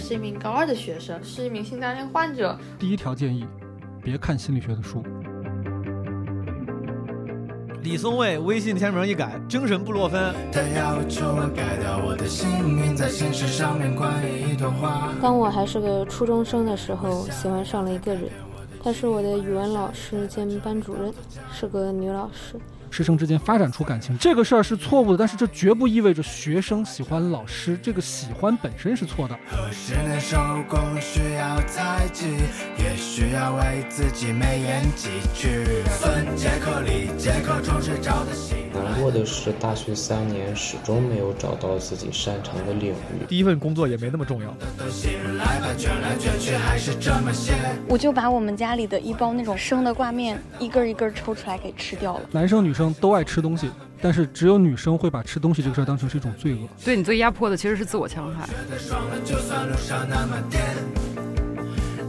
是一名高二的学生，是一名性单恋患者。第一条建议，别看心理学的书。李松蔚微信签名一改，精神布洛芬。当我还是个初中生的时候，喜欢上了一个人，她是我的语文老师兼班主任，是个女老师。师生之间发展出感情，这个事儿是错误的，但是这绝不意味着学生喜欢老师，这个喜欢本身是错的。难过的是，大学三年始终没有找到自己擅长的领域。第一份工作也没那么重要。我就把我们家里的一包那种生的挂面，一根一根抽出来给吃掉了。男生女生都爱吃东西，但是只有女生会把吃东西这个事儿当成是一种罪恶。对你最压迫的其实是自我戕害。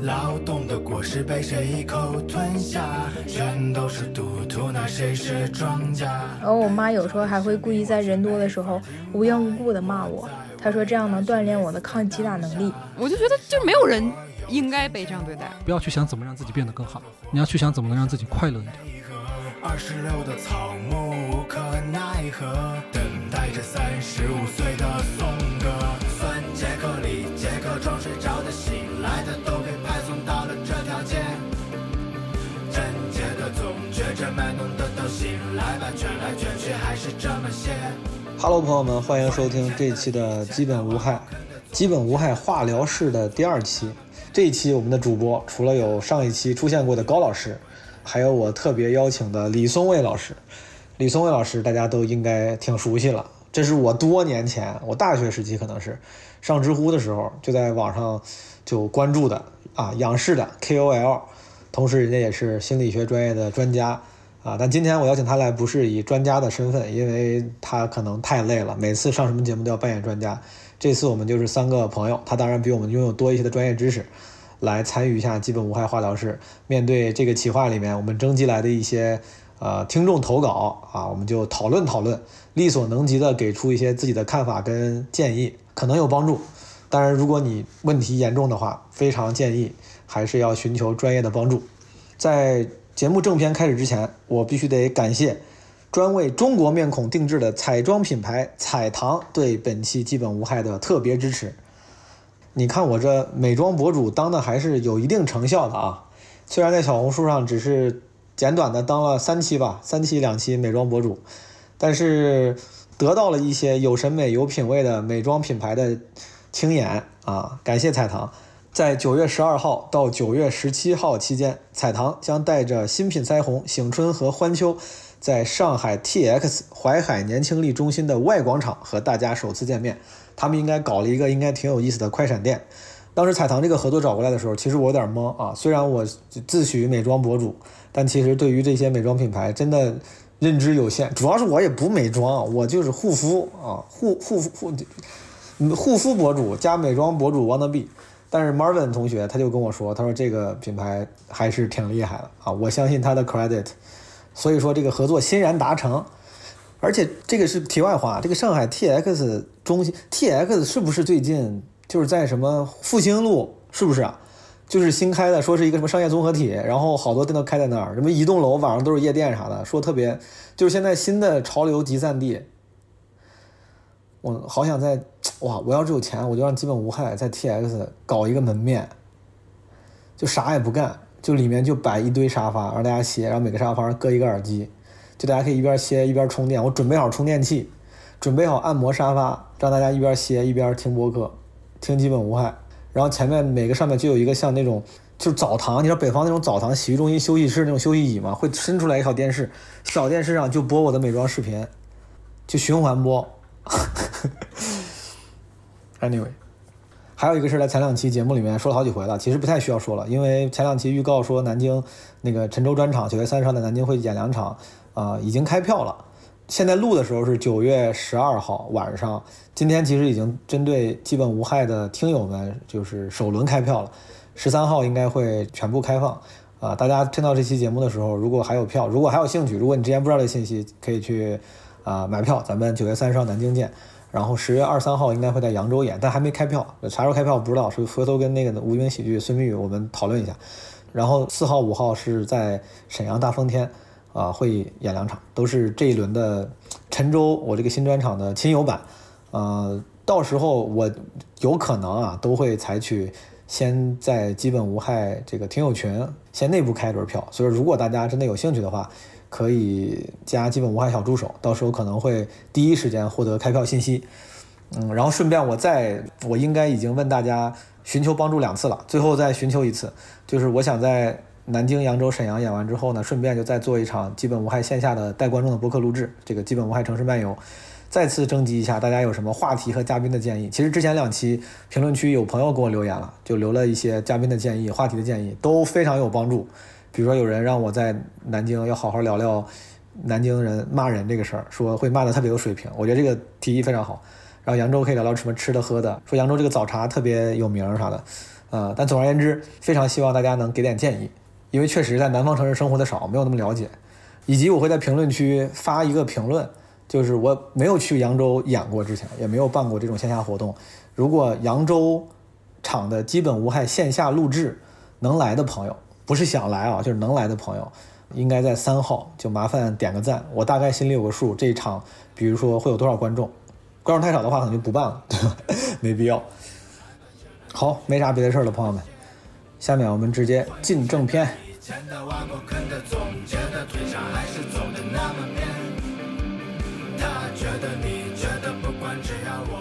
劳动的果实被谁一口吞下，全都是赌徒，那谁是庄家？然后我妈有时候还会故意在人多的时候无缘无故的骂我，她说这样能锻炼我的抗击打能力。我就觉得就没有人应该被这样对待。不要去想怎么让自己变得更好，你要去想怎么能让自己快乐一点。二十六的草木无可奈何，等待着三十五岁的宋哥。算杰克里杰克装睡着的醒来的都被。Hello，朋友们，欢迎收听这一期的基本无害，基本无害化疗室的第二期。这一期我们的主播除了有上一期出现过的高老师，还有我特别邀请的李松蔚老师。李松蔚老师大家都应该挺熟悉了，这是我多年前，我大学时期可能是上知乎的时候就在网上就关注的啊，仰视的 KOL，同时人家也是心理学专业的专家。啊，但今天我邀请他来不是以专家的身份，因为他可能太累了，每次上什么节目都要扮演专家。这次我们就是三个朋友，他当然比我们拥有多一些的专业知识，来参与一下基本无害化疗室。面对这个企划里面我们征集来的一些呃听众投稿啊，我们就讨论讨论，力所能及的给出一些自己的看法跟建议，可能有帮助。当然，如果你问题严重的话，非常建议还是要寻求专业的帮助，在。节目正片开始之前，我必须得感谢专为中国面孔定制的彩妆品牌彩棠对本期基本无害的特别支持。你看我这美妆博主当的还是有一定成效的啊！虽然在小红书上只是简短的当了三期吧，三期两期美妆博主，但是得到了一些有审美有品位的美妆品牌的青眼啊！感谢彩棠。在九月十二号到九月十七号期间，彩棠将带着新品腮红、醒春和欢秋，在上海 TX 淮海年轻力中心的外广场和大家首次见面。他们应该搞了一个应该挺有意思的快闪店。当时彩棠这个合作找过来的时候，其实我有点懵啊。虽然我自诩美妆博主，但其实对于这些美妆品牌真的认知有限。主要是我也不美妆，我就是护肤啊，护护护护肤博主加美妆博主 wanna be。但是 Marvin 同学他就跟我说，他说这个品牌还是挺厉害的啊，我相信他的 credit，所以说这个合作欣然达成，而且这个是题外话，这个上海 TX 中心 TX 是不是最近就是在什么复兴路是不是啊？就是新开的，说是一个什么商业综合体，然后好多店都开在那儿，什么一栋楼晚上都是夜店啥的，说特别就是现在新的潮流集散地。我好想在哇！我要是有钱，我就让基本无害在 TX 搞一个门面，就啥也不干，就里面就摆一堆沙发让大家歇，然后每个沙发上搁一个耳机，就大家可以一边歇一边充电。我准备好充电器，准备好按摩沙发，让大家一边歇一边听播客，听基本无害。然后前面每个上面就有一个像那种就是澡堂，你知道北方那种澡堂洗浴中心休息室那种休息椅吗？会伸出来一小电视，小电视上就播我的美妆视频，就循环播。Anyway，还有一个是在前两期节目里面说了好几回了，其实不太需要说了，因为前两期预告说南京那个陈州专场九月三十号在南京会演两场，啊，已经开票了。现在录的时候是九月十二号晚上，今天其实已经针对基本无害的听友们就是首轮开票了，十三号应该会全部开放。啊，大家听到这期节目的时候，如果还有票，如果还有兴趣，如果你之前不知道这信息，可以去。啊，买票，咱们九月三十号南京见。然后十月二三号应该会在扬州演，但还没开票，啥时候开票不知道，所以回头跟那个无名喜剧孙明宇我们讨论一下。然后四号、五号是在沈阳大风天，啊，会演两场，都是这一轮的陈州我这个新专场的亲友版，呃，到时候我有可能啊都会采取先在基本无害这个听友群先内部开一轮票，所以如果大家真的有兴趣的话。可以加基本无害小助手，到时候可能会第一时间获得开票信息。嗯，然后顺便我再，我应该已经问大家寻求帮助两次了，最后再寻求一次，就是我想在南京、扬州、沈阳演完之后呢，顺便就再做一场基本无害线下的带观众的播客录制，这个基本无害城市漫游，再次征集一下大家有什么话题和嘉宾的建议。其实之前两期评论区有朋友给我留言了，就留了一些嘉宾的建议、话题的建议，都非常有帮助。比如说，有人让我在南京要好好聊聊南京人骂人这个事儿，说会骂的特别有水平，我觉得这个提议非常好。然后扬州可以聊聊什么吃的喝的，说扬州这个早茶特别有名啥的，呃，但总而言之，非常希望大家能给点建议，因为确实在南方城市生活的少，没有那么了解。以及我会在评论区发一个评论，就是我没有去扬州演过，之前也没有办过这种线下活动。如果扬州场的基本无害线下录制能来的朋友。不是想来啊，就是能来的朋友，应该在三号就麻烦点个赞，我大概心里有个数。这一场，比如说会有多少观众，观众太少的话，可能就不办了，没必要。好，没啥别的事儿了，朋友们，下面我们直接进正片。觉得你觉得不管，只要我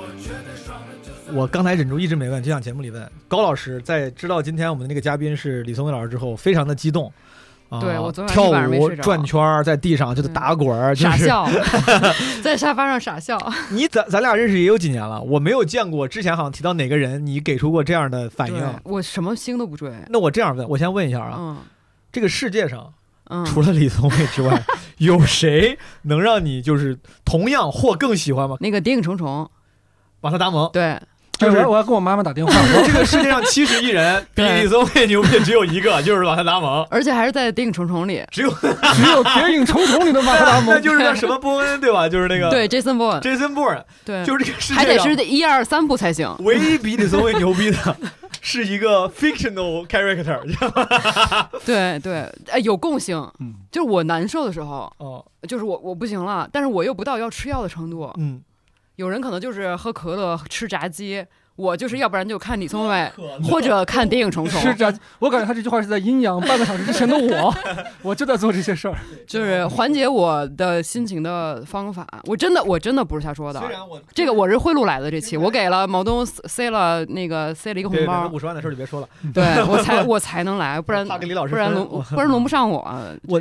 刚才忍住一直没问，就想节目里问高老师，在知道今天我们的那个嘉宾是李松蔚老师之后，非常的激动。对我昨晚跳舞转圈在地上就是打滚傻笑，在沙发上傻笑。你咱咱俩认识也有几年了，我没有见过之前好像提到哪个人，你给出过这样的反应。我什么星都不追。那我这样问，我先问一下啊，这个世界上，除了李松伟之外，有谁能让你就是同样或更喜欢吗？那个《谍影重重》，瓦特达蒙。对。就是我要跟我妈妈打电话。这个世界上七十亿人，比李宗伟牛逼只有一个，就是瓦特达蒙，而且还是在《谍影重重》里，只有只有《谍影重重》里的瓦特达蒙，那就是那什么波恩对吧？就是那个对，Jason Bourne，Jason Bourne，对，就是这个世界还得是一二三部才行。唯一比李宗伟牛逼的是一个 fictional character，对对，哎，有共性，就是我难受的时候，哦，就是我我不行了，但是我又不到要吃药的程度，嗯，有人可能就是喝可乐、吃炸鸡。我就是要不然就看李松蔚，或者看《谍影重重》。是这，我感觉他这句话是在阴阳半个小时之前的我，我就在做这些事儿，就是缓解我的心情的方法。我真的，我真的不是瞎说的。这个我是贿赂来的这期，我给了毛东塞了那个塞了一个红包。五十万的事儿就别说了。对我才 我才能来，不然给李老师，不然轮不然轮不上我。我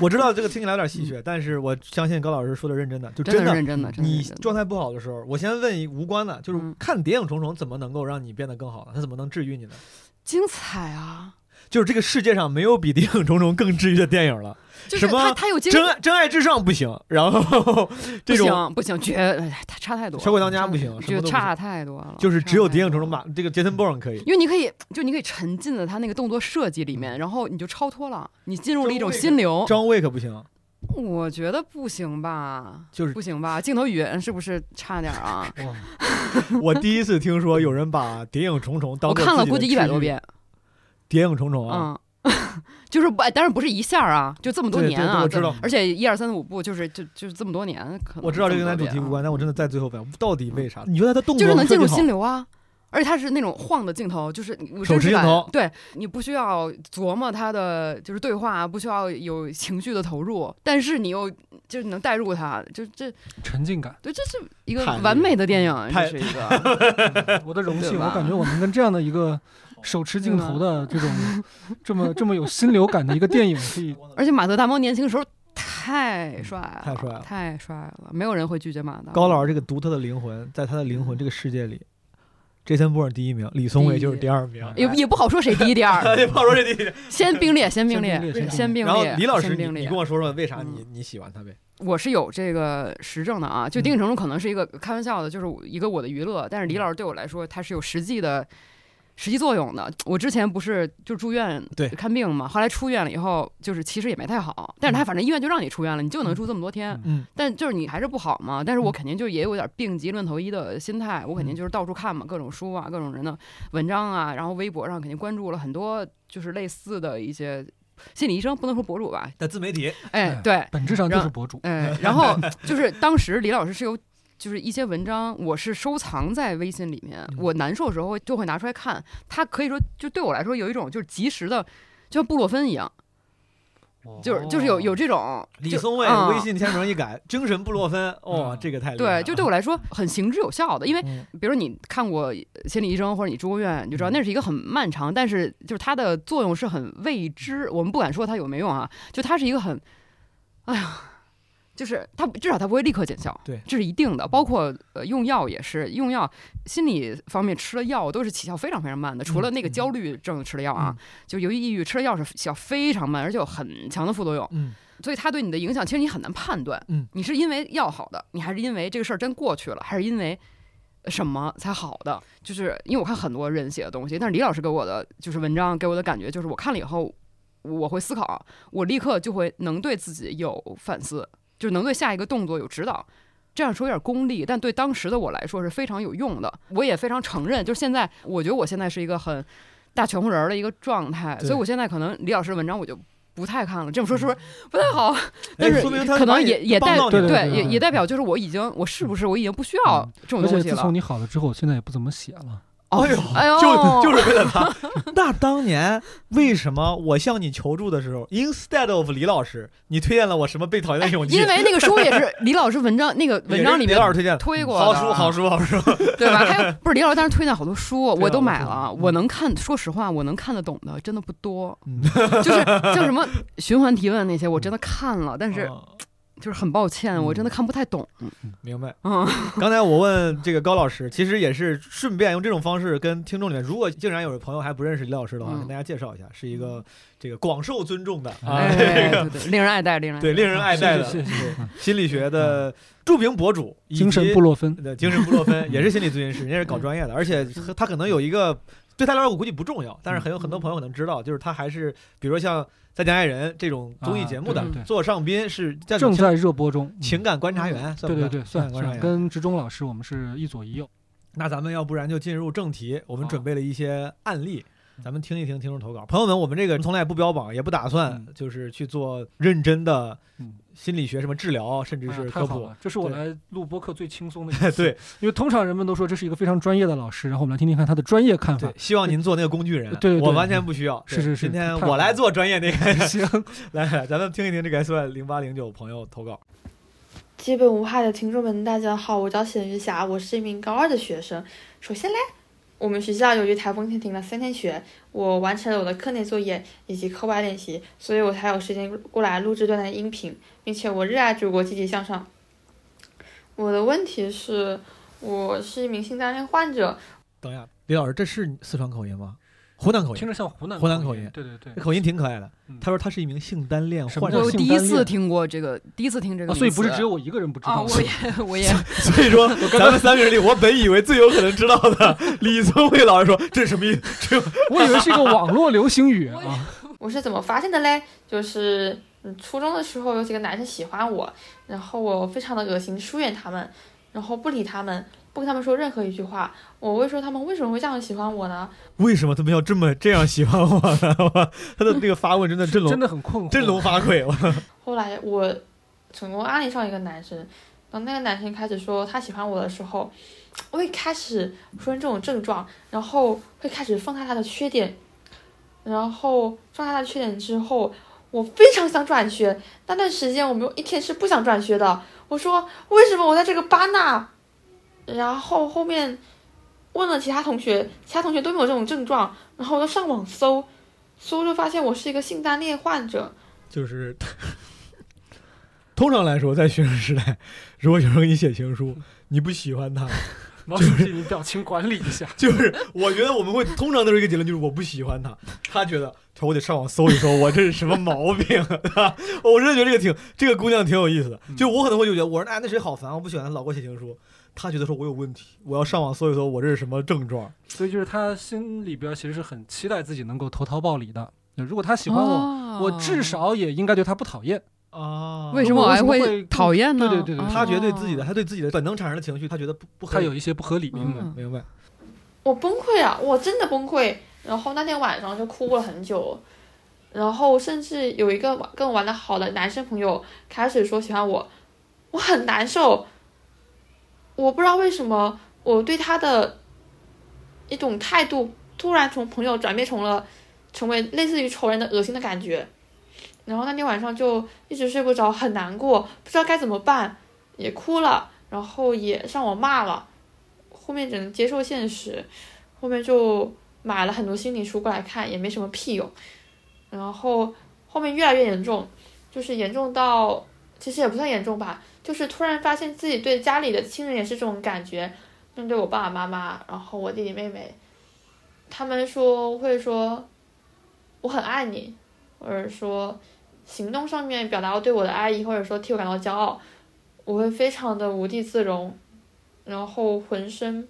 我知道这个听起来有点戏谑，但是我相信高老师说的认真的，就真的认真的。你状态不好的时候，我先问一无关的，就是看《谍影重重》怎么能够让你。变得更好了，它怎么能治愈你呢？精彩啊！就是这个世界上没有比《谍影重重》更治愈的电影了。什么？他他有真爱真爱至上不行，然后 这种不行，绝他差太多。小鬼当家不行，就差太多了。就是只有《谍影重重》吧这个杰森·波恩可以，因为你可以，就你可以沉浸在他那个动作设计里面，然后你就超脱了，你进入了一种心流。张卫可不行。我觉得不行吧，就是不行吧。镜头语言是不是差点啊？我第一次听说有人把《谍影重重》当我看了估计一百多遍，《谍影重重》啊，就是不，但是不是一下啊，就这么多年啊，我知道。而且一二三四五部就是就就是这么多年，可能我知道这跟咱主题无关，但我真的在最后问，到底为啥？你觉得他动作就是能进入心流啊？而且它是那种晃的镜头，就是手持镜头，对你不需要琢磨它的就是对话，不需要有情绪的投入，但是你又就是能带入它，就这沉浸感。对，这是一个完美的电影，这是一个 我的荣幸。我感觉我能跟这样的一个 手持镜头的这种这么这么有心流感的一个电影可以。而且马特·达蒙年轻的时候太帅了，太帅了，太帅了，没有人会拒绝马特。高老师这个独特的灵魂，在他的灵魂这个世界里。杰森·波尔第一名，李松伟就是第二名，也 也不好说谁第一第二，也不好说谁第一。先并列，先并列，先并列。然后李老师，你你跟我说说为啥你你喜欢他呗？我是有这个实证的啊，就《谍影重重》可能是一个开玩笑的，就是一个我的娱乐，但是李老师对我来说，他是有实际的。实际作用的。我之前不是就住院对看病嘛，后来出院了以后，就是其实也没太好，但是他反正医院就让你出院了，你就能住这么多天。嗯，但就是你还是不好嘛。但是我肯定就也有点病急乱投医的心态，我肯定就是到处看嘛，各种书啊，各种人的文章啊，然后微博上肯定关注了很多就是类似的一些心理医生，不能说博主吧，的自媒体。哎，对，本质上就是博主。哎，然后就是当时李老师是有。就是一些文章，我是收藏在微信里面。我难受的时候就会拿出来看。它可以说，就对我来说有一种就是及时的，就像布洛芬一样，就是就是有有这种。李松蔚微信签名一改，精神布洛芬。哦，这个太对，就对我来说很行之有效的。因为比如你看过心理医生或者你住过院，你就知道那是一个很漫长，但是就是它的作用是很未知。我们不敢说它有没用啊，就它是一个很，哎呀。就是它至少它不会立刻见效，对，这是一定的。包括呃用药也是，用药心理方面吃了药都是起效非常非常慢的。除了那个焦虑症吃的药啊，就由于抑郁吃了药是起效非常慢，而且有很强的副作用。嗯，所以它对你的影响其实你很难判断。嗯，你是因为药好的，你还是因为这个事儿真过去了，还是因为什么才好的？就是因为我看很多人写的东西，但是李老师给我的就是文章给我的感觉就是我看了以后我会思考，我立刻就会能对自己有反思。就能对下一个动作有指导，这样说有点功利，但对当时的我来说是非常有用的。我也非常承认，就是现在，我觉得我现在是一个很大全乎人的一个状态，所以我现在可能李老师的文章我就不太看了。这么说是不是不太好？但是可能也也代对对也也代表就是我已经我是不是我已经不需要这种东西了？自从你好了之后，现在也不怎么写了。哎呦，哎呦，就就是为了他。那当年为什么我向你求助的时候，instead of 李老师，你推荐了我什么被讨厌的勇气？因为那个书也是 李老师文章，那个文章里面李老师推荐推过好书，好书，好书，对吧？还有不是李老师当时推荐好多书，我都买了。我能看，说实话，我能看得懂的真的不多，就是像什么 循环提问那些，我真的看了，但是。就是很抱歉，我真的看不太懂。明白。嗯，刚才我问这个高老师，其实也是顺便用这种方式跟听众里面，如果竟然有朋友还不认识李老师的话，跟大家介绍一下，是一个这个广受尊重的啊，这个令人爱戴，令人对令人爱戴的心理学的著名博主，精神布洛芬的精神布洛芬也是心理咨询师，人家是搞专业的，而且他可能有一个对他来说我估计不重要，但是很有很多朋友可能知道，就是他还是比如说像。在家爱人这种综艺节目的座上宾是正在热播中，情感观察员，对对对，算观察员，跟执中老师我们是一左一右。那咱们要不然就进入正题，我们准备了一些案例，咱们听一听听众投稿。朋友们，我们这个从来也不标榜，也不打算就是去做认真的。心理学什么治疗，甚至是科普，这是我来录播客最轻松的一 次。对，因为通常人们都说这是一个非常专业的老师，然后我们来听听看他的专业看法。希望您做那个工具人，对我完全不需要。是是是，今天我来做专业那个。行，来，咱们听一听这个 S Y 零八零九朋友投稿。基本无害的听众们，大家好，我叫沈玉霞，我是一名高二的学生。首先嘞。我们学校由于台风天停了三天学，我完成了我的课内作业以及课外练习，所以我才有时间过来录制段的音频，并且我热爱祖国，积极向上。我的问题是，我是一名性单恋患者。等一下，李老师，这是四川口音吗？湖南口音，听着像湖南湖南口音，对对对，口音挺可爱的。他说他是一名性单恋患者，我第一次听过这个，第一次听这个，所以不是只有我一个人不知道。我也 我也，所以说 咱们三个人里，我本以为最有可能知道的，李宗伟老师说这是什么意思？我以为是一个网络流行语啊。我是怎么发现的嘞？就是初中的时候有几个男生喜欢我，然后我非常的恶心，疏远他们，然后不理他们。不跟他们说任何一句话，我会说他们为什么会这样喜欢我呢？为什么他们要这么这样喜欢我呢？他的那个发问真的振聋，真的很困惑，振聋发聩。后来我成功安利上一个男生，当那个男生开始说他喜欢我的时候，我会开始出现这种症状，然后会开始放大他的缺点，然后放大他的缺点之后，我非常想转学。那段时间我没有一天是不想转学的。我说为什么我在这个班纳？然后后面问了其他同学，其他同学都没有这种症状。然后我就上网搜，搜就发现我是一个性单恋患者。就是通常来说，在学生时代，如果有人给你写情书，你不喜欢他，毛书记，你表情管理一下。就是我觉得我们会通常都是一个结论，就是我不喜欢他，他觉得，他我得上网搜一搜，我这是什么毛病？我真的觉得这个挺，这个姑娘挺有意思的。就我可能会就觉得，我说哎，那谁好烦，我不喜欢他老给我写情书。他觉得说我有问题，我要上网搜一搜，我这是什么症状？所以就是他心里边其实是很期待自己能够投桃报李的。如果他喜欢我，我至少也应该对他不讨厌啊。为什么我还会讨厌呢？对对对对，他觉得对自己的，他对自己的本能产生的情绪，他觉得不不，他有一些不合理。明白明白。我崩溃啊！我真的崩溃。然后那天晚上就哭了很久，然后甚至有一个跟我玩的好的男生朋友开始说喜欢我，我很难受。我不知道为什么我对他的一种态度突然从朋友转变成了成为类似于仇人的恶心的感觉，然后那天晚上就一直睡不着，很难过，不知道该怎么办，也哭了，然后也上网骂了，后面只能接受现实，后面就买了很多心理书过来看，也没什么屁用，然后后面越来越严重，就是严重到其实也不算严重吧。就是突然发现自己对家里的亲人也是这种感觉，面对我爸爸妈妈，然后我弟弟妹妹，他们说会说我很爱你，或者说行动上面表达我对我的爱意，或者说替我感到骄傲，我会非常的无地自容，然后浑身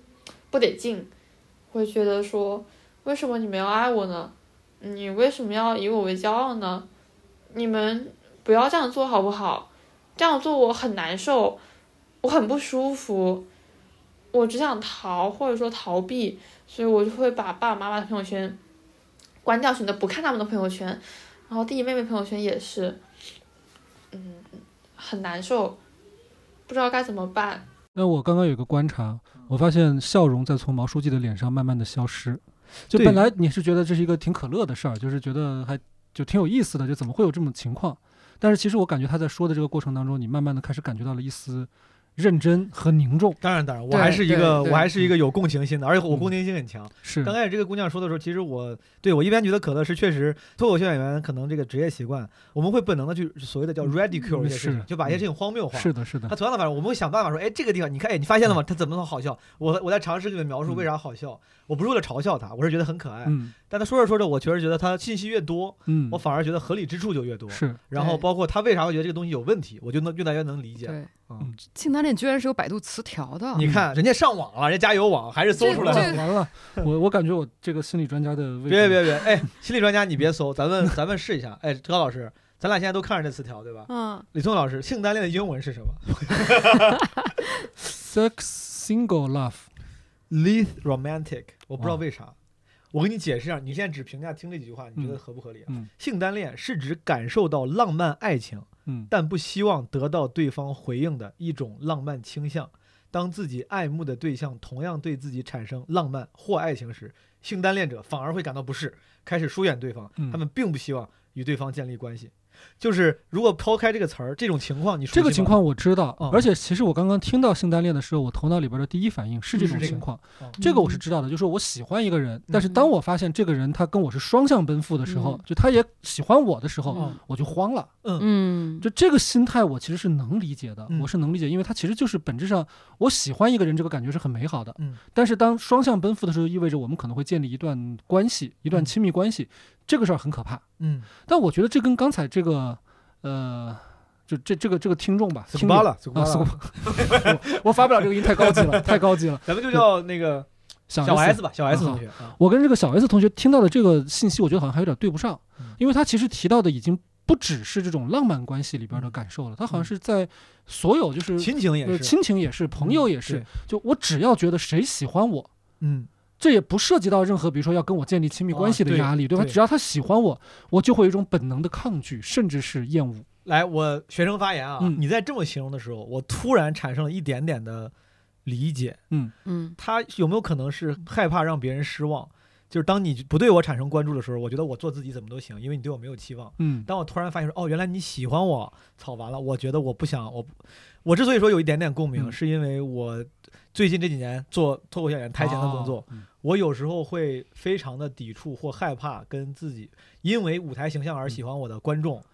不得劲，会觉得说为什么你们要爱我呢？你为什么要以我为骄傲呢？你们不要这样做好不好？这样做我很难受，我很不舒服，我只想逃或者说逃避，所以我就会把爸爸妈妈的朋友圈关掉，选择不看他们的朋友圈，然后弟弟妹妹朋友圈也是，嗯，很难受，不知道该怎么办。那我刚刚有个观察，我发现笑容在从毛书记的脸上慢慢的消失，就本来你是觉得这是一个挺可乐的事儿，就是觉得还就挺有意思的，就怎么会有这种情况？但是其实我感觉他在说的这个过程当中，你慢慢的开始感觉到了一丝认真和凝重。当然，当然，我还是一个我还是一个有共情心的，而且我共情心很强。是。刚开始这个姑娘说的时候，其实我对我一边觉得可乐是确实脱口秀演员可能这个职业习惯，我们会本能的去所谓的叫 ridicule 一些事情，就把一些事情荒谬化。是的，是的。他同样的反正我们会想办法说，哎，这个地方你看，哎，你发现了吗？他怎么能好笑？我我在尝试给你们描述为啥好笑。我不是为了嘲笑他，我是觉得很可爱。嗯，但他说着说着，我确实觉得他信息越多，嗯，我反而觉得合理之处就越多。是，然后包括他为啥会觉得这个东西有问题，我就能越来越能理解。对，嗯，性单恋居然是有百度词条的。你看，人家上网了，人家加油网还是搜出来了。完了，我我感觉我这个心理专家的别别别，哎，心理专家你别搜，咱们咱们试一下。哎，高老师，咱俩现在都看着这词条对吧？嗯。李聪老师，性单恋的英文是什么？Sex single love, least romantic。我不知道为啥。我给你解释一下，你现在只评价听这几句话，你觉得合不合理？嗯，性单恋是指感受到浪漫爱情，嗯，但不希望得到对方回应的一种浪漫倾向。当自己爱慕的对象同样对自己产生浪漫或爱情时，性单恋者反而会感到不适，开始疏远对方。他们并不希望与对方建立关系。就是如果抛开这个词儿，这种情况你说这个情况我知道，而且其实我刚刚听到性单恋的时候，我头脑里边的第一反应是这种情况，这个我是知道的。就是我喜欢一个人，但是当我发现这个人他跟我是双向奔赴的时候，就他也喜欢我的时候，我就慌了。嗯，就这个心态我其实是能理解的，我是能理解，因为他其实就是本质上我喜欢一个人，这个感觉是很美好的。嗯，但是当双向奔赴的时候，意味着我们可能会建立一段关系，一段亲密关系，这个事儿很可怕。嗯，但我觉得这跟刚才这个。呃，就这这个这个听众吧，听巴了，啊，我发不了这个音，太高级了，太高级了。咱们就叫那个小 S 吧，小 S 同学。我跟这个小 S 同学听到的这个信息，我觉得好像还有点对不上，因为他其实提到的已经不只是这种浪漫关系里边的感受了，他好像是在所有就是亲情也是，亲情也是，朋友也是。就我只要觉得谁喜欢我，嗯。这也不涉及到任何，比如说要跟我建立亲密关系的压力，对吧？只要他喜欢我，我就会有一种本能的抗拒，甚至是厌恶。来，我学生发言啊！你在这么形容的时候，我突然产生了一点点的理解。嗯嗯，他有没有可能是害怕让别人失望？就是当你不对我产生关注的时候，我觉得我做自己怎么都行，因为你对我没有期望。嗯，当我突然发现说，哦，原来你喜欢我，操，完了！我觉得我不想我，我之所以说有一点点共鸣，是因为我最近这几年做脱口秀演员台前的工作。我有时候会非常的抵触或害怕跟自己因为舞台形象而喜欢我的观众、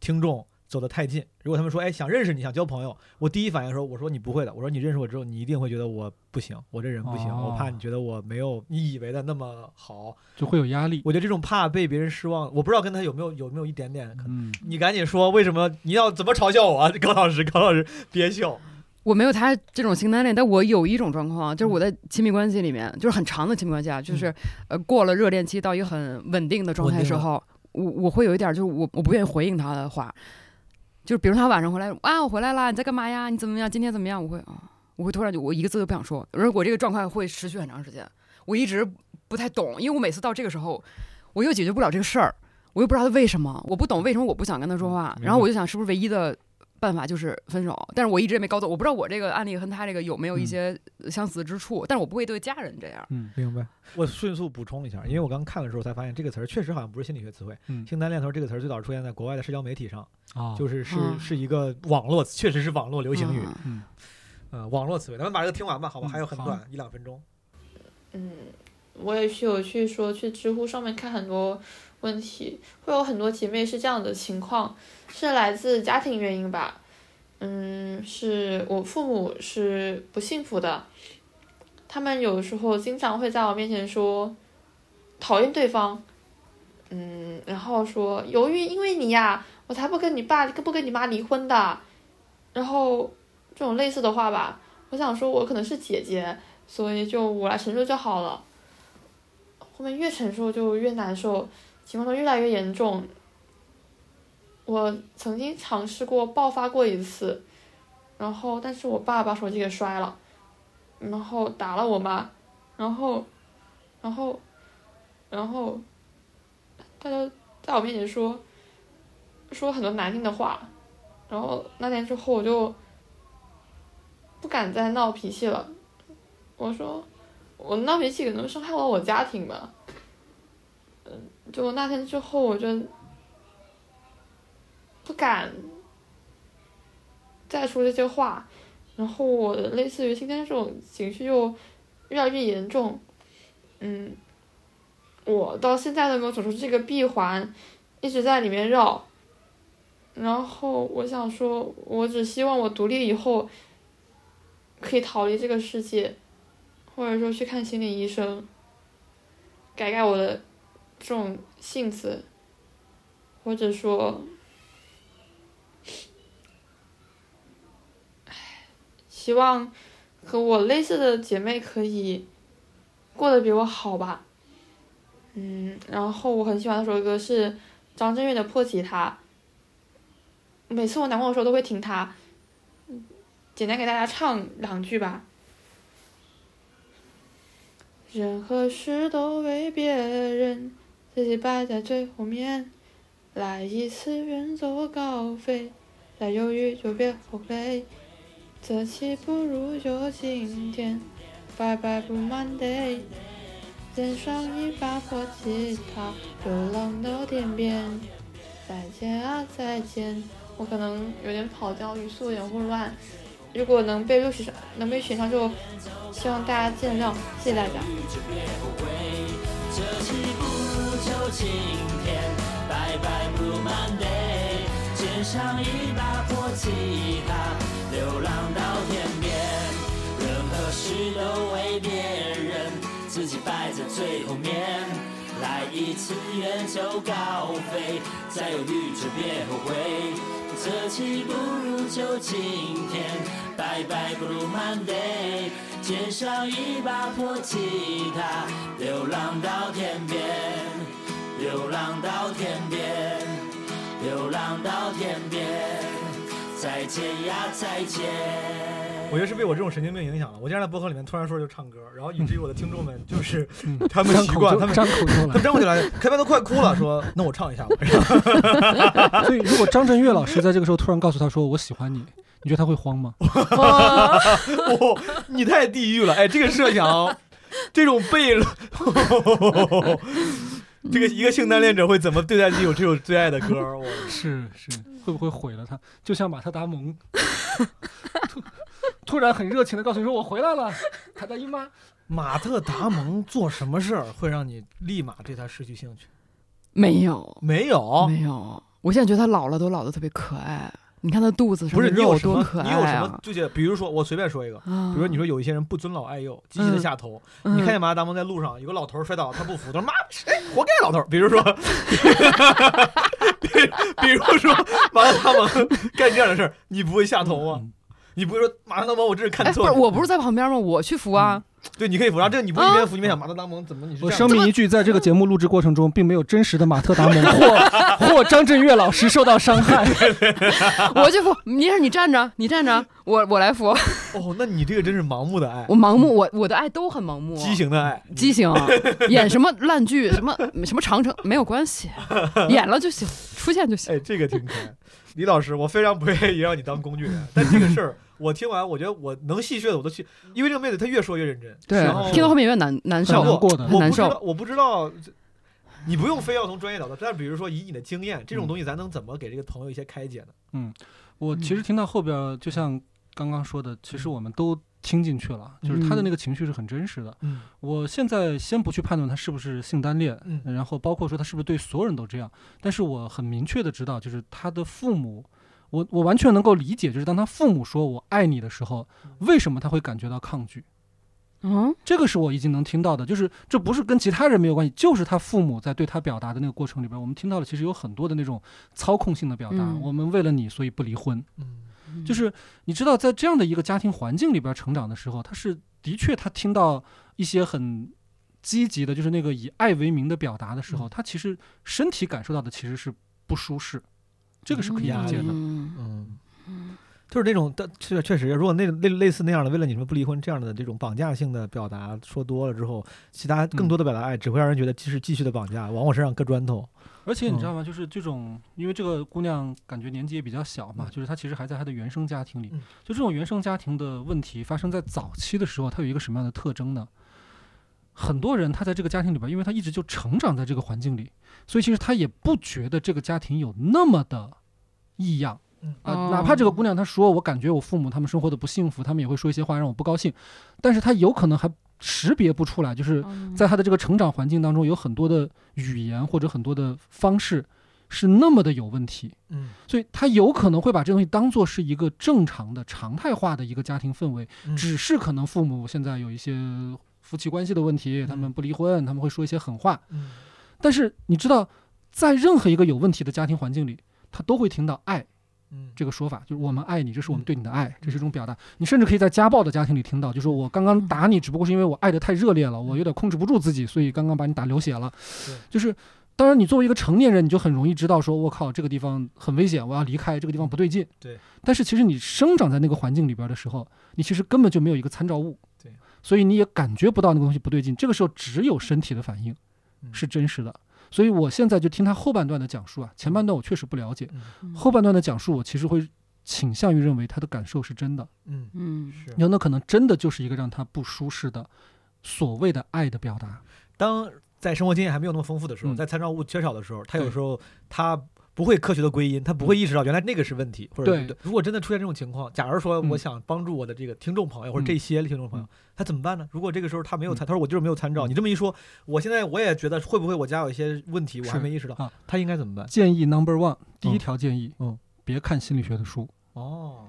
听众走得太近。如果他们说，哎，想认识你，想交朋友，我第一反应说，我说你不会的。我说你认识我之后，你一定会觉得我不行，我这人不行，我怕你觉得我没有你以为的那么好，就会有压力。我觉得这种怕被别人失望，我不知道跟他有没有有没有一点点。嗯，你赶紧说，为什么你要怎么嘲笑我？高老师，高老师，别笑。我没有他这种性单恋，但我有一种状况，就是我在亲密关系里面，就是很长的亲密关系啊，就是呃过了热恋期到一个很稳定的状态时候，我我会有一点就是我我不愿意回应他的话，就是比如他晚上回来啊我回来啦，你在干嘛呀？你怎么样？今天怎么样？我会啊，我会突然就我一个字都不想说，而我这个状态会持续很长时间，我一直不太懂，因为我每次到这个时候，我又解决不了这个事儿，我又不知道他为什么，我不懂为什么我不想跟他说话，然后我就想是不是唯一的。办法就是分手，但是我一直也没搞懂，我不知道我这个案例和他这个有没有一些相似之处，但是我不会对家人这样。嗯，明白。我迅速补充一下，因为我刚看的时候才发现这个词儿确实好像不是心理学词汇。嗯，性单恋头这个词儿最早出现在国外的社交媒体上，就是是是一个网络，确实是网络流行语。嗯，呃，网络词汇，咱们把这个听完吧，好吧？还有很短，一两分钟。嗯，我也是有去说去知乎上面看很多问题，会有很多姐妹是这样的情况。是来自家庭原因吧，嗯，是我父母是不幸福的，他们有时候经常会在我面前说讨厌对方，嗯，然后说由于因为你呀，我才不跟你爸不跟你妈离婚的，然后这种类似的话吧，我想说我可能是姐姐，所以就我来承受就好了，后面越承受就越难受，情况都越来越严重。我曾经尝试过爆发过一次，然后但是我爸把手机给摔了，然后打了我妈，然后，然后，然后，他就在我面前说，说很多难听的话，然后那天之后我就不敢再闹脾气了，我说我闹脾气可能伤害了我家庭吧，就那天之后我就。不敢再说这些话，然后我的类似于今天这种情绪又越来越严重，嗯，我到现在都没有走出这个闭环，一直在里面绕，然后我想说，我只希望我独立以后可以逃离这个世界，或者说去看心理医生，改改我的这种性子，或者说。希望和我类似的姐妹可以过得比我好吧。嗯，然后我很喜欢的首歌是张震岳的《破吉他》，每次我难过的时候都会听它。简单给大家唱两句吧。任何事都为别人，自己摆在最后面。来一次远走高飞，再犹豫就别后悔。这期不如就今天，拜拜不 Monday，肩上一把破吉他，流浪到天边，再见啊再见。我可能有点跑调，语速有点混乱。如果能被录取上，能被选上，就希望大家见谅，谢谢大家。这期不如就今天，拜拜不 Monday，肩上一把破吉他。流浪到天边，任何事都为别人，自己摆在最后面。来一次远走高飞，再犹豫就别后悔。这期不如就今天，拜拜不如 Monday。肩上一把破吉他，流浪到天边，流浪到天边，流浪到天边。再见呀，再见！我觉得是被我这种神经病影响了。我经常在播客里面突然说就唱歌，然后以至于我的听众们就是 他们习惯，他们张口就来，他们张口就来，开麦都快哭了，说那我唱一下吧。所以如果张震岳老师在这个时候突然告诉他说我喜欢你，你觉得他会慌吗？哦，你太地狱了！哎，这个设想，这种背了。这个一个性单恋者会怎么对待自己有这首最爱的歌？我 是是，会不会毁了他？就像马特·达蒙，突突然很热情的告诉你说：“我回来了，卡大姨妈。”马特·达蒙做什么事儿会让你立马对他失去兴趣？没有，没有，没有。我现在觉得他老了都老的特别可爱。你看他肚子上不是肉多可爱啊！你有什么？就比如说，我随便说一个，比如说你说有一些人不尊老爱幼，积极的下头。你看见马达蒙在路上有个老头摔倒，他不服，他说妈，谁，活该老头。比如说，比如说马达蒙干这样的事儿，你不会下头吗？你不会说马达蒙，我这是看错？不是，我不是在旁边吗？我去扶啊。对，你可以扶。然后这个你不一边扶一边想马特达蒙怎么？你是我声明一句，在这个节目录制过程中，并没有真实的马特达蒙或 或张震岳老师受到伤害。我就扶，你是你站着，你站着，我我来扶。哦，那你这个真是盲目的爱。我盲目，我我的爱都很盲目。畸形的爱，畸形。演什么烂剧，什么什么长城没有关系，演了就行，出现就行。哎，这个挺可爱。李老师，我非常不愿意让你当工具人，但这个事儿。我听完，我觉得我能戏谑的我都去，因为这个妹子她越说越认真，对，听到后面越难难受，很难受。我不知道，你不用非要从专业角度，但是比如说以你的经验，这种东西咱能怎么给这个朋友一些开解呢？嗯，我其实听到后边，就像刚刚说的，其实我们都听进去了，就是他的那个情绪是很真实的。嗯，我现在先不去判断他是不是性单恋，嗯，然后包括说他是不是对所有人都这样，但是我很明确的知道，就是他的父母。我我完全能够理解，就是当他父母说我爱你的时候，为什么他会感觉到抗拒？嗯，这个是我已经能听到的，就是这不是跟其他人没有关系，就是他父母在对他表达的那个过程里边，我们听到了其实有很多的那种操控性的表达。我们为了你，所以不离婚。嗯，就是你知道，在这样的一个家庭环境里边成长的时候，他是的确他听到一些很积极的，就是那个以爱为名的表达的时候，他其实身体感受到的其实是不舒适。这个是可以理解的，嗯，就是那种，但确确实，如果那类类似那样的，为了你们不离婚这样的这种绑架性的表达说多了之后，其他更多的表达爱，只会让人觉得继续继续的绑架，往我身上搁砖头。而且你知道吗？就是这种，因为这个姑娘感觉年纪也比较小嘛，就是她其实还在她的原生家庭里。就这种原生家庭的问题发生在早期的时候，它有一个什么样的特征呢？很多人他在这个家庭里边，因为他一直就成长在这个环境里，所以其实他也不觉得这个家庭有那么的异样啊。哪怕这个姑娘她说我感觉我父母他们生活的不幸福，他们也会说一些话让我不高兴，但是他有可能还识别不出来，就是在他的这个成长环境当中有很多的语言或者很多的方式是那么的有问题。嗯，所以他有可能会把这东西当做是一个正常的常态化的一个家庭氛围，只是可能父母现在有一些。夫妻关系的问题，他们不离婚，他们会说一些狠话。嗯，但是你知道，在任何一个有问题的家庭环境里，他都会听到“爱”这个说法，就是我们爱你，这是我们对你的爱，这是一种表达。你甚至可以在家暴的家庭里听到，就是我刚刚打你，只不过是因为我爱的太热烈了，我有点控制不住自己，所以刚刚把你打流血了。就是，当然你作为一个成年人，你就很容易知道，说我靠，这个地方很危险，我要离开，这个地方不对劲。对。但是其实你生长在那个环境里边的时候，你其实根本就没有一个参照物。对所以你也感觉不到那个东西不对劲，这个时候只有身体的反应是真实的。所以我现在就听他后半段的讲述啊，前半段我确实不了解，后半段的讲述我其实会倾向于认为他的感受是真的。嗯嗯，是，有那可能真的就是一个让他不舒适的所谓的爱的表达。当在生活经验还没有那么丰富的时候，在参照物缺少的时候，他有时候他。不会科学的归因，他不会意识到原来那个是问题，或者对。如果真的出现这种情况，假如说我想帮助我的这个听众朋友或者这些听众朋友，他怎么办呢？如果这个时候他没有参，他说我就是没有参照。你这么一说，我现在我也觉得会不会我家有一些问题，我还没意识到。他应该怎么办？建议 Number One，第一条建议，嗯，别看心理学的书哦，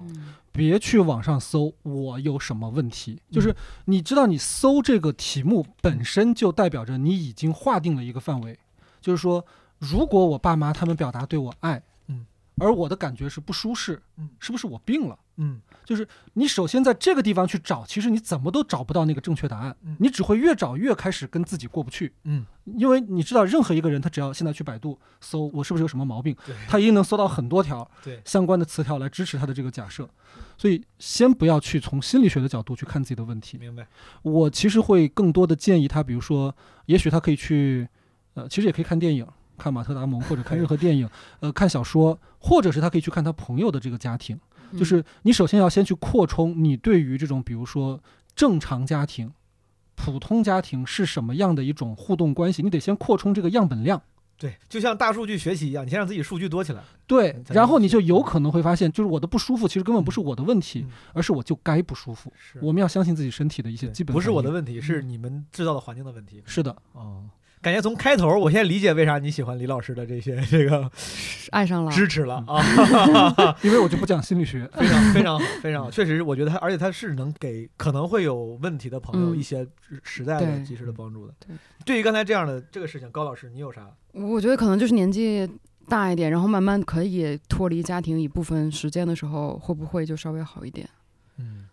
别去网上搜我有什么问题。就是你知道，你搜这个题目本身就代表着你已经划定了一个范围，就是说。如果我爸妈他们表达对我爱，嗯，而我的感觉是不舒适，嗯，是不是我病了？嗯，就是你首先在这个地方去找，其实你怎么都找不到那个正确答案，你只会越找越开始跟自己过不去，嗯，因为你知道任何一个人他只要现在去百度搜我是不是有什么毛病，他一定能搜到很多条相关的词条来支持他的这个假设，所以先不要去从心理学的角度去看自己的问题，明白？我其实会更多的建议他，比如说，也许他可以去，呃，其实也可以看电影。看马特·达蒙，或者看任何电影，呃，看小说，或者是他可以去看他朋友的这个家庭。就是你首先要先去扩充你对于这种，比如说正常家庭、普通家庭是什么样的一种互动关系，你得先扩充这个样本量。对，就像大数据学习一样，你先让自己数据多起来。对，然后你就有可能会发现，就是我的不舒服其实根本不是我的问题，而是我就该不舒服。我们要相信自己身体的一些基本。不是我的问题，是你们制造的环境的问题。是的，哦。感觉从开头，我现在理解为啥你喜欢李老师的这些 这个爱上了支持了啊，因为我就不讲心理学，非常非常好，非常好，确实，我觉得他，而且他是能给可能会有问题的朋友一些实在的、及时的帮助的。对，对于刚才这样的这个事情，高老师你有啥？我觉得可能就是年纪大一点，然后慢慢可以脱离家庭一部分时间的时候，会不会就稍微好一点？嗯。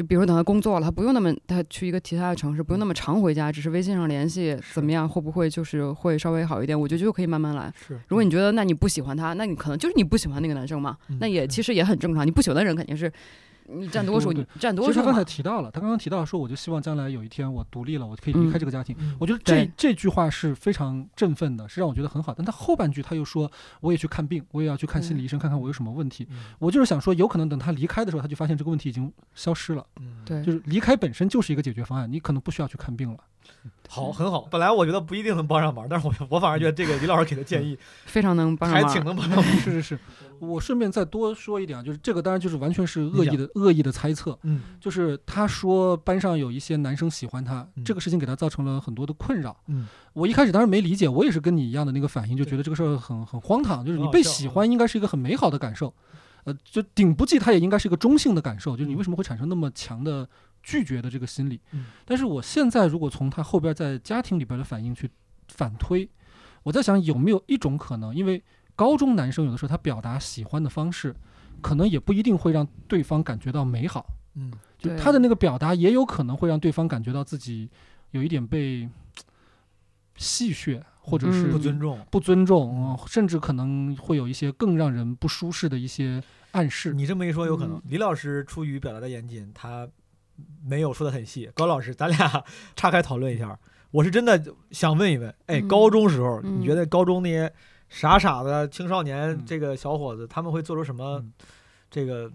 就比如等他工作了，他不用那么他去一个其他的城市，不用那么常回家，只是微信上联系，怎么样？会不会就是会稍微好一点？我觉得就可以慢慢来。是，如果你觉得那你不喜欢他，那你可能就是你不喜欢那个男生嘛，那也其实也很正常。你不喜欢的人肯定是。你占多数，你占多数。其实他刚才提到了，他刚刚提到说，我就希望将来有一天我独立了，我可以离开这个家庭。我觉得这这句话是非常振奋的，是让我觉得很好。但他后半句他又说，我也去看病，我也要去看心理医生，看看我有什么问题。我就是想说，有可能等他离开的时候，他就发现这个问题已经消失了。对，就是离开本身就是一个解决方案，你可能不需要去看病了。好，很好。本来我觉得不一定能帮上忙，但是我 我反而觉得这个李老师给的建议非常能帮上忙，还挺能帮上忙。是是是，我顺便再多说一点啊，就是这个当然就是完全是恶意的恶意的猜测。嗯，就是他说班上有一些男生喜欢他，这个事情给他造成了很多的困扰。嗯，我一开始当然没理解，我也是跟你一样的那个反应，就觉得这个事儿很很荒唐。就是你被喜欢应该是一个很美好的感受，呃，就顶不济他也应该是一个中性的感受。就是你为什么会产生那么强的？拒绝的这个心理，但是我现在如果从他后边在家庭里边的反应去反推，我在想有没有一种可能，因为高中男生有的时候他表达喜欢的方式，可能也不一定会让对方感觉到美好，嗯，就他的那个表达也有可能会让对方感觉到自己有一点被戏谑，或者是不尊重，不尊重，甚至可能会有一些更让人不舒适的一些暗示。你这么一说，有可能。李老师出于表达的严谨，他。没有说的很细，高老师，咱俩 岔开讨论一下。我是真的想问一问，哎，高中时候你觉得高中那些傻傻的青少年这个小伙子，他们会做出什么这个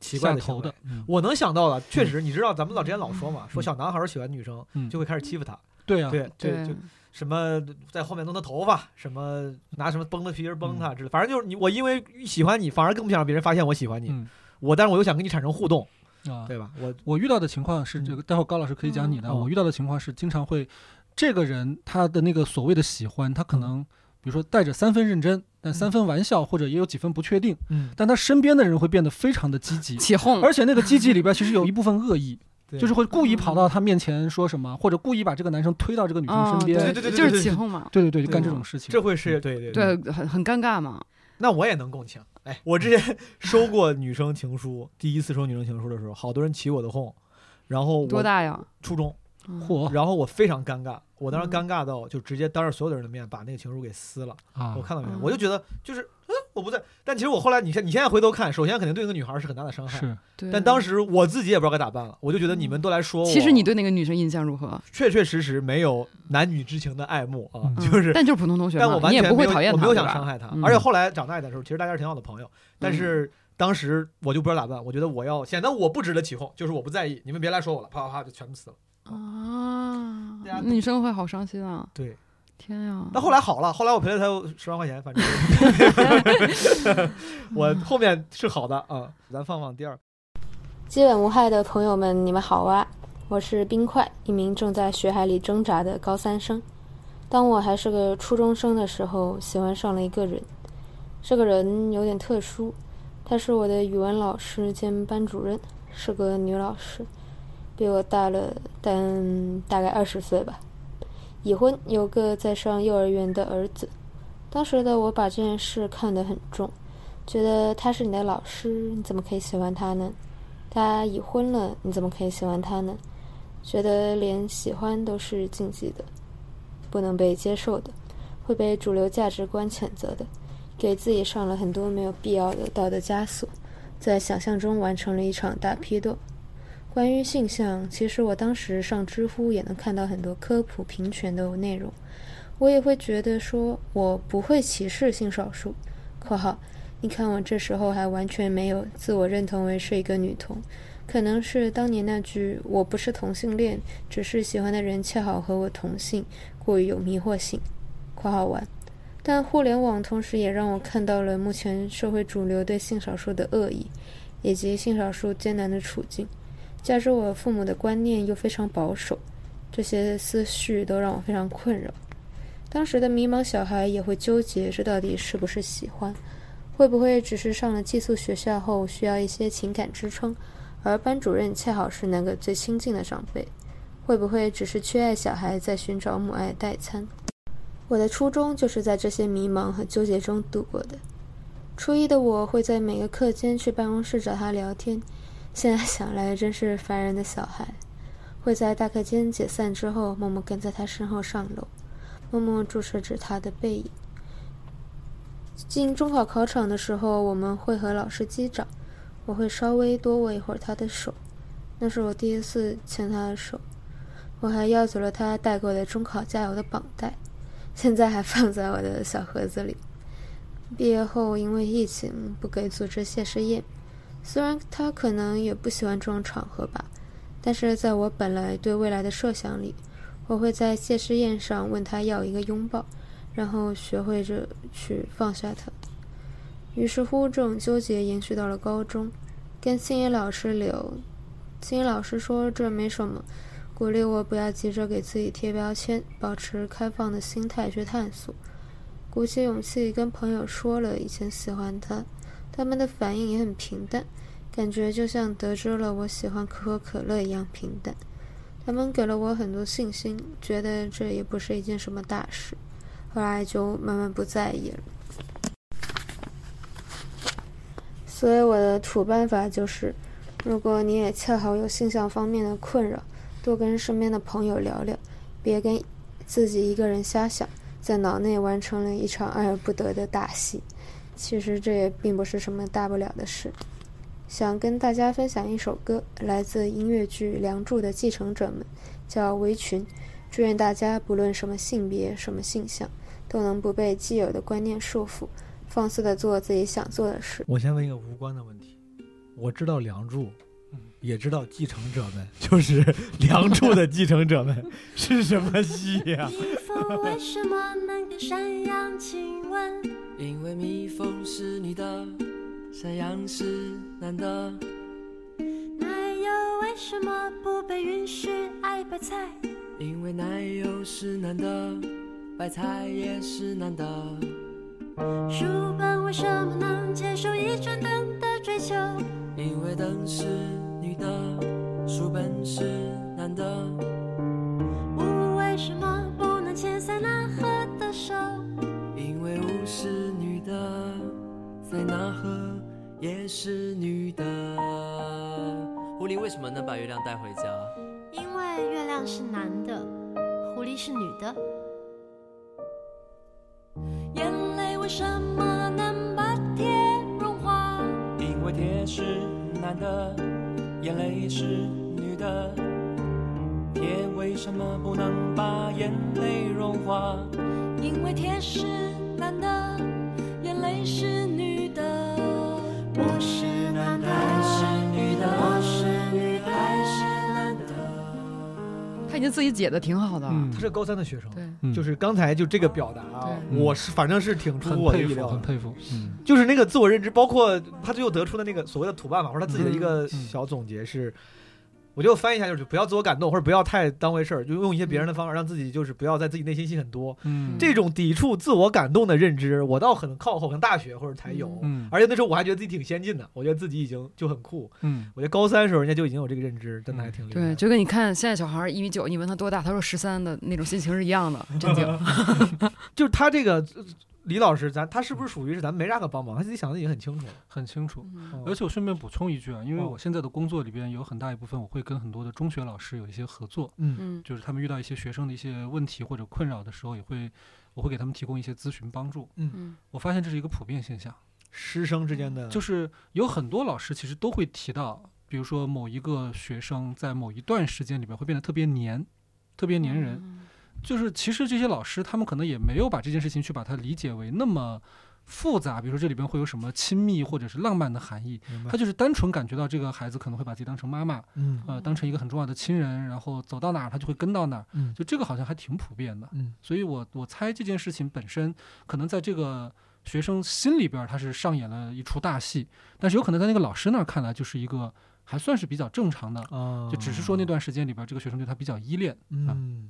奇怪的头的？我能想到的，确实，你知道咱们老之前老说嘛，说小男孩喜欢女生就会开始欺负她。对呀，对对，就什么在后面弄她头发，什么拿什么绷的皮筋绷她之类，反正就是你我因为喜欢你，反而更不想让别人发现我喜欢你。我但是我又想跟你产生互动。啊，对吧？我我遇到的情况是这个，待会儿高老师可以讲你的。我遇到的情况是，经常会，这个人他的那个所谓的喜欢，他可能比如说带着三分认真，但三分玩笑，或者也有几分不确定。嗯，但他身边的人会变得非常的积极起哄，而且那个积极 里边其实有一部分恶意，就是会故意跑到他面前说什么，或者故意把这个男生推到这个女生身边，对对对，就是起哄嘛。对对对，就干这种事情，这会是对对对，很很尴尬嘛。那我也能共情。哎，我之前收过女生情书，第一次收女生情书的时候，好多人起我的哄，然后多大呀？初中，嚯！然后我非常尴尬，我当时尴尬到就直接当着所有的人的面把那个情书给撕了。啊！我看到没有？我就觉得就是。我不在，但其实我后来，你现你现在回头看，首先肯定对那个女孩是很大的伤害。是，但当时我自己也不知道该咋办了，我就觉得你们都来说我。其实你对那个女生印象如何？确确实实没有男女之情的爱慕啊，就是。但就是普通同学但我完全不会讨厌她，我没有想伤害她。而且后来长大一点的时候，其实大家是挺好的朋友。但是当时我就不知道咋办，我觉得我要显得我不值得起哄，就是我不在意，你们别来说我了，啪啪啪就全部死了。啊，女生会好伤心啊。对。天呀！那后来好了，后来我赔了他十万块钱，反正 我后面是好的啊。咱放放第二，基本无害的朋友们，你们好啊！我是冰块，一名正在学海里挣扎的高三生。当我还是个初中生的时候，喜欢上了一个人。这个人有点特殊，她是我的语文老师兼班主任，是个女老师，比我大了但大概二十岁吧。已婚，有个在上幼儿园的儿子。当时的我把这件事看得很重，觉得他是你的老师，你怎么可以喜欢他呢？他已婚了，你怎么可以喜欢他呢？觉得连喜欢都是禁忌的，不能被接受的，会被主流价值观谴责的，给自己上了很多没有必要的道德枷锁，在想象中完成了一场大批斗。关于性向，其实我当时上知乎也能看到很多科普平权的内容，我也会觉得说我不会歧视性少数。（括号）你看我这时候还完全没有自我认同为是一个女同，可能是当年那句“我不是同性恋，只是喜欢的人恰好和我同性”过于有迷惑性。（括号完）但互联网同时也让我看到了目前社会主流对性少数的恶意，以及性少数艰难的处境。加之我父母的观念又非常保守，这些思绪都让我非常困扰。当时的迷茫小孩也会纠结，这到底是不是喜欢？会不会只是上了寄宿学校后需要一些情感支撑，而班主任恰好是那个最亲近的长辈？会不会只是缺爱小孩在寻找母爱代餐？我的初中就是在这些迷茫和纠结中度过的。初一的我会在每个课间去办公室找他聊天，现在想来真是烦人的小孩。会在大课间解散之后，默默跟在他身后上楼，默默注视着他的背影。进中考考场的时候，我们会和老师击掌，我会稍微多握一会儿他的手，那是我第一次牵他的手。我还要走了他带过的中考加油的绑带，现在还放在我的小盒子里。毕业后因为疫情不给组织谢师宴，虽然他可能也不喜欢这种场合吧，但是在我本来对未来的设想里，我会在谢师宴上问他要一个拥抱，然后学会着去放下他。于是乎，这种纠结延续到了高中，跟心野老师聊，心野老师说这没什么。鼓励我不要急着给自己贴标签，保持开放的心态去探索。鼓起勇气跟朋友说了以前喜欢他，他们的反应也很平淡，感觉就像得知了我喜欢可口可乐一样平淡。他们给了我很多信心，觉得这也不是一件什么大事。后来就慢慢不在意了。所以我的土办法就是，如果你也恰好有性向方面的困扰。多跟身边的朋友聊聊，别跟自己一个人瞎想，在脑内完成了一场爱而不得的大戏。其实这也并不是什么大不了的事。想跟大家分享一首歌，来自音乐剧《梁祝》的继承者们，叫《围裙》。祝愿大家不论什么性别、什么性向，都能不被既有的观念束缚，放肆的做自己想做的事。我先问一个无关的问题，我知道《梁祝》。也知道继承者们 就是《梁祝》的继承者们 是什么戏呀？为什么能跟山羊亲吻？因为蜜蜂是女的，山羊是男的。奶油为什么不被允许爱白菜？因为奶油是男的，白菜也是男的。书本为什么能接受一盏灯的追求？因为灯是。女的书本是男的，雾为什么不能牵塞纳河的手？因为雾是女的，塞纳河也是女的。狐狸为什么能把月亮带回家？因为月亮是男的，狐狸是女的。眼泪为什么能把铁融化？因为铁是男的。眼泪是女的，铁为什么不能把眼泪融化？因为铁是男的，眼泪是女的。我是他已经自己解的挺好的。他是高三的学生，对，就是刚才就这个表达，我是反正是挺出我的意料，很佩服。嗯，就是那个自我认知，包括他最后得出的那个所谓的土办法，或者他自己的一个小总结是。我就翻译一下，就是不要自我感动，或者不要太当回事儿，就用一些别人的方法，让自己就是不要在自己内心戏很多。嗯，这种抵触自我感动的认知，我倒很靠后，可能大学或者才有。嗯，而且那时候我还觉得自己挺先进的，我觉得自己已经就很酷。嗯，我觉得高三的时候人家就已经有这个认知，真的还挺厉害。对，就跟你看现在小孩一米九，你问他多大，他说十三的那种心情是一样的，震惊。就是他这个。李老师，咱他是不是属于是咱没啥可帮忙，他自己想的已经很清楚。了，很清楚。而且我顺便补充一句啊，因为我现在的工作里边有很大一部分，我会跟很多的中学老师有一些合作，嗯。嗯，就是他们遇到一些学生的一些问题或者困扰的时候，也会我会给他们提供一些咨询帮助。嗯。嗯，我发现这是一个普遍现象，师生之间的，就是有很多老师其实都会提到，比如说某一个学生在某一段时间里边会变得特别黏，特别黏人。就是其实这些老师他们可能也没有把这件事情去把它理解为那么复杂，比如说这里边会有什么亲密或者是浪漫的含义，他就是单纯感觉到这个孩子可能会把自己当成妈妈，嗯，呃，当成一个很重要的亲人，然后走到哪儿他就会跟到哪儿，嗯，就这个好像还挺普遍的，嗯，所以我我猜这件事情本身可能在这个学生心里边他是上演了一出大戏，但是有可能在那个老师那儿看来就是一个还算是比较正常的，就只是说那段时间里边这个学生对他比较依恋，嗯。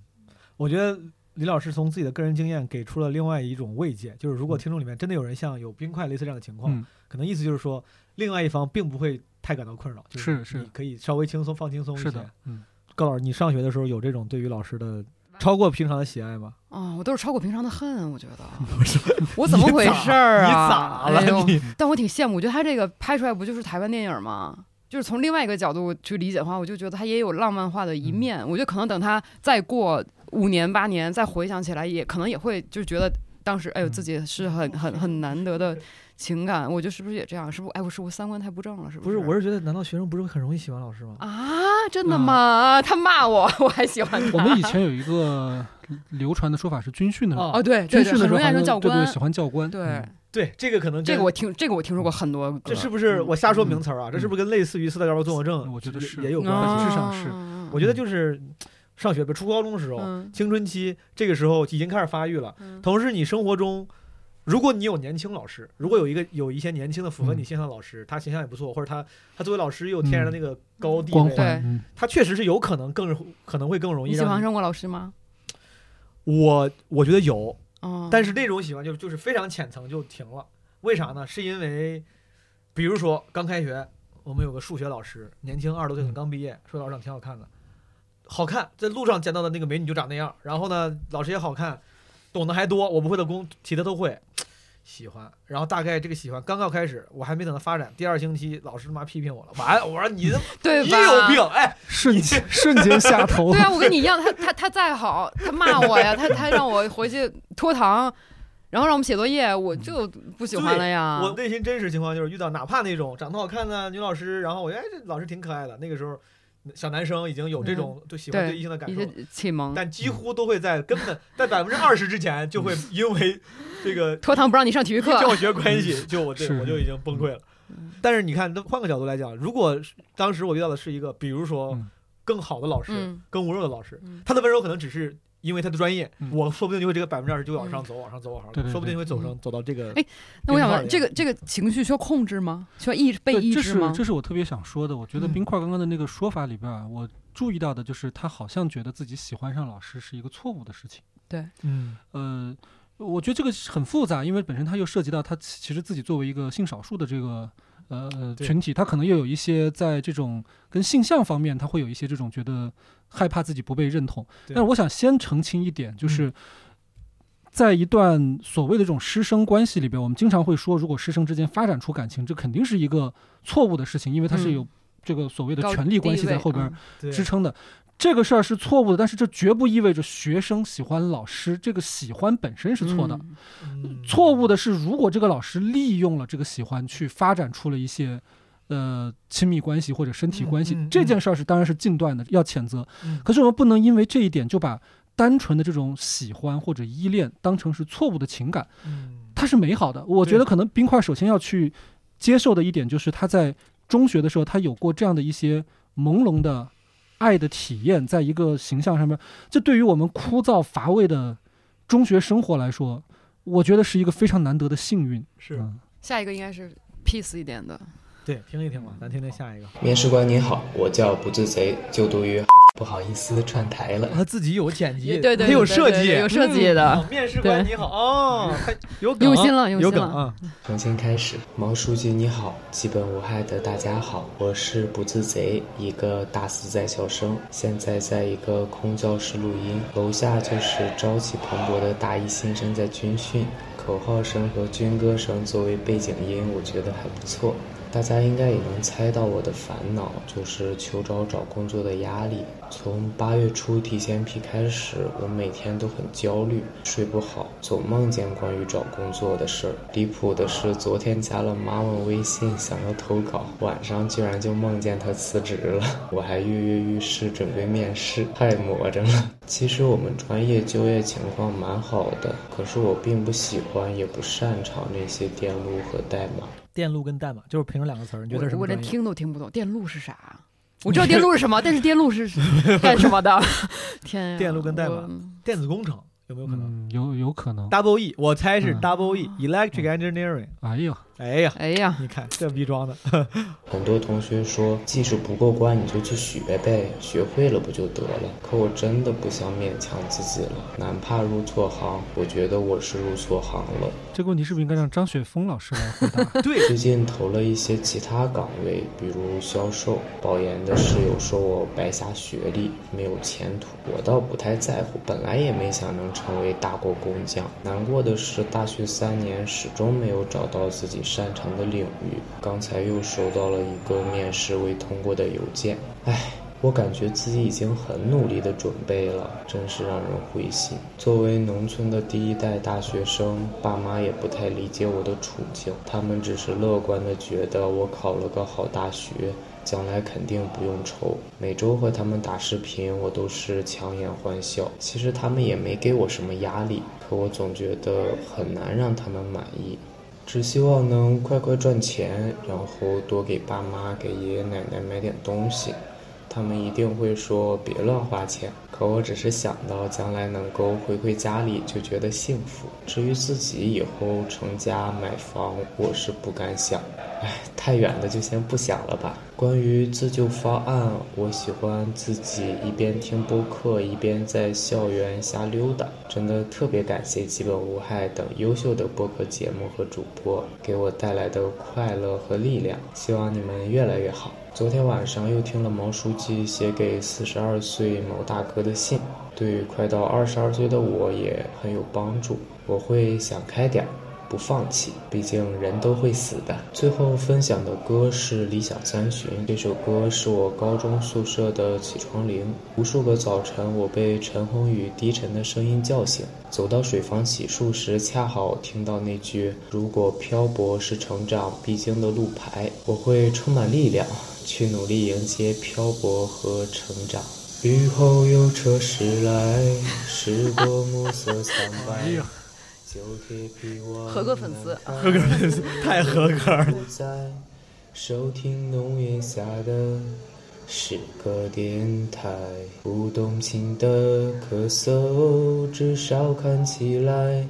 我觉得李老师从自己的个人经验给出了另外一种慰藉，就是如果听众里面真的有人像有冰块类似这样的情况，可能意思就是说，另外一方并不会太感到困扰，就是是，可以稍微轻松放轻松一些。是的，嗯。高老师，你上学的时候有这种对于老师的超过平常的喜爱吗？啊，我都是超过平常的恨，我觉得。我怎么回事儿啊？你咋了？你？但我挺羡慕，我觉得他这个拍出来不就是台湾电影吗？就是从另外一个角度去理解的话，我就觉得他也有浪漫化的一面。我觉得可能等他再过五年八年再回想起来，也可能也会就觉得当时哎呦自己是很很很难得的情感。我觉得是不是也这样？是不是？哎，我是不是三观太不正了？是不是？不是，我是觉得，难道学生不是很容易喜欢老师吗？啊，真的吗？他骂我，我还喜欢他。我们以前有一个流传的说法是军训的时候，哦对，军训的时候教官，对对，喜欢教官，对。对，这个可能这个我听这个我听说过很多，这是不是我瞎说名词啊？这是不是跟类似于斯德哥尔摩综合症？我觉得是也有关系。事实上是，我觉得就是上学，比如初高中的时候，青春期这个时候已经开始发育了。同时，你生活中，如果你有年轻老师，如果有一个有一些年轻的符合你形象的老师，他形象也不错，或者他他作为老师又有天然的那个高地位，他确实是有可能更可能会更容易。你喜欢上过老师吗？我我觉得有，但是那种喜欢就就是非常浅层就停了。为啥呢？是因为，比如说刚开学，我们有个数学老师，年轻二十多岁，刚毕业，数学老师长挺好看的，好看，在路上捡到的那个美女就长那样。然后呢，老师也好看，懂得还多，我不会的工题他都会，喜欢。然后大概这个喜欢刚刚开始，我还没等他发展，第二星期老师他妈批评我了，完，我说你 对你有病，哎，瞬间瞬间下头。对啊，我跟你一样，他他他再好，他骂我呀，他他让我回去拖堂。然后让我们写作业，我就不喜欢了呀。我内心真实情况就是遇到哪怕那种长得好看的女老师，然后我哎这老师挺可爱的。那个时候，小男生已经有这种对喜欢对异性的感受，启蒙，但几乎都会在根本在百分之二十之前就会因为这个 拖堂不让你上体育课教学关系，就我 这我就已经崩溃了。但是你看，那换个角度来讲，如果当时我遇到的是一个，比如说更好的老师，更温柔的老师，他的温柔可能只是。因为他的专业，我说不定就会这个百分之二十就往上走，往上走，往上走，说不定会走上走到这个。哎，那我想问，这个这个情绪需要控制吗？需要抑被抑制吗？这是这是我特别想说的。我觉得冰块刚刚的那个说法里边啊，我注意到的就是他好像觉得自己喜欢上老师是一个错误的事情。对，嗯，呃，我觉得这个很复杂，因为本身他又涉及到他其实自己作为一个性少数的这个。呃，群体他可能又有一些在这种跟性向方面，他会有一些这种觉得害怕自己不被认同。但是我想先澄清一点，就是在一段所谓的这种师生关系里边，我们经常会说，如果师生之间发展出感情，这肯定是一个错误的事情，因为它是有这个所谓的权力关系在后边支撑的。这个事儿是错误的，但是这绝不意味着学生喜欢老师。这个喜欢本身是错的，错误的是如果这个老师利用了这个喜欢去发展出了一些呃亲密关系或者身体关系，这件事儿是当然是禁断的，要谴责。可是我们不能因为这一点就把单纯的这种喜欢或者依恋当成是错误的情感。它是美好的。我觉得可能冰块首先要去接受的一点就是他在中学的时候他有过这样的一些朦胧的。爱的体验，在一个形象上面，这对于我们枯燥乏味的中学生活来说，我觉得是一个非常难得的幸运。是，下一个应该是 peace 一点的。对，听一听吧，咱听听下一个。面试官您好，我叫不自贼，就读于。不好意思，串台了。他自己有剪辑，对对，他有设计，有设计的。面试官你好，哦，有用心了，有梗啊。重新开始，毛书记你好，基本无害的大家好，我是不自贼，一个大四在校生，现在在一个空教室录音，楼下就是朝气蓬勃的大一新生在军训，口号声和军歌声作为背景音，我觉得还不错。大家应该也能猜到我的烦恼，就是求招找工作的压力。从八月初提前批开始，我每天都很焦虑，睡不好，总梦见关于找工作的事儿。离谱的是，昨天加了妈妈微信，想要投稿，晚上居然就梦见她辞职了。我还跃跃欲试，准备面试，太魔怔了。其实我们专业就业情况蛮好的，可是我并不喜欢，也不擅长那些电路和代码。电路跟代码就是凭着两个词儿，你觉得什么？我连听都听不懂，电路是啥？我知道电路是什么，但是电路是 干什么的？天，电路跟代码，电子工程有没有可能？有有可能。Double E，我猜是 Double E，Electric Engineering。哎呦，哎呀，哎呀，你看这逼装的。很多同学说技术不过关，你就去学呗，学会了不就得了？可我真的不想勉强自己了，哪怕入错行，我觉得我是入错行了。这个问题是不是应该让张雪峰老师来回答？对，最近投了一些其他岗位，比如销售。保研的室友说我白瞎学历，没有前途。我倒不太在乎，本来也没想能成为大国工匠。难过的是，大学三年始终没有找到自己擅长的领域。刚才又收到了一个面试未通过的邮件，唉。我感觉自己已经很努力的准备了，真是让人灰心。作为农村的第一代大学生，爸妈也不太理解我的处境，他们只是乐观的觉得我考了个好大学，将来肯定不用愁。每周和他们打视频，我都是强颜欢笑。其实他们也没给我什么压力，可我总觉得很难让他们满意。只希望能快快赚钱，然后多给爸妈、给爷爷奶奶买点东西。他们一定会说别乱花钱，可我只是想到将来能够回馈家里，就觉得幸福。至于自己以后成家买房，我是不敢想。唉，太远的就先不想了吧。关于自救方案，我喜欢自己一边听播客，一边在校园瞎溜达。真的特别感谢基本无害等优秀的播客节目和主播给我带来的快乐和力量。希望你们越来越好。昨天晚上又听了毛书记写给四十二岁毛大哥的信，对快到二十二岁的我也很有帮助。我会想开点儿。不放弃，毕竟人都会死的。最后分享的歌是《理想三旬》，这首歌是我高中宿舍的起床铃。无数个早晨，我被陈鸿宇低沉的声音叫醒。走到水房洗漱时，恰好听到那句：“如果漂泊是成长必经的路牌，我会充满力量去努力迎接漂泊和成长。”雨后有车驶来，驶过暮色苍白。合格粉丝，合格粉丝太合格了。收听浓烟下的诗歌电台，不动情的咳嗽，至少看起来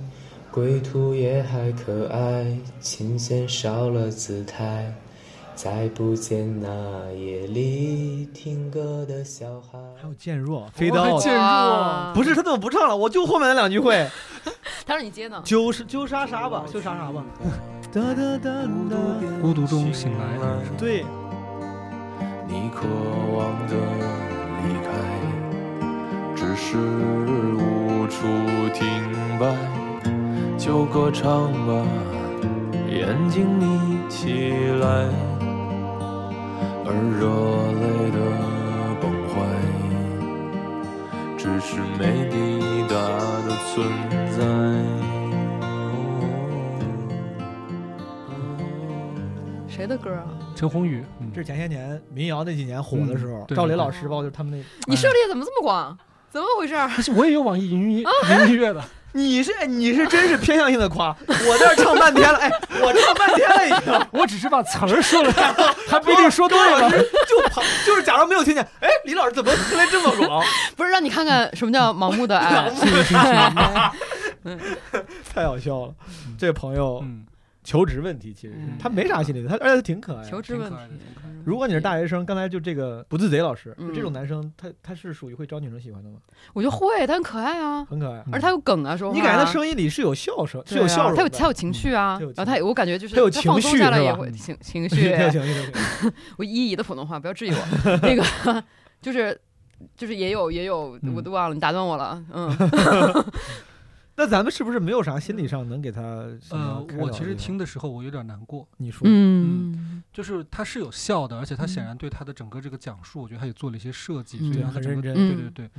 归途也还可爱。琴弦少了姿态。再不见那夜里听歌的小孩。还有渐弱，飞刀渐弱，不是他怎么不唱了？我就后面那两句会。他让你接呢。就是就啥啥吧，就啥啥吧。孤独中醒来。对。你渴望的离开，只是无处停摆，就歌唱吧，眼睛眯起来。而热泪的崩坏，只是没抵达的存在。谁的歌啊？陈鸿宇，这是前些年民谣那几年火的时候，赵雷老师吧，就是他们那。你涉猎怎么这么广？怎么回事？我也有网易云音 音乐的。你是你是真是偏向性的夸，我在这唱半天了，哎，我唱半天了已经，我只是把词儿说了，还不一定说对了，就旁就是假装没有听见，哎，李老师怎么听来这么广？不是让你看看什么叫盲目的爱，太好笑了，这朋友。求职问题其实他没啥心理，他而且他挺可爱。求职问题，如果你是大学生，刚才就这个不自贼老师，这种男生他他是属于会招女生喜欢的吗？我觉得会，他很可爱啊，很可爱，而且他有梗啊，说话。你感觉他声音里是有笑声，是有笑容，他有他有情绪啊，然后他我感觉就是他有情绪下来也会情情绪，有情绪。我一一的普通话，不要质疑我。那个就是就是也有也有，我都忘了，你打断我了，嗯。那咱们是不是没有啥心理上能给他？呃，我其实听的时候我有点难过。你说，嗯，就是他是有笑的，而且他显然对他的整个这个讲述，我觉得他也做了一些设计，所以很认真。对对对，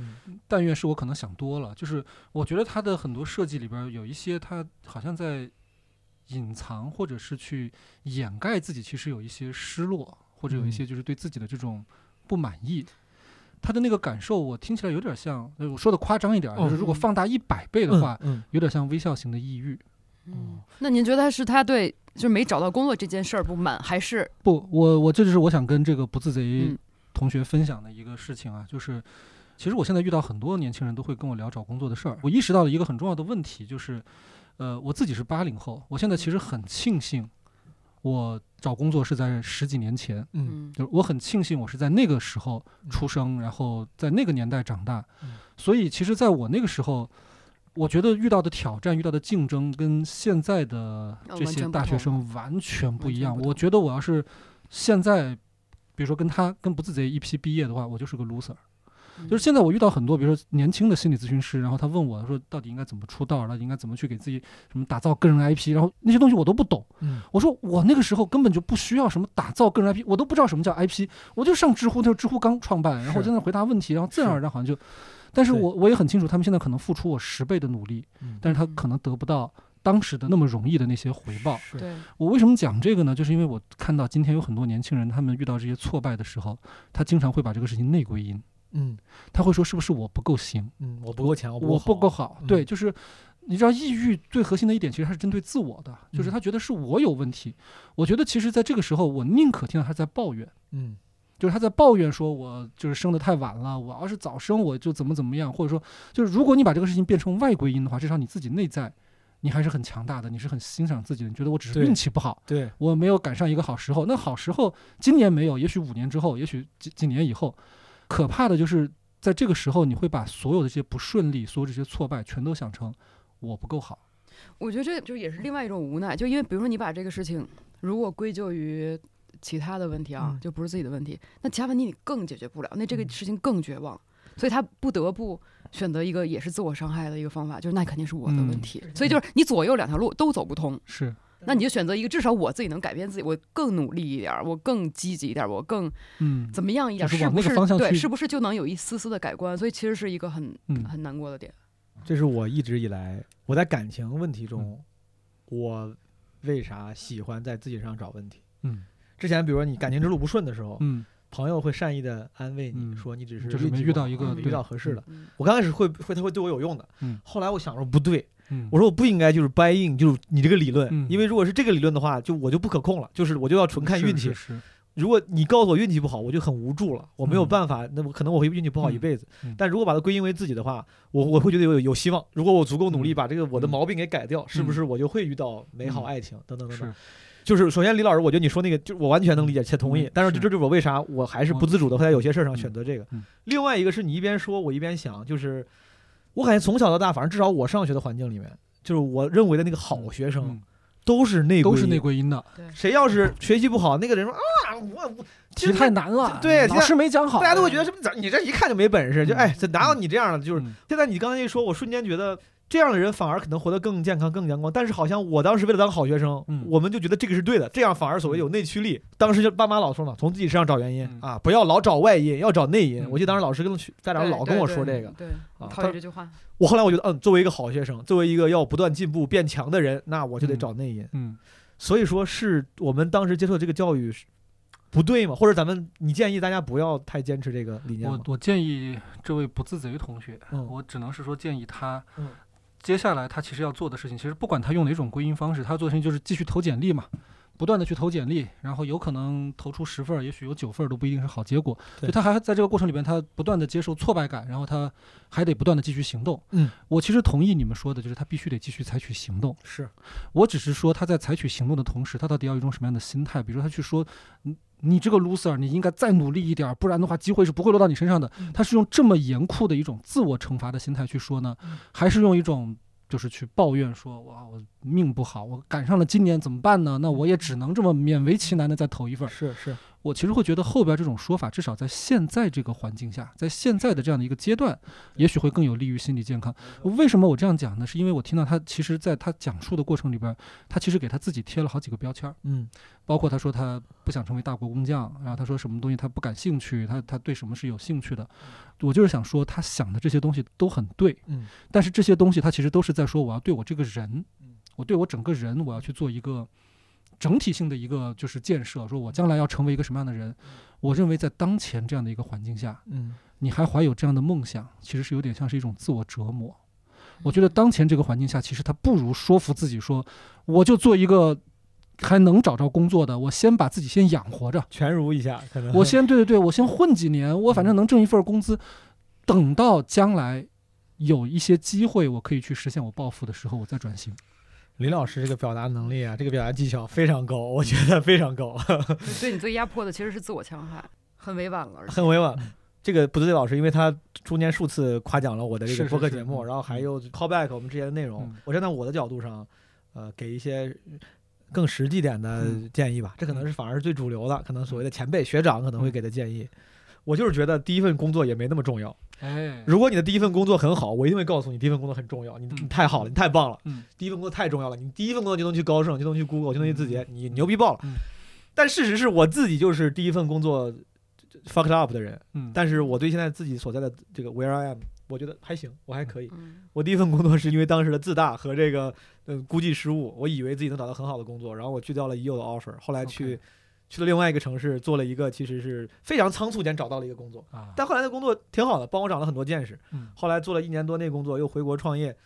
但愿是我可能想多了。就是我觉得他的很多设计里边有一些，他好像在隐藏或者是去掩盖自己，其实有一些失落，或者有一些就是对自己的这种不满意。他的那个感受，我听起来有点像，我说的夸张一点，就是如果放大一百倍的话，有点像微笑型的抑郁。嗯，那您觉得是他对就是没找到工作这件事儿不满，还是？不？我我这就是我想跟这个不自贼同学分享的一个事情啊，就是其实我现在遇到很多年轻人都会跟我聊找工作的事儿，我意识到了一个很重要的问题，就是呃，我自己是八零后，我现在其实很庆幸我找工作是在十几年前，嗯，就是我很庆幸我是在那个时候出生，然后在那个年代长大，所以其实在我那个时候，我觉得遇到的挑战、遇到的竞争跟现在的这些大学生完全不一样。我觉得我要是现在，比如说跟他跟不自贼一批毕业的话，我就是个 loser。就是现在我遇到很多，比如说年轻的心理咨询师，然后他问我说，到底应该怎么出道，到底应该怎么去给自己什么打造个人 IP，然后那些东西我都不懂。我说我那个时候根本就不需要什么打造个人 IP，我都不知道什么叫 IP，我就上知乎，那时候知乎刚创办，然后在那回答问题，然后自然而然好像就，但是我我也很清楚，他们现在可能付出我十倍的努力，但是他可能得不到当时的那么容易的那些回报。对我为什么讲这个呢？就是因为我看到今天有很多年轻人，他们遇到这些挫败的时候，他经常会把这个事情内归因。嗯，他会说是不是我不够行？嗯，我不够强，我不够好。对，就是你知道，抑郁最核心的一点其实它是针对自我的，就是他觉得是我有问题。我觉得其实在这个时候，我宁可听到他在抱怨，嗯，就是他在抱怨说，我就是生的太晚了，我要是早生我就怎么怎么样，或者说，就是如果你把这个事情变成外归因的话，至少你自己内在你还是很强大的，你是很欣赏自己的，你觉得我只是运气不好，对我没有赶上一个好时候。那好时候今年没有，也许五年之后，也许几几年以后，可怕的就是。在这个时候，你会把所有的这些不顺利、所有这些挫败，全都想成我不够好。我觉得这就也是另外一种无奈，就因为比如说你把这个事情如果归咎于其他的问题啊，就不是自己的问题，那其他问题你更解决不了，那这个事情更绝望，所以他不得不选择一个也是自我伤害的一个方法，就是那肯定是我的问题。所以就是你左右两条路都走不通。是。那你就选择一个，至少我自己能改变自己，我更努力一点，我更积极一点，我更嗯怎么样一点，是不是对，是不是就能有一丝丝的改观？所以其实是一个很很难过的点。这是我一直以来我在感情问题中，我为啥喜欢在自己身上找问题？嗯，之前比如说你感情之路不顺的时候，嗯，朋友会善意的安慰你说你只是就是没遇到一个遇到合适的。我刚开始会会他会对我有用的，嗯，后来我想说不对。嗯，我说我不应该就是 buy in，就是你这个理论，因为如果是这个理论的话，就我就不可控了，就是我就要纯看运气。是。如果你告诉我运气不好，我就很无助了，我没有办法，那我可能我会运气不好一辈子。但如果把它归因为自己的话，我我会觉得有有希望。如果我足够努力，把这个我的毛病给改掉，是不是我就会遇到美好爱情？等等等等。就是首先，李老师，我觉得你说那个，就我完全能理解且同意。但是这就是我为啥我还是不自主的会在有些事儿上选择这个。另外一个是你一边说，我一边想，就是我感觉从小到大，反正至少我上学的环境里面。就是我认为的那个好学生，都是内都是内归因的。谁要是学习不好，那个人说啊，我我题太难了，对，老师没讲好，大家都会觉得什么？你这一看就没本事，就哎，哪有你这样的？就是现在你刚才一说，我瞬间觉得。这样的人反而可能活得更健康、更阳光。但是好像我当时为了当好学生，我们就觉得这个是对的，这样反而所谓有内驱力。当时就爸妈老说嘛，从自己身上找原因啊，不要老找外因，要找内因。我记得当时老师跟家长老跟我说这个，对啊，套这句话。我后来我觉得，嗯，作为一个好学生，作为一个要不断进步、变强的人，那我就得找内因。嗯，所以说是我们当时接受这个教育不对吗？或者咱们你建议大家不要太坚持这个理念我我建议这位不自贼同学，我只能是说建议他。嗯。接下来他其实要做的事情，其实不管他用哪种归因方式，他做的事情就是继续投简历嘛，不断的去投简历，然后有可能投出十份，也许有九份都不一定是好结果。就，他还在这个过程里边，他不断的接受挫败感，然后他还得不断的继续行动。嗯，我其实同意你们说的，就是他必须得继续采取行动。是我只是说他在采取行动的同时，他到底要一种什么样的心态？比如说他去说，嗯，你这个 loser，你应该再努力一点，不然的话机会是不会落到你身上的。他是用这么严酷的一种自我惩罚的心态去说呢，还是用一种？就是去抱怨说，哇，我命不好，我赶上了今年怎么办呢？那我也只能这么勉为其难的再投一份。是是。我其实会觉得后边这种说法，至少在现在这个环境下，在现在的这样的一个阶段，也许会更有利于心理健康。为什么我这样讲呢？是因为我听到他其实在他讲述的过程里边，他其实给他自己贴了好几个标签儿。嗯，包括他说他不想成为大国工匠，然后他说什么东西他不感兴趣，他他对什么是有兴趣的。我就是想说，他想的这些东西都很对。嗯，但是这些东西他其实都是在说，我要对我这个人，我对我整个人，我要去做一个。整体性的一个就是建设，说我将来要成为一个什么样的人？我认为在当前这样的一个环境下，嗯，你还怀有这样的梦想，其实是有点像是一种自我折磨。我觉得当前这个环境下，其实他不如说服自己说，我就做一个还能找着工作的，我先把自己先养活着，全如一下，可能我先对对对，我先混几年，我反正能挣一份工资，等到将来有一些机会，我可以去实现我抱负的时候，我再转型。林老师这个表达能力啊，这个表达技巧非常高，我觉得非常高。对你最压迫的其实是自我戕害，很委婉了，很委婉。这个不对，老师，因为他中间数次夸奖了我的这个播客节目，然后还有 call back 我们之前的内容。我站在我的角度上，呃，给一些更实际点的建议吧。这可能是反而是最主流的，可能所谓的前辈学长可能会给的建议。我就是觉得第一份工作也没那么重要。哎，如果你的第一份工作很好，我一定会告诉你，第一份工作很重要。你你太好了，你太棒了。嗯，第一份工作太重要了。你第一份工作就能去高盛，就能去 Google，就能去字节，你牛逼爆了。但事实是我自己就是第一份工作。fucked up 的人，嗯，但是我对现在自己所在的这个 where I am，我觉得还行，我还可以。我第一份工作是因为当时的自大和这个呃估计失误，我以为自己能找到很好的工作，然后我拒掉了已有的 offer，后来去去了另外一个城市做了一个其实是非常仓促间找到了一个工作，但后来的工作挺好的，帮我长了很多见识。后来做了一年多那工作，又回国创业，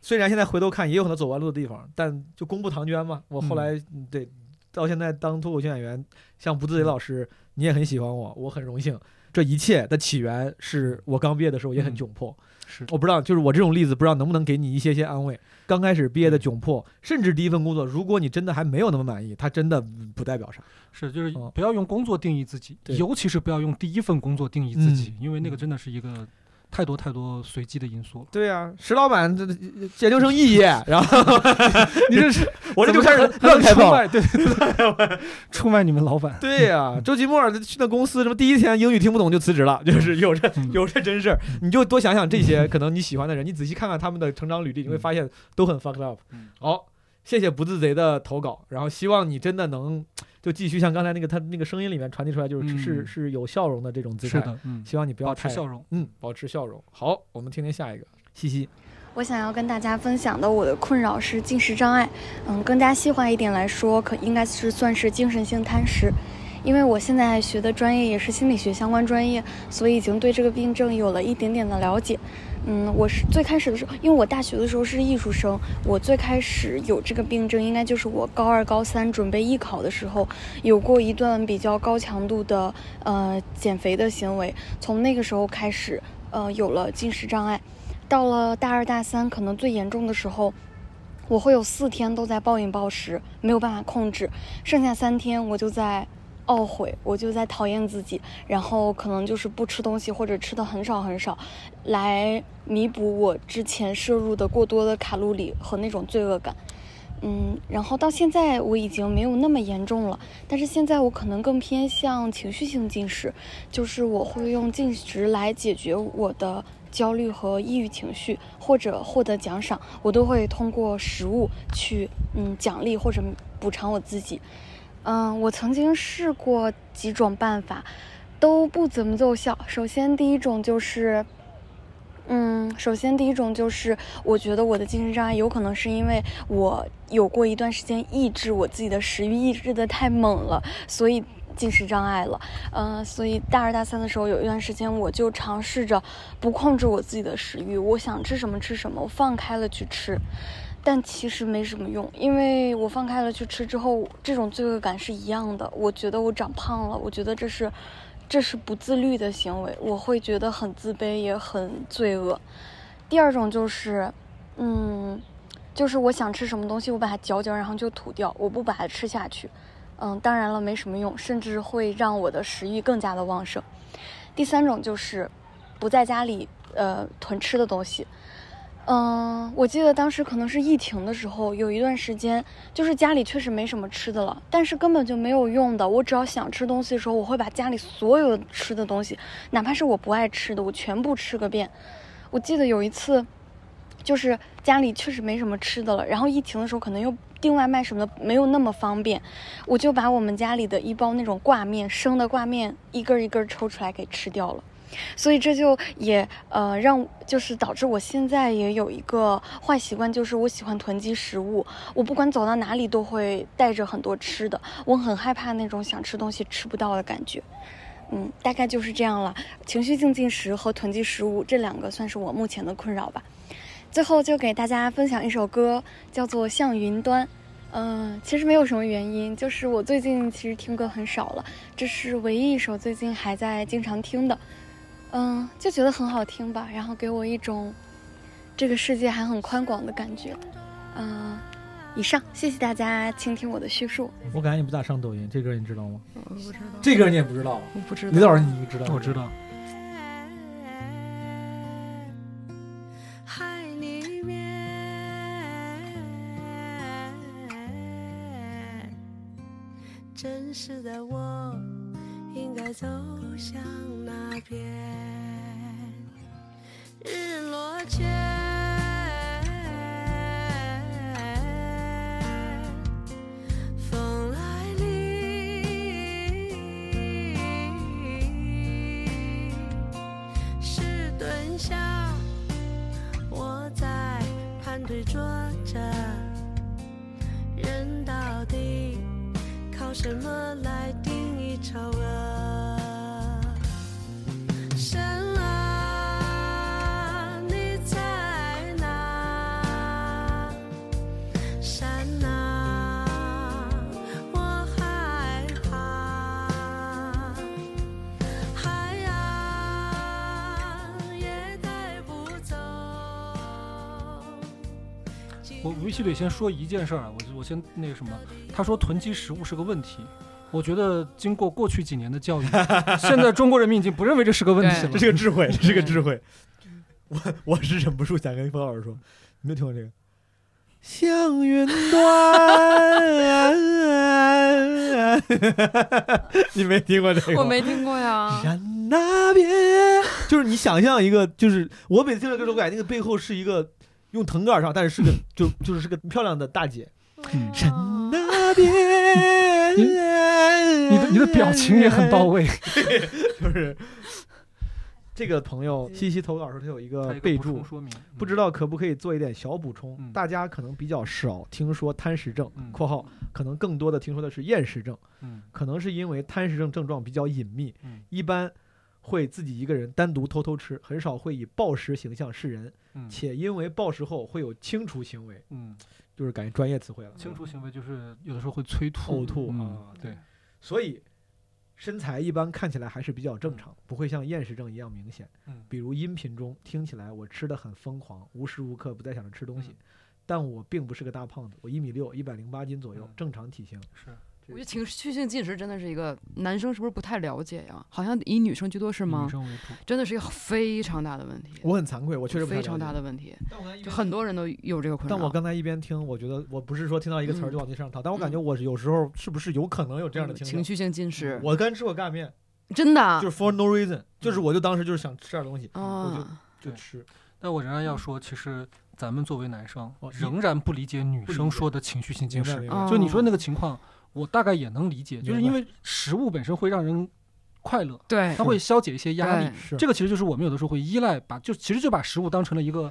虽然现在回头看也有很多走弯路的地方，但就功不唐捐嘛。我后来对到现在当脱口秀演员，像不自己老师。你也很喜欢我，我很荣幸。这一切的起源是我刚毕业的时候也很窘迫，是我不知道，就是我这种例子，不知道能不能给你一些些安慰。刚开始毕业的窘迫，甚至第一份工作，如果你真的还没有那么满意，它真的不代表啥。是，就是不要用工作定义自己，尤其是不要用第一份工作定义自己，因为那个真的是一个。太多太多随机的因素。对呀，石老板这研究生肄业，然后 你这是我这就开始乱开炮，对对对，出卖你们老板。对呀，周奇墨去那公司，什么第一天英语听不懂就辞职了，就是有这有这真事儿。你就多想想这些可能你喜欢的人，你仔细看看他们的成长履历，你会发现都很 fucked up。好，谢谢不自贼的投稿，然后希望你真的能。就继续像刚才那个他那个声音里面传递出来，就是是是有笑容的这种姿态。是的，嗯，希望你不要太笑容，嗯，保持笑容。好，我们听听下一个，西西。我想要跟大家分享的我的困扰是进食障碍，嗯，更加细化一点来说，可应该是算是精神性贪食。因为我现在学的专业也是心理学相关专业，所以已经对这个病症有了一点点的了解。嗯，我是最开始的时候，因为我大学的时候是艺术生，我最开始有这个病症，应该就是我高二、高三准备艺考的时候，有过一段比较高强度的呃减肥的行为。从那个时候开始，呃，有了进食障碍。到了大二、大三，可能最严重的时候，我会有四天都在暴饮暴食，没有办法控制，剩下三天我就在。懊悔，我就在讨厌自己，然后可能就是不吃东西或者吃的很少很少，来弥补我之前摄入的过多的卡路里和那种罪恶感。嗯，然后到现在我已经没有那么严重了，但是现在我可能更偏向情绪性进食，就是我会用进食来解决我的焦虑和抑郁情绪，或者获得奖赏，我都会通过食物去嗯奖励或者补偿我自己。嗯，我曾经试过几种办法，都不怎么奏效。首先，第一种就是，嗯，首先第一种就是，我觉得我的精神障碍有可能是因为我有过一段时间抑制我自己的食欲，抑制的太猛了，所以进食障碍了。嗯，所以大二大三的时候有一段时间，我就尝试着不控制我自己的食欲，我想吃什么吃什么，我放开了去吃。但其实没什么用，因为我放开了去吃之后，这种罪恶感是一样的。我觉得我长胖了，我觉得这是，这是不自律的行为，我会觉得很自卑，也很罪恶。第二种就是，嗯，就是我想吃什么东西，我把它嚼嚼，然后就吐掉，我不把它吃下去。嗯，当然了，没什么用，甚至会让我的食欲更加的旺盛。第三种就是，不在家里呃囤吃的东西。嗯，我记得当时可能是疫情的时候，有一段时间，就是家里确实没什么吃的了，但是根本就没有用的。我只要想吃东西的时候，我会把家里所有吃的东西，哪怕是我不爱吃的，我全部吃个遍。我记得有一次，就是家里确实没什么吃的了，然后疫情的时候可能又订外卖什么的没有那么方便，我就把我们家里的一包那种挂面，生的挂面，一根一根抽出来给吃掉了。所以这就也呃让就是导致我现在也有一个坏习惯，就是我喜欢囤积食物。我不管走到哪里都会带着很多吃的，我很害怕那种想吃东西吃不到的感觉。嗯，大概就是这样了。情绪性进食和囤积食物这两个算是我目前的困扰吧。最后就给大家分享一首歌，叫做《向云端》。嗯，其实没有什么原因，就是我最近其实听歌很少了，这是唯一一首最近还在经常听的。嗯，就觉得很好听吧，然后给我一种这个世界还很宽广的感觉。嗯，以上，谢谢大家倾听我的叙述。我感觉你不咋上抖音，这歌你知道吗？我不知道。这歌你也不知道？我不知道。李老师，你知道？我知道。海里面，真实的我应该走向哪边？日落前。风来临，石墩下，我在盘腿坐着，人到底靠什么来定义丑恶？我必须得先说一件事儿啊，我我先那个什么，他说囤积食物是个问题，我觉得经过过去几年的教育，现在中国人民已经不认为这是个问题了，这是个智慧，这是个智慧。我我是忍不住想跟冯老师说，你没有听过这个？向云端，你没听过这个？我没听过呀。山那边，就是你想象一个，就是我每次听到这首歌都感觉那个背后是一个。用藤杆上，但是是个就就是是个漂亮的大姐。山那边，你的你的表情也很到位。就是这个朋友西西投稿时候，他有一个备注说明，不知道可不可以做一点小补充？大家可能比较少听说贪食症（括号可能更多的听说的是厌食症）。可能是因为贪食症症状比较隐秘，一般。会自己一个人单独偷偷吃，很少会以暴食形象示人，且因为暴食后会有清除行为，嗯，就是感觉专业词汇了。清除行为就是有的时候会催吐、呕吐啊，对。所以身材一般看起来还是比较正常，不会像厌食症一样明显。嗯，比如音频中听起来我吃的很疯狂，无时无刻不在想着吃东西，但我并不是个大胖子，我一米六，一百零八斤左右，正常体型。是。我觉得情绪性进食真的是一个男生是不是不太了解呀？好像以女生居多是吗？女生为主，真的是一个非常大的问题。我很惭愧，我确实非常大的问题。就很多人都有这个困扰。但我刚才一边听，我觉得我不是说听到一个词儿就往那上套，但我感觉我有时候是不是有可能有这样的情绪性进食？我刚吃过干面，真的就是 for no reason，就是我就当时就是想吃点东西，我就就吃。但我仍然要说，其实咱们作为男生，仍然不理解女生说的情绪性进食。就你说那个情况。我大概也能理解，就是因为食物本身会让人快乐，对，它会消解一些压力。这个其实就是我们有的时候会依赖，把就其实就把食物当成了一个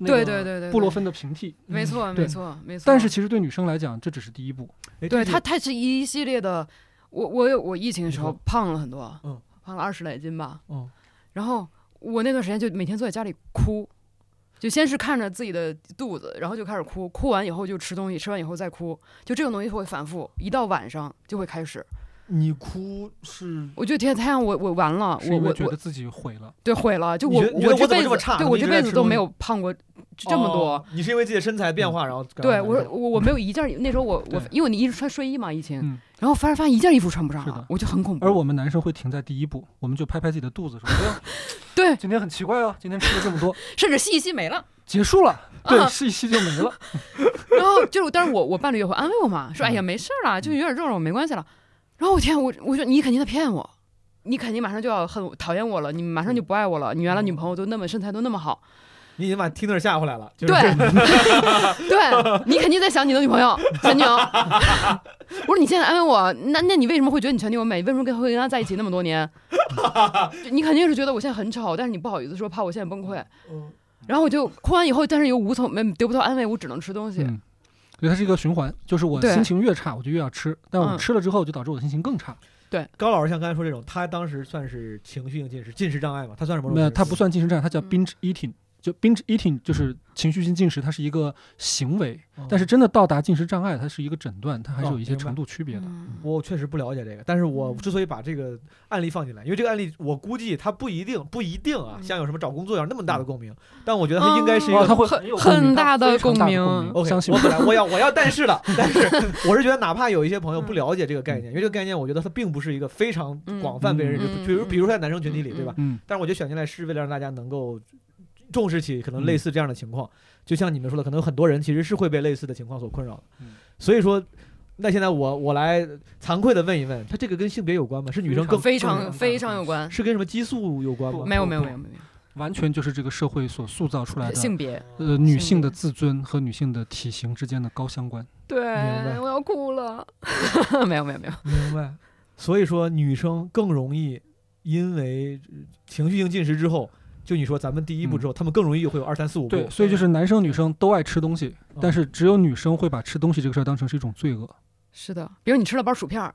对对对对布洛芬的平替。没错没错没错。但是其实对女生来讲，这只是第一步。对它它是一系列的。我我有我疫情的时候胖了很多，嗯，胖了二十来斤吧，嗯，然后我那段时间就每天坐在家里哭。就先是看着自己的肚子，然后就开始哭，哭完以后就吃东西，吃完以后再哭，就这种东西会反复，一到晚上就会开始。你哭是？我就天太阳，我我完了，我我觉得自己毁了。对，毁了。就我我这辈子，对我这辈子都没有胖过这么多。你是因为自己的身材变化，然后？对，我我我没有一件，那时候我我因为你一直穿睡衣嘛，疫情，然后发现发现一件衣服穿不上了，我就很恐怖。而我们男生会停在第一步，我们就拍拍自己的肚子说：“哎呀，对，今天很奇怪哦，今天吃了这么多，甚至吸一吸没了，结束了，对，吸一吸就没了。然后就是，但是我我伴侣也会安慰我嘛，说：哎呀，没事了，就有点肉肉，没关系了。”然后我天，我我说你肯定在骗我，你肯定马上就要很讨厌我了，你马上就不爱我了。你原来女朋友都那么身材都那么好，你已经把 Tina 吓回来了。对，对你肯定在想你的女朋友前女友。我说你现在安慰我，那那你为什么会觉得你前女友美？为什么跟会跟他在一起那么多年？你肯定是觉得我现在很丑，但是你不好意思说，怕我现在崩溃。然后我就哭完以后，但是又无从没得不到安慰，我只能吃东西。所以它是一个循环，就是我心情越差，我就越要吃，但我吃了之后，就导致我的心情更差。对，高老师像刚才说这种，他当时算是情绪性进食，进食障碍嘛？他算什么？没有，他不算进食障碍，他叫 binge eating，就 binge eating 就是情绪性进食，它是一个行为，但是真的到达进食障碍，它是一个诊断，它还是有一些程度区别的。我确实不了解这个，但是我之所以把这个案例放进来，因为这个案例我估计它不一定不一定啊，像有什么找工作一样那么大的共鸣，但我觉得它应该是一个它会很很大的共鸣。OK，我本来 我要我要但是的，但是 我是觉得哪怕有一些朋友不了解这个概念，因为这个概念我觉得它并不是一个非常广泛被认知，比如比如说在男生群体里，对吧？嗯。但是我觉得选进来是为了让大家能够。重视起可能类似这样的情况，就像你们说的，可能很多人其实是会被类似的情况所困扰的。所以说，那现在我我来惭愧的问一问，他这个跟性别有关吗？是女生更非常非常有关？是跟什么激素有关吗？没有没有没有没有，完全就是这个社会所塑造出来的性别呃女性的自尊和女性的体型之间的高相关。对，我要哭了。没有没有没有，明白。所以说，女生更容易因为情绪性进食之后。就你说，咱们第一步之后，他们更容易会有二三四五步。对，所以就是男生女生都爱吃东西，但是只有女生会把吃东西这个事儿当成是一种罪恶。是的，比如你吃了包薯片，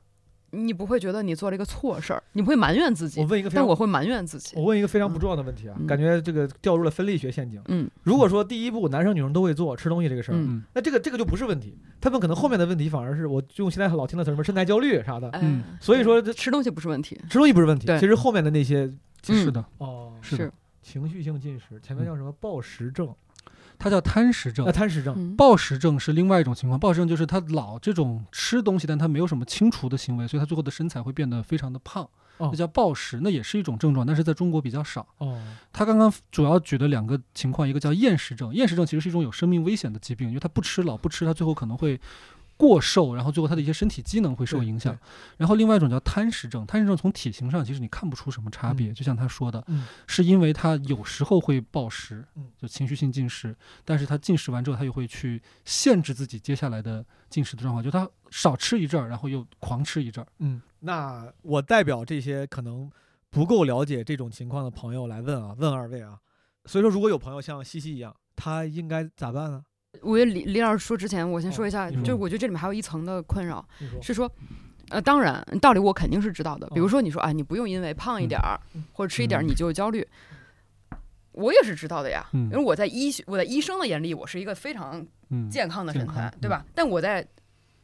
你不会觉得你做了一个错事儿，你不会埋怨自己。我问一个，但我会埋怨自己。我问一个非常不重要的问题啊，感觉这个掉入了分类学陷阱。嗯，如果说第一步男生女生都会做吃东西这个事儿，那这个这个就不是问题。他们可能后面的问题反而是我用现在老听的词什么身材焦虑啥的。嗯，所以说吃东西不是问题，吃东西不是问题。其实后面的那些是的，哦，是。情绪性进食，前面叫什么暴食症？它叫贪食症。啊，贪食症。暴食症是另外一种情况。暴食症就是他老这种吃东西，但他没有什么清除的行为，所以他最后的身材会变得非常的胖。那叫暴食，那也是一种症状，但是在中国比较少。哦。他刚刚主要举的两个情况，一个叫厌食症。厌食症其实是一种有生命危险的疾病，因为他不吃，老不吃，他最后可能会。过瘦，然后最后他的一些身体机能会受影响。然后另外一种叫贪食症，贪食症从体型上其实你看不出什么差别，就像他说的，是因为他有时候会暴食，就情绪性进食，但是他进食完之后他又会去限制自己接下来的进食的状况，就他少吃一阵儿，然后又狂吃一阵儿。嗯，那我代表这些可能不够了解这种情况的朋友来问啊，问二位啊，所以说如果有朋友像西西一样，他应该咋办呢？我觉得李李老师说之前，我先说一下，就是我觉得这里面还有一层的困扰，是说，呃，当然道理我肯定是知道的。比如说你说啊，你不用因为胖一点儿或者吃一点儿你就焦虑，我也是知道的呀。因为我在医学我在医生的眼里，我是一个非常健康的身材，对吧？但我在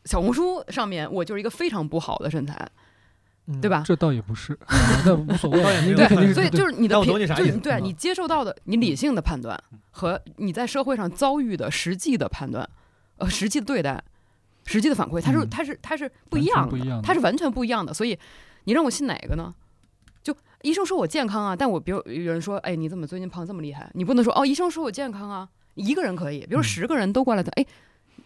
小红书上面，我就是一个非常不好的身材。对吧？这倒也不是，那无所谓。对，所以就是你的评，就是对你接受到的，你理性的判断和你在社会上遭遇的实际的判断，呃，实际的对待，实际的反馈，它是它是它是不一样的，它是完全不一样的。所以你让我信哪个呢？就医生说我健康啊，但我比如有人说，哎，你怎么最近胖这么厉害？你不能说哦，医生说我健康啊，一个人可以，比如十个人都过来的，哎。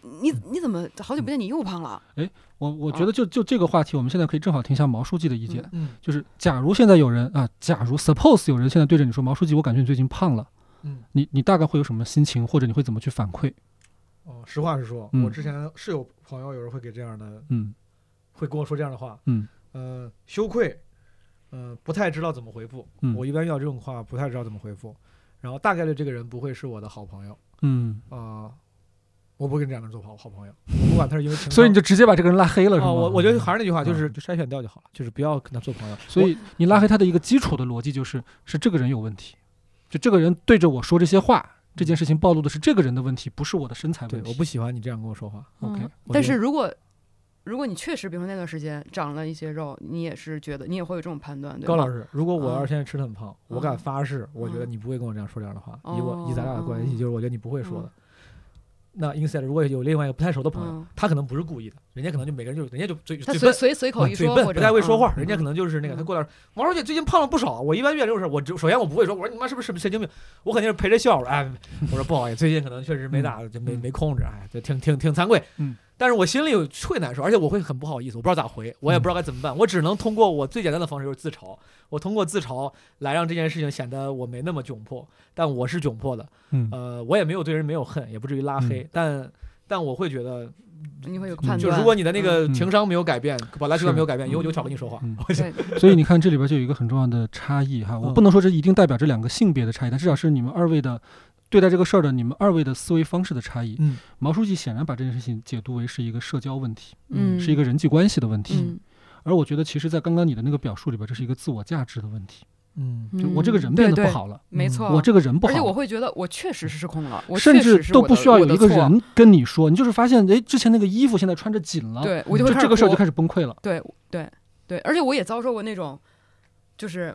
你你怎么好久不见你又胖了？哎，我我觉得就就这个话题，我们现在可以正好听一下毛书记的意见。嗯，就是假如现在有人啊，假如 suppose 有人现在对着你说毛书记，我感觉你最近胖了，嗯，你你大概会有什么心情，或者你会怎么去反馈？哦，实话实说，我之前是有朋友有人会给这样的，嗯，会跟我说这样的话，嗯，呃，羞愧，呃，不太知道怎么回复。嗯，我一般遇到这种话不太知道怎么回复，然后大概率这个人不会是我的好朋友。嗯啊。我不跟这样的人做好好朋友，不管他是因为，所以你就直接把这个人拉黑了，是吗？我我觉得还是那句话，就是就筛选掉就好了，就是不要跟他做朋友。所以你拉黑他的一个基础的逻辑就是，是这个人有问题，就这个人对着我说这些话，这件事情暴露的是这个人的问题，不是我的身材问题。我不喜欢你这样跟我说话。OK，但是如果如果你确实，比如说那段时间长了一些肉，你也是觉得你也会有这种判断。高老师，如果我要是现在吃的很胖，我敢发誓，我觉得你不会跟我这样说这样的话。以我以咱俩的关系，就是我觉得你不会说的。那 inside 如果有另外一个不太熟的朋友，他可能不是故意的，人家可能就每个人就人家就嘴嘴随随随口一说，不太会说话，人家可能就是那个他过来，王书记最近胖了不少。我一般遇到这种事，我首先我不会说，我说你妈是不是神经病？我肯定是陪着笑，哎，我说不好意思，最近可能确实没打，就没没控制，哎，就挺挺挺惭愧。嗯。但是我心里会难受，而且我会很不好意思，我不知道咋回，我也不知道该怎么办，我只能通过我最简单的方式，就是自嘲。我通过自嘲来让这件事情显得我没那么窘迫，但我是窘迫的。嗯。呃，我也没有对人没有恨，也不至于拉黑，但。但我会觉得，你会有判断。就如果你的那个情商没有改变，本来习惯没有改变，以后就少跟你说话。所以你看，这里边就有一个很重要的差异哈。我不能说这一定代表这两个性别的差异，但至少是你们二位的对待这个事儿的你们二位的思维方式的差异。嗯，毛书记显然把这件事情解读为是一个社交问题，嗯，是一个人际关系的问题。而我觉得，其实，在刚刚你的那个表述里边，这是一个自我价值的问题。嗯，就我这个人变得不好了，没错，我这个人不好，而且我会觉得我确实是失控了，我甚至都不需要有一个人跟你说，你就是发现，哎，之前那个衣服现在穿着紧了，对我就会这个事儿就开始崩溃了。对对对，而且我也遭受过那种，就是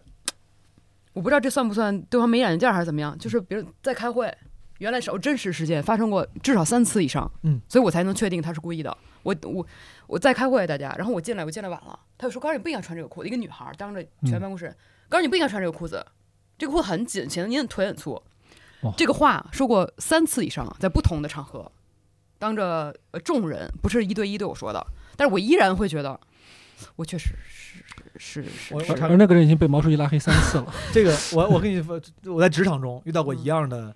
我不知道这算不算对方没眼力见还是怎么样，就是比如在开会，原来是真实事件发生过至少三次以上，嗯，所以我才能确定他是故意的。我我我在开会，大家，然后我进来，我进来晚了，他就说：“高儿，你不应该穿这个裤子。”一个女孩当着全办公室。告诉你不应该穿这个裤子，这个裤子很紧，显得你的腿很粗。这个话说过三次以上，在不同的场合，当着众人，不是一对一对我说的，但是我依然会觉得，我确实是是是。而那个人已经被毛书记拉黑三次了。这个我我跟你说，我在职场中遇到过一样的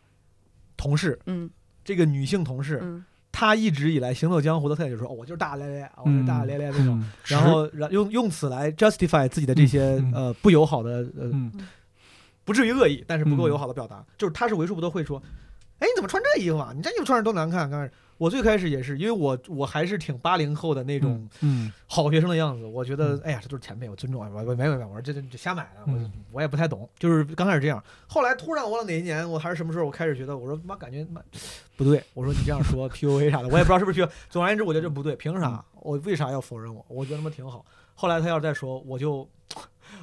同事，嗯，这个女性同事，嗯。他一直以来行走江湖的特点就是说，我就是大大咧咧，我是大大咧咧那种，然后用用此来 justify 自己的这些呃不友好的呃，不至于恶意，但是不够友好的表达，就是他是为数不多会说，哎，你怎么穿这衣服啊？你这衣服穿着多难看，刚开始。我最开始也是，因为我我还是挺八零后的那种好学生的样子。我觉得，哎呀，这都是前辈，我尊重啊。我我没没没，我说这这这瞎买的，我我也不太懂。就是刚开始这样，后来突然我忘了哪一年，我还是什么时候，我开始觉得，我说妈，感觉妈不对。我说你这样说 PUA 啥的，我也不知道是不是 PUA。总而言之，我觉得这不对，凭啥？我为啥要否认我？我觉得他妈挺好。后来他要是再说，我就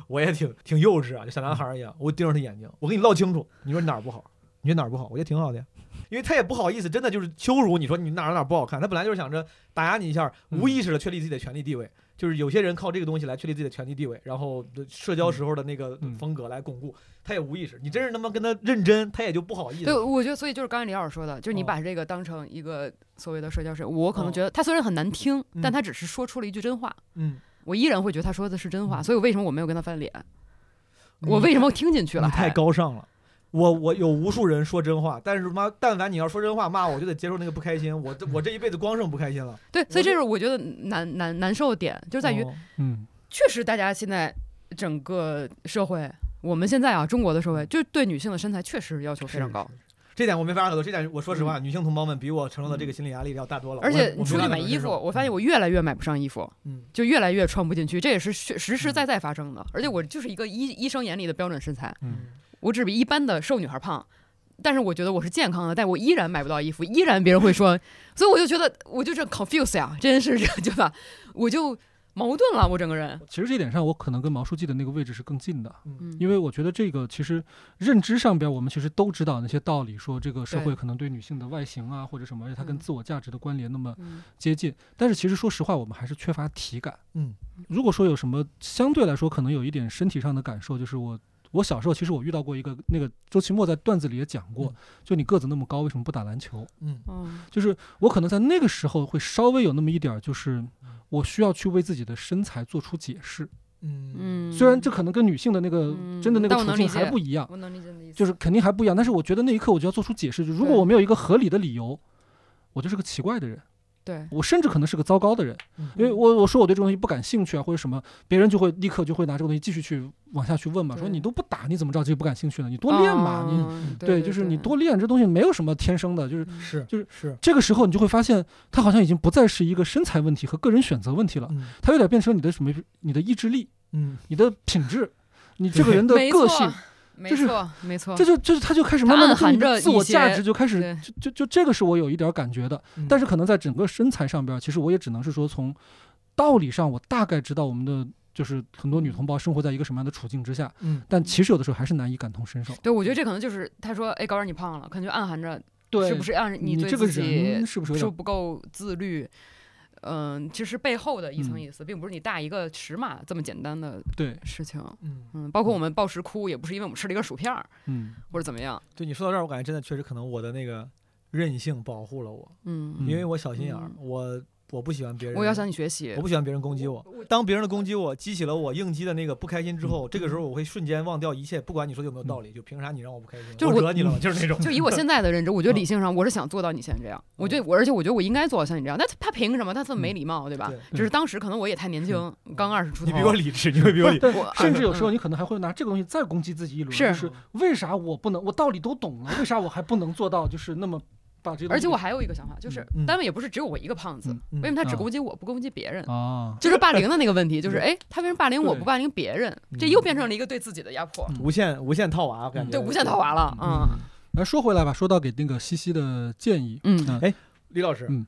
我也挺挺幼稚啊，就小男孩一样。我盯着他眼睛，我跟你唠清楚，你说你哪儿不好？你说哪儿不好？我觉得挺好的。因为他也不好意思，真的就是羞辱你说你哪儿哪儿不好看。他本来就是想着打压你一下，无意识的确立自己的权利地位。就是有些人靠这个东西来确立自己的权利地位，然后社交时候的那个风格来巩固。他也无意识，你真是他妈跟他认真，他也就不好意思。对，我觉得所以就是刚才李老师说的，就是你把这个当成一个所谓的社交事，我可能觉得他虽然很难听，但他只是说出了一句真话。嗯，我依然会觉得他说的是真话。所以为什么我没有跟他翻脸？我为什么听进去了？太高尚了。我我有无数人说真话，但是妈，但凡你要说真话骂我，我就得接受那个不开心。我我这一辈子光剩不开心了。对，所以这是我觉得难难难受的点，就在于，嗯，确实大家现在整个社会，我们现在啊，中国的社会，就对女性的身材确实要求非常高。这点我没法可说，这点我说实话，女性同胞们比我承受的这个心理压力要大多了。而且你出去买衣服，我发现我越来越买不上衣服，嗯，就越来越穿不进去，这也是实实实在在发生的。而且我就是一个医医生眼里的标准身材，嗯，我只比一般的瘦女孩胖。但是我觉得我是健康的，但我依然买不到衣服，依然别人会说，所以我就觉得我就是 confuse 呀，这件事对吧？我就矛盾了，我整个人。其实这点上，我可能跟毛书记的那个位置是更近的，嗯，因为我觉得这个其实认知上边，我们其实都知道那些道理，说这个社会可能对女性的外形啊或者什么，而且它跟自我价值的关联那么接近。但是其实说实话，我们还是缺乏体感。嗯，如果说有什么相对来说可能有一点身体上的感受，就是我。我小时候其实我遇到过一个那个周奇墨在段子里也讲过，就你个子那么高，为什么不打篮球？嗯就是我可能在那个时候会稍微有那么一点儿，就是我需要去为自己的身材做出解释。嗯虽然这可能跟女性的那个真的那个处境还不一样，就是肯定还不一样。但是我觉得那一刻我就要做出解释，就如果我没有一个合理的理由，我就是个奇怪的人。对。我甚至可能是个糟糕的人，因为我我说我对这东西不感兴趣啊，或者什么，别人就会立刻就会拿这个东西继续去往下去问嘛，说你都不打，你怎么知道自己不感兴趣呢？你多练嘛，你对，就是你多练，这东西没有什么天生的，就是是就是是，这个时候你就会发现，它好像已经不再是一个身材问题和个人选择问题了，它有点变成你的什么，你的意志力，嗯，你的品质，你这个人的个性。没错，没错，这就就是他就开始慢慢的含着自我价值就开始就就就这个是我有一点感觉的，但是可能在整个身材上边，其实我也只能是说从道理上我大概知道我们的就是很多女同胞生活在一个什么样的处境之下，嗯，但其实有的时候还是难以感同身受。对，我觉得这可能就是他说，哎，高人你胖了，可能就暗含着对，是不是暗你这个人是不是不够自律？嗯，其实背后的一层意思，并不是你大一个尺码这么简单的对事情。嗯嗯，包括我们暴食哭，也不是因为我们吃了一个薯片儿，嗯，或者怎么样。对你说到这儿，我感觉真的确实可能我的那个韧性保护了我。嗯，因为我小心眼儿，我。我不喜欢别人，我要向你学习。我不喜欢别人攻击我。当别人的攻击我激起了我应激的那个不开心之后，这个时候我会瞬间忘掉一切，不管你说的有没有道理，就凭啥你让我不开心？就我惹你了？就是那种。就以我现在的认知，我觉得理性上我是想做到你现在这样。我觉得我，而且我觉得我应该做到像你这样。那他凭什么？他这么没礼貌，对吧？只是当时可能我也太年轻，刚二十出头。你比我理智，你会比我理智。甚至有时候你可能还会拿这个东西再攻击自己一轮。是，为啥我不能？我道理都懂了，为啥我还不能做到？就是那么。而且我还有一个想法，就是单位也不是只有我一个胖子，为什么他只攻击我不攻击别人？啊，就是霸凌的那个问题，就是哎，他为什么霸凌我不霸凌别人？这又变成了一个对自己的压迫，无限无限套娃，我感觉对无限套娃了。嗯，那说回来吧，说到给那个西西的建议，嗯，哎，李老师，嗯，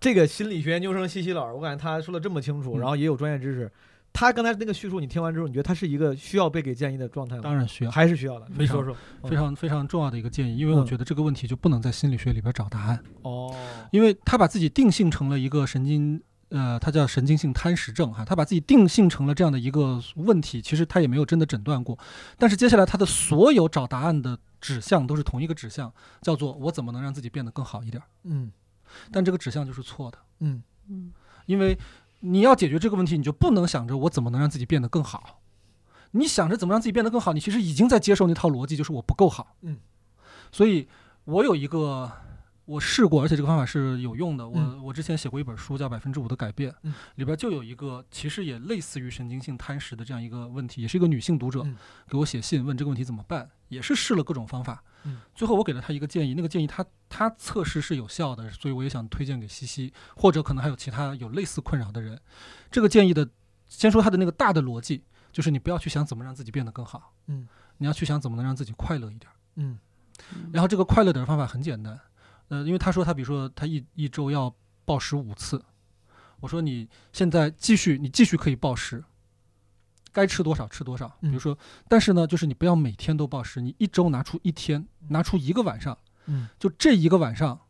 这个心理学研究生西西老师，我感觉他说的这么清楚，然后也有专业知识。他刚才那个叙述，你听完之后，你觉得他是一个需要被给建议的状态吗？当然需要，还是需要的。非常说说，非常非常重要的一个建议，因为我觉得这个问题就不能在心理学里边找答案。哦，因为他把自己定性成了一个神经，呃，他叫神经性贪食症哈，他把自己定性成了这样的一个问题，其实他也没有真的诊断过。但是接下来他的所有找答案的指向都是同一个指向，叫做我怎么能让自己变得更好一点？嗯，但这个指向就是错的。嗯嗯，因为。你要解决这个问题，你就不能想着我怎么能让自己变得更好。你想着怎么让自己变得更好，你其实已经在接受那套逻辑，就是我不够好。嗯，所以我有一个。我试过，而且这个方法是有用的。我我之前写过一本书，叫《百分之五的改变》，里边就有一个其实也类似于神经性贪食的这样一个问题，也是一个女性读者给我写信问这个问题怎么办，也是试了各种方法。最后我给了他一个建议，那个建议他他测试是有效的，所以我也想推荐给西西，或者可能还有其他有类似困扰的人。这个建议的，先说他的那个大的逻辑，就是你不要去想怎么让自己变得更好，嗯，你要去想怎么能让自己快乐一点，嗯，然后这个快乐点的方法很简单。呃，因为他说他比如说他一一周要暴食五次，我说你现在继续，你继续可以暴食，该吃多少吃多少。比如说，但是呢，就是你不要每天都暴食，你一周拿出一天，拿出一个晚上，嗯，就这一个晚上，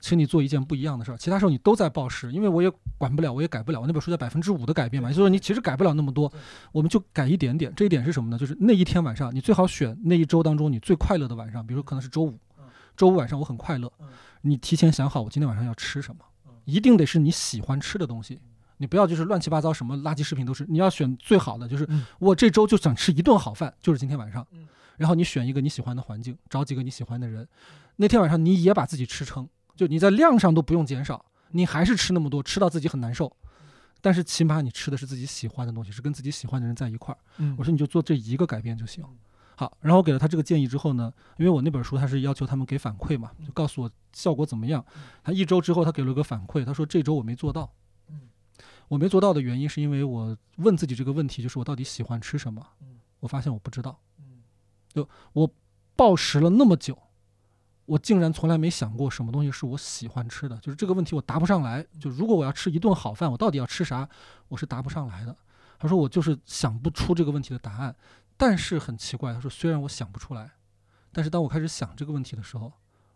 请你做一件不一样的事儿，其他时候你都在暴食，因为我也管不了，我也改不了。我那本书叫百分之五的改变嘛，就是说你其实改不了那么多，我们就改一点点。这一点是什么呢？就是那一天晚上，你最好选那一周当中你最快乐的晚上，比如说可能是周五。周五晚上我很快乐，你提前想好我今天晚上要吃什么，一定得是你喜欢吃的东西，你不要就是乱七八糟什么垃圾食品都是，你要选最好的，就是我这周就想吃一顿好饭，就是今天晚上，然后你选一个你喜欢的环境，找几个你喜欢的人，那天晚上你也把自己吃撑，就你在量上都不用减少，你还是吃那么多，吃到自己很难受，但是起码你吃的是自己喜欢的东西，是跟自己喜欢的人在一块儿，我说你就做这一个改变就行。好，然后我给了他这个建议之后呢，因为我那本书他是要求他们给反馈嘛，就告诉我效果怎么样。他一周之后他给了个反馈，他说这周我没做到。我没做到的原因是因为我问自己这个问题，就是我到底喜欢吃什么？我发现我不知道。就我暴食了那么久，我竟然从来没想过什么东西是我喜欢吃的，就是这个问题我答不上来。就如果我要吃一顿好饭，我到底要吃啥？我是答不上来的。他说我就是想不出这个问题的答案。但是很奇怪，他说虽然我想不出来，但是当我开始想这个问题的时候，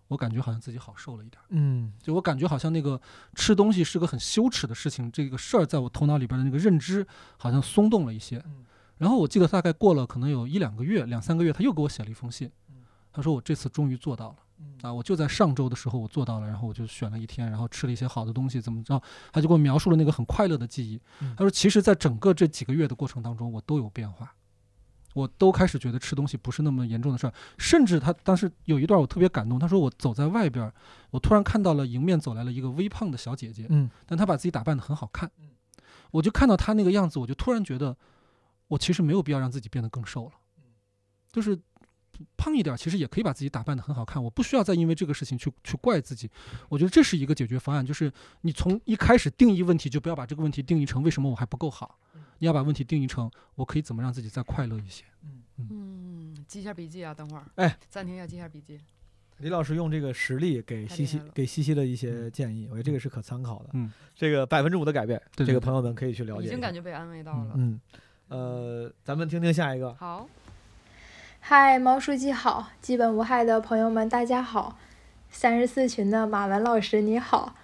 我感觉好像自己好受了一点。嗯，就我感觉好像那个吃东西是个很羞耻的事情，这个事儿在我头脑里边的那个认知好像松动了一些。然后我记得大概过了可能有一两个月、两三个月，他又给我写了一封信，他说我这次终于做到了。啊，我就在上周的时候我做到了，然后我就选了一天，然后吃了一些好的东西，怎么着？他就给我描述了那个很快乐的记忆。他说，其实，在整个这几个月的过程当中，我都有变化。我都开始觉得吃东西不是那么严重的事儿，甚至他当时有一段我特别感动，他说我走在外边，我突然看到了迎面走来了一个微胖的小姐姐，嗯，但她把自己打扮得很好看，我就看到她那个样子，我就突然觉得，我其实没有必要让自己变得更瘦了，就是胖一点其实也可以把自己打扮得很好看，我不需要再因为这个事情去去怪自己，我觉得这是一个解决方案，就是你从一开始定义问题就不要把这个问题定义成为什么我还不够好。你要把问题定义成我可以怎么让自己再快乐一些？嗯嗯，记一下笔记啊，等会儿哎，暂停一下，记一下笔记。李老师用这个实例给西西给西西的一些建议，我觉得这个是可参考的。嗯，这个百分之五的改变，这个朋友们可以去了解。已经感觉被安慰到了。嗯，呃，咱们听听下一个。好，嗨，毛书记好，基本无害的朋友们大家好，三十四群的马文老师你好，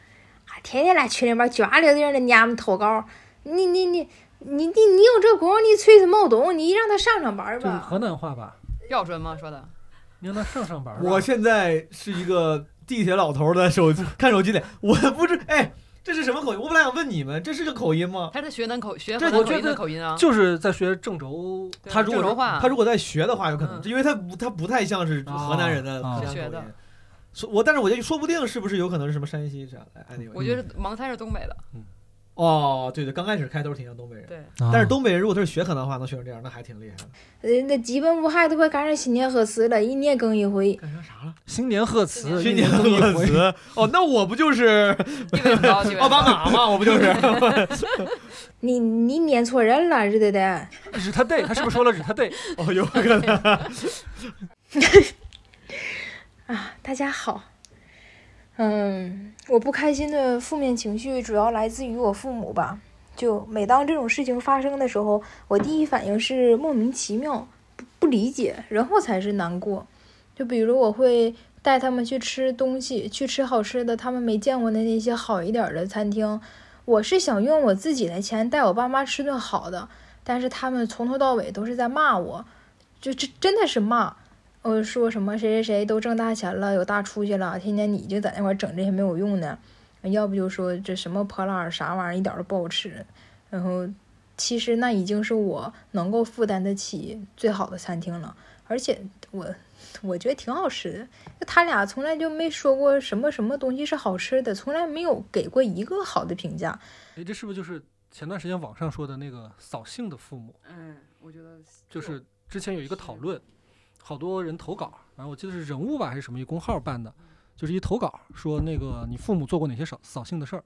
啊，天天来群里面卷溜溜的念我们投稿，你你你。你你你有这功夫，你吹什么懂？你让他上上班吧。河南话吧，标准吗？说的。你让他上上班。我现在是一个地铁老头的手看手机的，我不是哎，这是什么口音？我本来想问你们，这是个口音吗？他在学南口，学河南口音的口音啊。就是在学郑州。他如果话，他如果在学的话，有可能，因为他不他不太像是河南人的是学的。说，我但是我觉得说不定是不是有可能是什么山西啥的？我觉得盲猜是东北的。嗯。哦，对对，刚开始开头挺像东北人，对。但是东北人如果他是学河南话，能学成这样，那还挺厉害的。呃，那基本无害都快赶上新年贺词了，一年更一回。赶上啥了？新年贺词，新年贺词。哦，那我不就是奥巴马吗？我不就是？你你念错人了，日得得。日他对，他是不是说了日他对？哦，有可能。啊，大家好。嗯，我不开心的负面情绪主要来自于我父母吧。就每当这种事情发生的时候，我第一反应是莫名其妙，不不理解，然后才是难过。就比如我会带他们去吃东西，去吃好吃的，他们没见过的那些好一点的餐厅。我是想用我自己的钱带我爸妈吃顿好的，但是他们从头到尾都是在骂我，就这真的是骂。呃，说什么谁谁谁都挣大钱了，有大出息了，天天你就在那块整这些没有用的，要不就说这什么破烂儿啥玩意儿一点都不好吃，然后其实那已经是我能够负担得起最好的餐厅了，而且我我觉得挺好吃的，他俩从来就没说过什么什么东西是好吃的，从来没有给过一个好的评价。哎，这是不是就是前段时间网上说的那个扫兴的父母？嗯，我觉得就是之前有一个讨论。好多人投稿，然后我记得是人物吧还是什么一公号办的，就是一投稿说那个你父母做过哪些扫扫兴的事儿，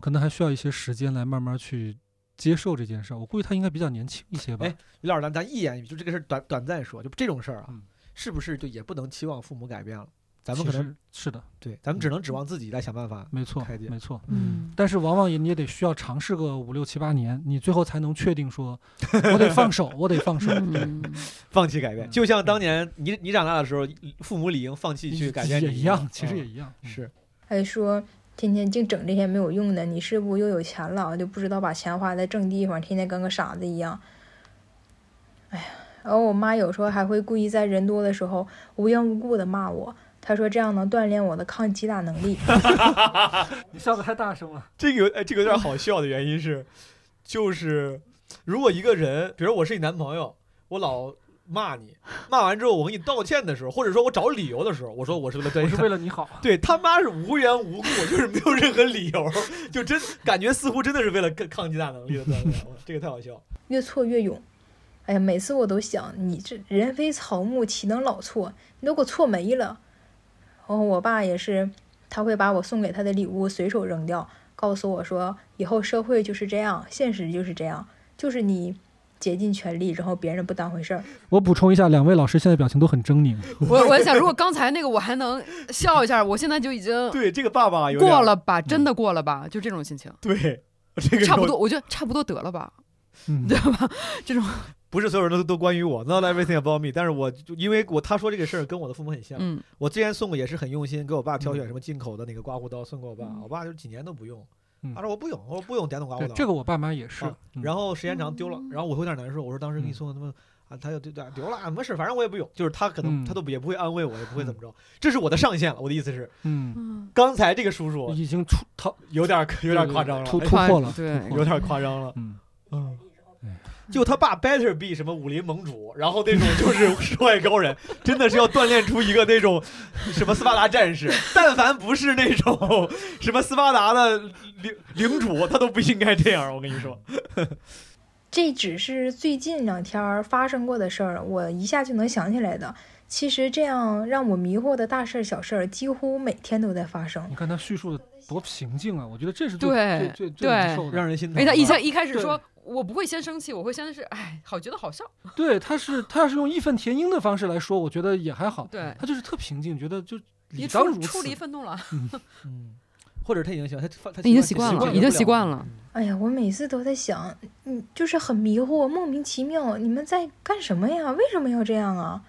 可能还需要一些时间来慢慢去接受这件事儿。我估计他应该比较年轻一些吧。哎，李老师，咱咱一言就这个事儿短短暂说，就这种事儿啊，是不是就也不能期望父母改变了？咱们可能是的，对，咱们只能指望自己来想办法。没错，没错。嗯，但是往往也你也得需要尝试个五六七八年，你最后才能确定说，我得放手，我得放手，放弃改变。就像当年你你长大的时候，父母理应放弃去改变也一样，其实也一样。是，还说天天净整这些没有用的，你是不又有钱了，就不知道把钱花在正地方，天天跟个傻子一样。哎呀，然后我妈有时候还会故意在人多的时候无缘无故的骂我。他说：“这样能锻炼我的抗击打能力。”你笑的太大声了。这个有哎，这个有点好笑的原因是，就是如果一个人，比如我是你男朋友，我老骂你，骂完之后我给你道歉的时候，或者说我找理由的时候，我说我是为了是为了你好。对他妈是无缘无故，就是没有任何理由，就真感觉似乎真的是为了抗抗击打能力的锻炼。这个太好笑。越挫越勇。哎呀，每次我都想，你这人非草木，岂能老错？你都给我错没了。然后我爸也是，他会把我送给他的礼物随手扔掉，告诉我说：“以后社会就是这样，现实就是这样，就是你竭尽全力，然后别人不当回事儿。”我补充一下，两位老师现在表情都很狰狞。我我想，如果刚才那个我还能笑一下，我现在就已经对这个爸爸过了吧，真的过了吧，就这种心情。对，这个差不多，我觉得差不多得了吧，知道吧？这种。不是所有人都都关于我，not everything about me。但是我就因为我他说这个事儿跟我的父母很像。嗯。我之前送过也是很用心，给我爸挑选什么进口的那个刮胡刀送给我爸，我爸就几年都不用。他说我不用，我说不用电动刮胡刀。这个我爸妈也是。然后时间长丢了，然后我会有点难受。我说当时给你送的他们啊，他就丢丢了，没事，反正我也不用。就是他可能他都也不会安慰我，也不会怎么着。这是我的上限了。我的意思是，嗯，刚才这个叔叔已经出他有点有点夸张了，突突破了，对，有点夸张了。嗯嗯。就他爸 better be 什么武林盟主，然后那种 就是世外高人，真的是要锻炼出一个那种 什么斯巴达战士。但凡不是那种什么斯巴达的领领主，他都不应该这样。我跟你说，这只是最近两天发生过的事儿，我一下就能想起来的。其实这样让我迷惑的大事儿、小事儿，几乎每天都在发生。你看他叙述的多平静啊！我觉得这是最最最难受的，让人心疼。哎，他一开一开始说。我不会先生气，我会先是哎，好觉得好笑。对，他是他要是用义愤填膺的方式来说，我觉得也还好。对，他就是特平静，觉得就你当出离愤怒了。嗯，或者他已经习惯，他他已经习惯了，已经习惯了。哎呀，我每次都在想，嗯，就是很迷惑，莫名其妙，你们在干什么呀？为什么要这样啊？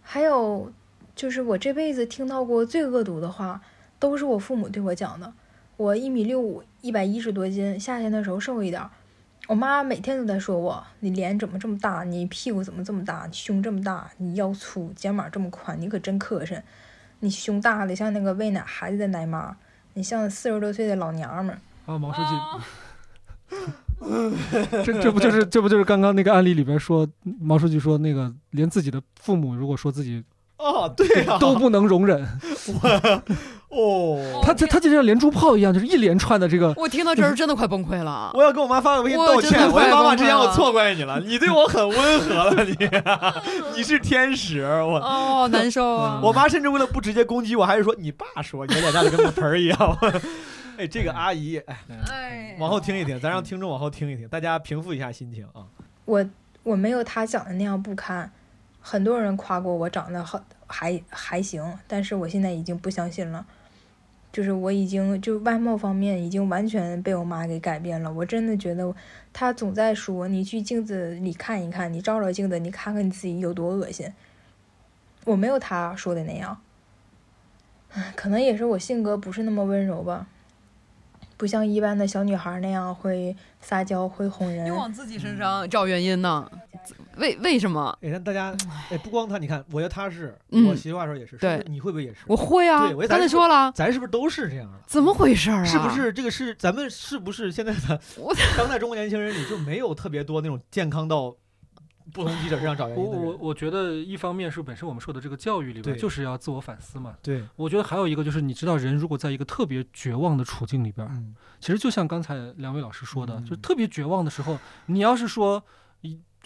还有，就是我这辈子听到过最恶毒的话，都是我父母对我讲的。我一米六五，一百一十多斤，夏天的时候瘦一点。我妈每天都在说我：“你脸怎么这么大？你屁股怎么这么大？你胸这么大？你腰粗，肩膀这么宽，你可真磕碜！你胸大的像那个喂奶孩子的奶妈，你像四十多岁的老娘们儿。”啊，毛书记，这这不就是这不就是刚刚那个案例里边说毛书记说那个连自己的父母如果说自己哦，对啊，都不能容忍。我哦，他他他就像连珠炮一样，就是一连串的这个。我听到这儿真的快崩溃了。我要跟我妈发个微信道歉，我妈妈之前我错怪你了，你对我很温和了，你 你是天使，我哦难受啊。我妈甚至为了不直接攻击我，还是说你爸说你脸大的跟个盆儿一样。哎，这个阿姨，哎，往后听一听，咱让听众往后听一听，大家平复一下心情啊。我我没有他讲的那样不堪，很多人夸过我长得好。还还行，但是我现在已经不相信了，就是我已经就外貌方面已经完全被我妈给改变了。我真的觉得她总在说你去镜子里看一看，你照照镜子，你看看你自己有多恶心。我没有她说的那样，可能也是我性格不是那么温柔吧。不像一般的小女孩那样会撒娇，会哄人。你往自己身上找原因呢？为为什么？哎，大家，哎，不光他，你看，我觉得他是，我媳妇话说也是。对，你会不会也是？我会啊。对，刚才说了，咱是不是都是这样的？怎么回事啊？是不是这个是咱们是不是现在的当代中国年轻人里就没有特别多那种健康到？不同记者身上找原因。我我我觉得一方面是本身我们受的这个教育里边就是要自我反思嘛。对，我觉得还有一个就是你知道人如果在一个特别绝望的处境里边，其实就像刚才两位老师说的，就特别绝望的时候，你要是说一。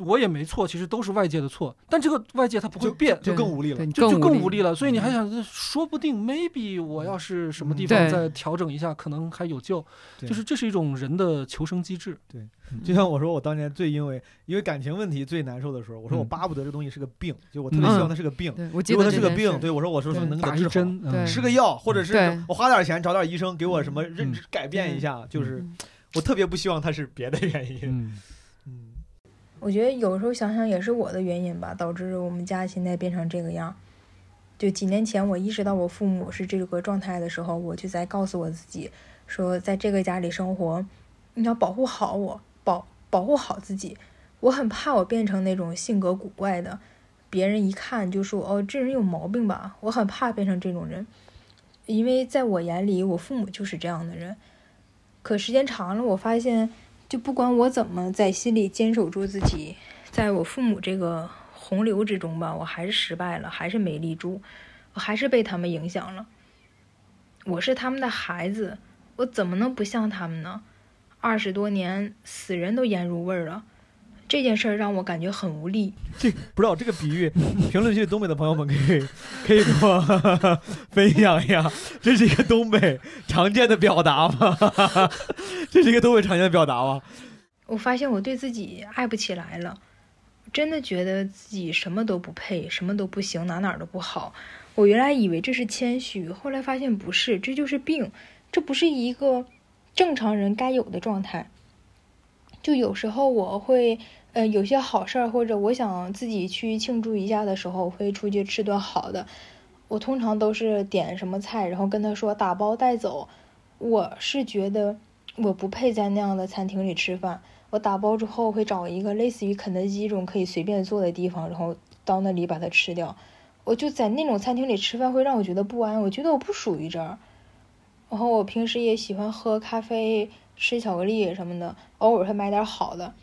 我也没错，其实都是外界的错，但这个外界它不会变，就更无力了，就就更无力。了。所以你还想，说不定 maybe 我要是什么地方再调整一下，可能还有救。就是这是一种人的求生机制。对，就像我说，我当年最因为因为感情问题最难受的时候，我说我巴不得这东西是个病，就我特别希望它是个病。如果它是个病，对我说我说说能打一针，吃个药，或者是我花点钱找点医生给我什么认知改变一下，就是我特别不希望它是别的原因。我觉得有时候想想也是我的原因吧，导致我们家现在变成这个样。就几年前我意识到我父母是这个状态的时候，我就在告诉我自己说，在这个家里生活，你要保护好我，保保护好自己。我很怕我变成那种性格古怪的，别人一看就说哦，这人有毛病吧。我很怕变成这种人，因为在我眼里，我父母就是这样的人。可时间长了，我发现。就不管我怎么在心里坚守住自己，在我父母这个洪流之中吧，我还是失败了，还是没立住，我还是被他们影响了。我是他们的孩子，我怎么能不像他们呢？二十多年，死人都腌入味儿了。这件事儿让我感觉很无力。这不知道这个比喻，评论区东北的朋友们可以可以给我 分享一下，这是一个东北常见的表达吗？这是一个东北常见的表达吗？我发现我对自己爱不起来了，真的觉得自己什么都不配，什么都不行，哪哪都不好。我原来以为这是谦虚，后来发现不是，这就是病，这不是一个正常人该有的状态。就有时候我会。呃，有些好事儿或者我想自己去庆祝一下的时候，会出去吃顿好的。我通常都是点什么菜，然后跟他说打包带走。我是觉得我不配在那样的餐厅里吃饭。我打包之后会找一个类似于肯德基这种可以随便坐的地方，然后到那里把它吃掉。我就在那种餐厅里吃饭会让我觉得不安，我觉得我不属于这儿。然后我平时也喜欢喝咖啡、吃巧克力什么的，偶尔会买点好的。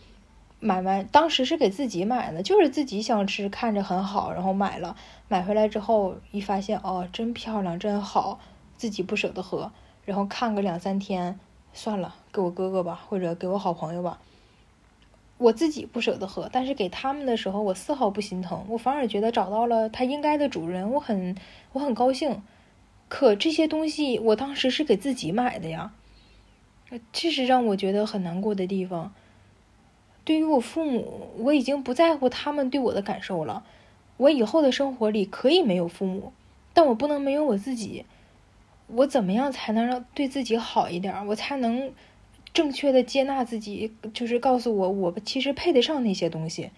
买完，当时是给自己买的，就是自己想吃，看着很好，然后买了。买回来之后一发现，哦，真漂亮，真好，自己不舍得喝，然后看个两三天，算了，给我哥哥吧，或者给我好朋友吧。我自己不舍得喝，但是给他们的时候，我丝毫不心疼，我反而觉得找到了他应该的主人，我很我很高兴。可这些东西，我当时是给自己买的呀，这是让我觉得很难过的地方。对于我父母，我已经不在乎他们对我的感受了。我以后的生活里可以没有父母，但我不能没有我自己。我怎么样才能让对自己好一点？我才能正确的接纳自己？就是告诉我，我其实配得上那些东西。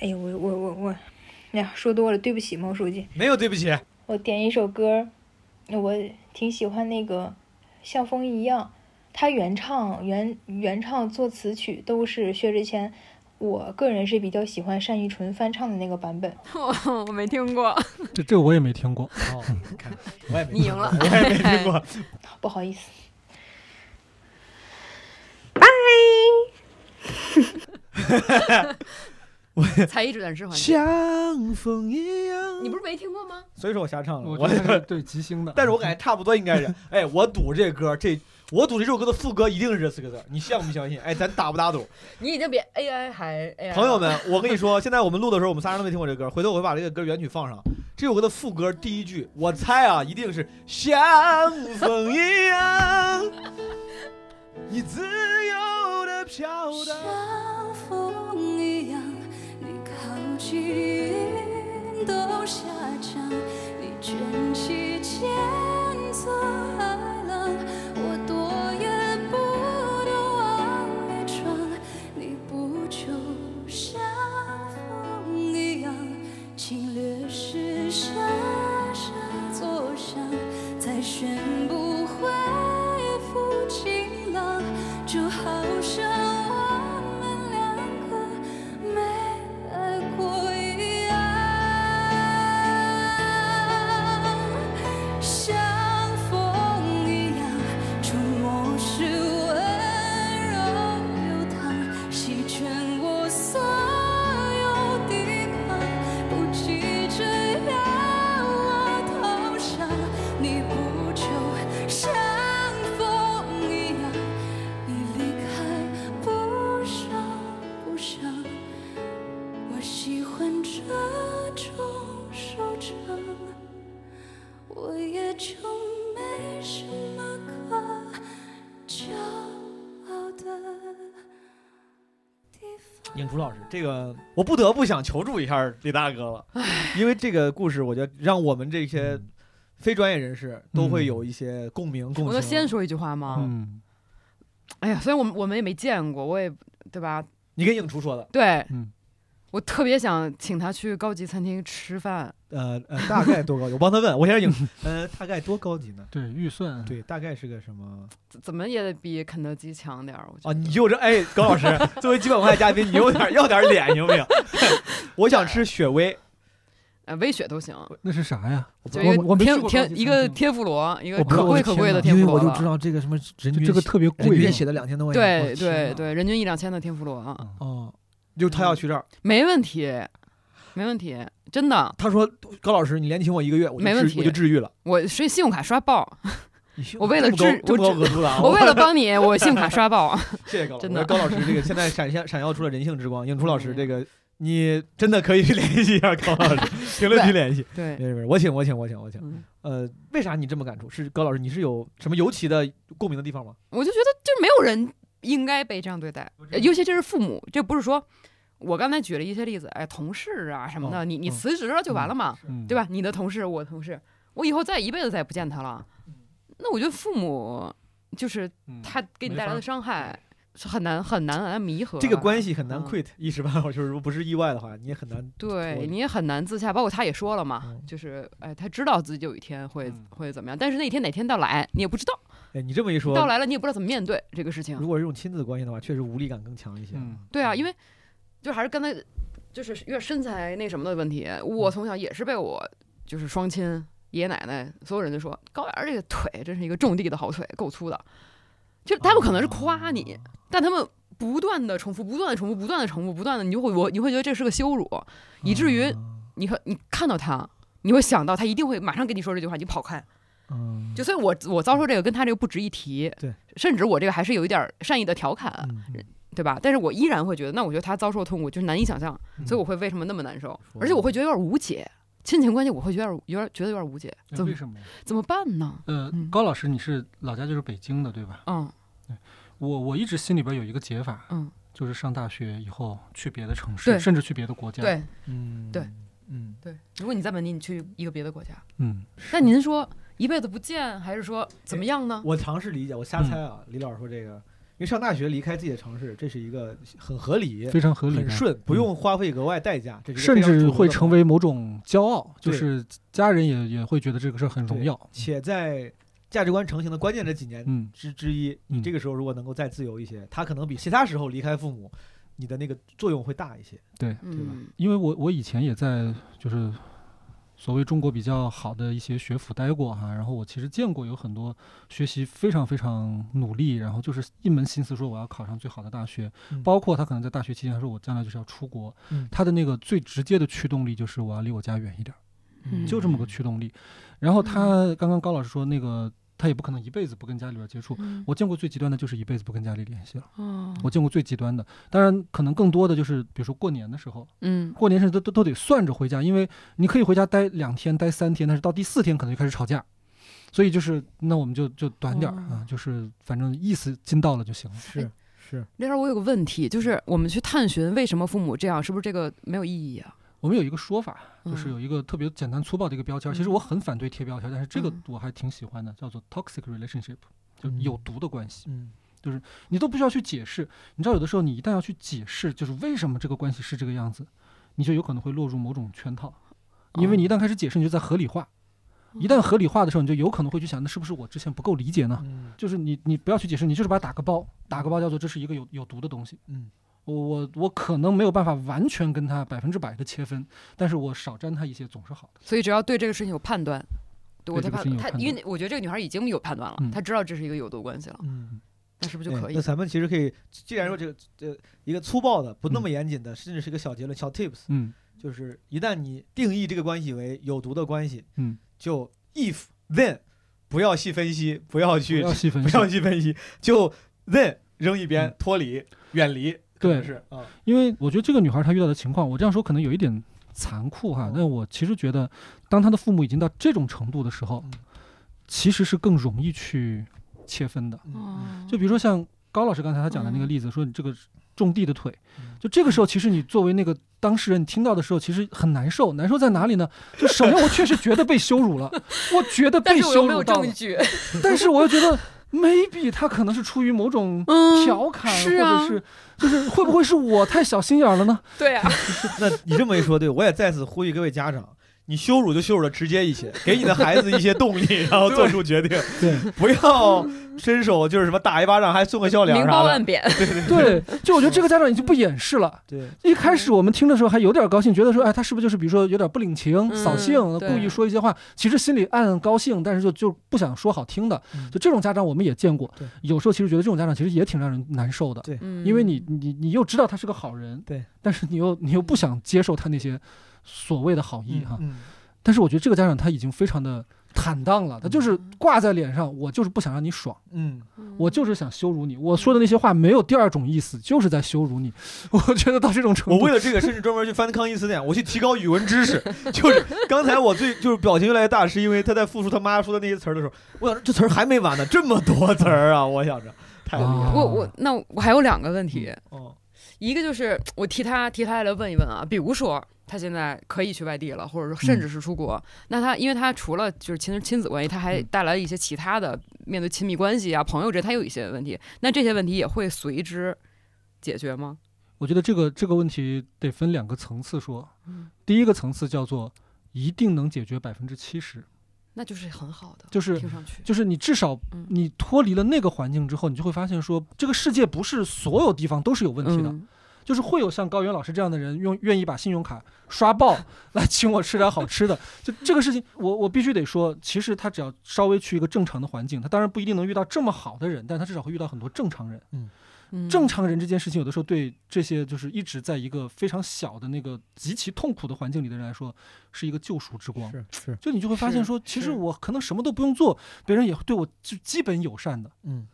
哎呀，我我我我，哎呀，说多了，对不起，毛书记。没有对不起。我点一首歌，我挺喜欢那个《像风一样》。他原唱、原原唱、作词曲都是薛之谦，我个人是比较喜欢单依纯翻唱的那个版本。我没听过，这这我也没听过。哦，看，我也没你赢了，我也没听过，不好意思。拜我。才艺展示环节。像风一样，你不是没听过吗？所以说我瞎唱了。我是对即兴的，但是我感觉差不多应该是。哎，我赌这歌，这我赌这首歌的副歌一定是这四个字，你相不相信？哎，咱打不打赌？你已经比 AI 还 AI。朋友们，我跟你说，现在我们录的时候，我们仨人都没听过这歌。回头我会把这个歌原曲放上。这首歌的副歌第一句，我猜啊，一定是像风一样，你自由的飘荡。像风一样，你靠近都下降，你卷起千层海浪，你影厨老师，这个我不得不想求助一下李大哥了，因为这个故事，我觉得让我们这些非专业人士都会有一些共鸣。共我能先说一句话吗？嗯。哎呀，虽然我们我们也没见过，我也对吧？你跟影厨说的。对。嗯。我特别想请他去高级餐厅吃饭。呃呃，大概多高级？我帮他问。我先影，呃，大概多高级呢？对，预算。对，大概是个什么？怎么也得比肯德基强点儿。啊，你就这哎，高老师 作为基本无害嘉宾，你有点 要点脸行不行？我想吃雪薇，呃，微雪都行。那是啥呀？我我天天一个天妇罗，一个可贵可贵的天妇罗。因为我就知道这个什么人均这个特别贵，写的两千多块钱。对对对，人均一两千的天妇罗啊。哦，就他要去这儿，没问题。没问题，真的。他说：“高老师，你连请我一个月，我没问题，我就治愈了。我所以信用卡刷爆，我为了治，我 我为了帮你，我信用卡刷爆。谢谢高老师，真的。高老师，这个现在闪现闪耀出了人性之光。影初老师，这个你真的可以去联系一下高老师，评论区联系。对，没事，我请，我请，我请，我请。呃，为啥你这么感触？是高老师，你是有什么尤其的共鸣的地方吗？我就觉得，就没有人应该被这样对待，尤其这是父母，这不是说。”我刚才举了一些例子，哎，同事啊什么的，你你辞职了就完了嘛，对吧？你的同事，我同事，我以后再一辈子再也不见他了。那我觉得父母就是他给你带来的伤害是很难很难来弥合。这个关系很难 quit，一时半会儿就是如果不是意外的话，你也很难。对，你也很难自洽。包括他也说了嘛，就是哎，他知道自己有一天会会怎么样，但是那天哪天到来你也不知道。哎，你这么一说，到来了你也不知道怎么面对这个事情。如果是用亲子关系的话，确实无力感更强一些。对啊，因为。就还是刚才，就是越身材那什么的问题。我从小也是被我就是双亲、爷爷奶奶所有人都说高原这个腿真是一个种地的好腿，够粗的。就他们可能是夸你，但他们不断的重复、不断的重复、不断的重复、不断的，你就会我你会觉得这是个羞辱，以至于你和你看到他，你会想到他一定会马上跟你说这句话，你跑开。嗯，就所以，我我遭受这个跟他这个不值一提。对，甚至我这个还是有一点善意的调侃。对吧？但是我依然会觉得，那我觉得他遭受痛苦就是难以想象，所以我会为什么那么难受？而且我会觉得有点无解，亲情关系我会觉得有点觉得有点无解。为什么？怎么办呢？呃，高老师，你是老家就是北京的对吧？嗯，对，我我一直心里边有一个解法，嗯，就是上大学以后去别的城市，甚至去别的国家。对，嗯，对，嗯，对。如果你在本地，你去一个别的国家，嗯，那您说一辈子不见，还是说怎么样呢？我尝试理解，我瞎猜啊。李老师说这个。因为上大学离开自己的城市，这是一个很合理、非常合理、很顺，不用花费额外代价，这甚至会成为某种骄傲，就是家人也也会觉得这个事儿很荣耀。且在价值观成型的关键这几年之之一，你这个时候如果能够再自由一些，他可能比其他时候离开父母，你的那个作用会大一些。对，对吧？因为我我以前也在就是所谓中国比较好的一些学府待过哈，然后我其实见过有很多学习非常非常努力，然后就是一门心思说我要考上最好的大学，包括他可能在大学期间他说我将来就是要出国，他的那个最直接的驱动力就是我要离我家远一点，就这么个驱动力。然后他刚刚高老师说那个。他也不可能一辈子不跟家里边接触。我见过最极端的就是一辈子不跟家里联系了。我见过最极端的，当然可能更多的就是，比如说过年的时候，嗯，过年时都都都得算着回家，因为你可以回家待两天、待三天，但是到第四天可能就开始吵架，所以就是那我们就就短点儿啊，就是反正意思尽到了就行了。是是。那时候我有个问题，就是我们去探寻为什么父母这样，是不是这个没有意义啊？我们有一个说法，就是有一个特别简单粗暴的一个标签。其实我很反对贴标签，但是这个我还挺喜欢的，叫做 toxic relationship，就有毒的关系。嗯，就是你都不需要去解释。你知道，有的时候你一旦要去解释，就是为什么这个关系是这个样子，你就有可能会落入某种圈套。因为你一旦开始解释，你就在合理化。一旦合理化的时候，你就有可能会去想，那是不是我之前不够理解呢？就是你，你不要去解释，你就是把它打个包，打个包叫做这是一个有有毒的东西。嗯。我我我可能没有办法完全跟他百分之百的切分，但是我少沾他一些总是好的。所以只要对这个事情有判断，对他他因为我觉得这个女孩已经有判断了，她知道这是一个有毒关系了，嗯，那是不是就可以？那咱们其实可以，既然说这个这一个粗暴的、不那么严谨的，甚至是一个小结论、小 tips，嗯，就是一旦你定义这个关系为有毒的关系，嗯，就 if then 不要细分析，不要去不要细分析，不要细分析，就 then 扔一边，脱离，远离。对，是啊，因为我觉得这个女孩她遇到的情况，我这样说可能有一点残酷哈，但我其实觉得，当她的父母已经到这种程度的时候，其实是更容易去切分的。就比如说像高老师刚才他讲的那个例子，说你这个种地的腿，就这个时候，其实你作为那个当事人，你听到的时候，其实很难受。难受在哪里呢？就首先我确实觉得被羞辱了，我觉得 被羞辱到了，但是我又觉得。Maybe 他可能是出于某种调侃，或者是就是会不会是我太小心眼了呢？对啊，那你这么一说，对我也再次呼吁各位家长。你羞辱就羞辱的直接一些，给你的孩子一些动力，然后做出决定。对，不要伸手就是什么打一巴掌还送个笑脸，明褒暗贬。对对对，就我觉得这个家长已经不掩饰了。对，一开始我们听的时候还有点高兴，觉得说，哎，他是不是就是比如说有点不领情、扫兴，故意说一些话，其实心里暗暗高兴，但是就就不想说好听的。就这种家长我们也见过，有时候其实觉得这种家长其实也挺让人难受的。对，因为你你你又知道他是个好人，对，但是你又你又不想接受他那些所谓的好意哈。嗯。但是我觉得这个家长他已经非常的坦荡了，他就是挂在脸上，我就是不想让你爽，嗯，我就是想羞辱你，我说的那些话没有第二种意思，就是在羞辱你。我觉得到这种程度，我为了这个甚至专门去翻康熙词典，我去提高语文知识。就是刚才我最就是表情越来越大，是因为他在复述他妈说的那些词儿的时候，我想这词儿还没完呢，这么多词儿啊！我想着太厉害。了。我我那我还有两个问题，哦，一个就是我替他替他来问一问啊，比如说。他现在可以去外地了，或者说甚至是出国。那他，因为他除了就是亲亲子关系，他还带来了一些其他的面对亲密关系啊、朋友这，他有一些问题。那这些问题也会随之解决吗？我觉得这个这个问题得分两个层次说。第一个层次叫做一定能解决百分之七十，那就是很好的，就是听上去就是你至少你脱离了那个环境之后，你就会发现说这个世界不是所有地方都是有问题的。就是会有像高原老师这样的人，用愿意把信用卡刷爆 来请我吃点好吃的。就这个事情，我我必须得说，其实他只要稍微去一个正常的环境，他当然不一定能遇到这么好的人，但他至少会遇到很多正常人。嗯，正常人这件事情，有的时候对这些就是一直在一个非常小的那个极其痛苦的环境里的人来说，是一个救赎之光。是是，就你就会发现说，其实我可能什么都不用做，别人也对我就基本友善的。嗯。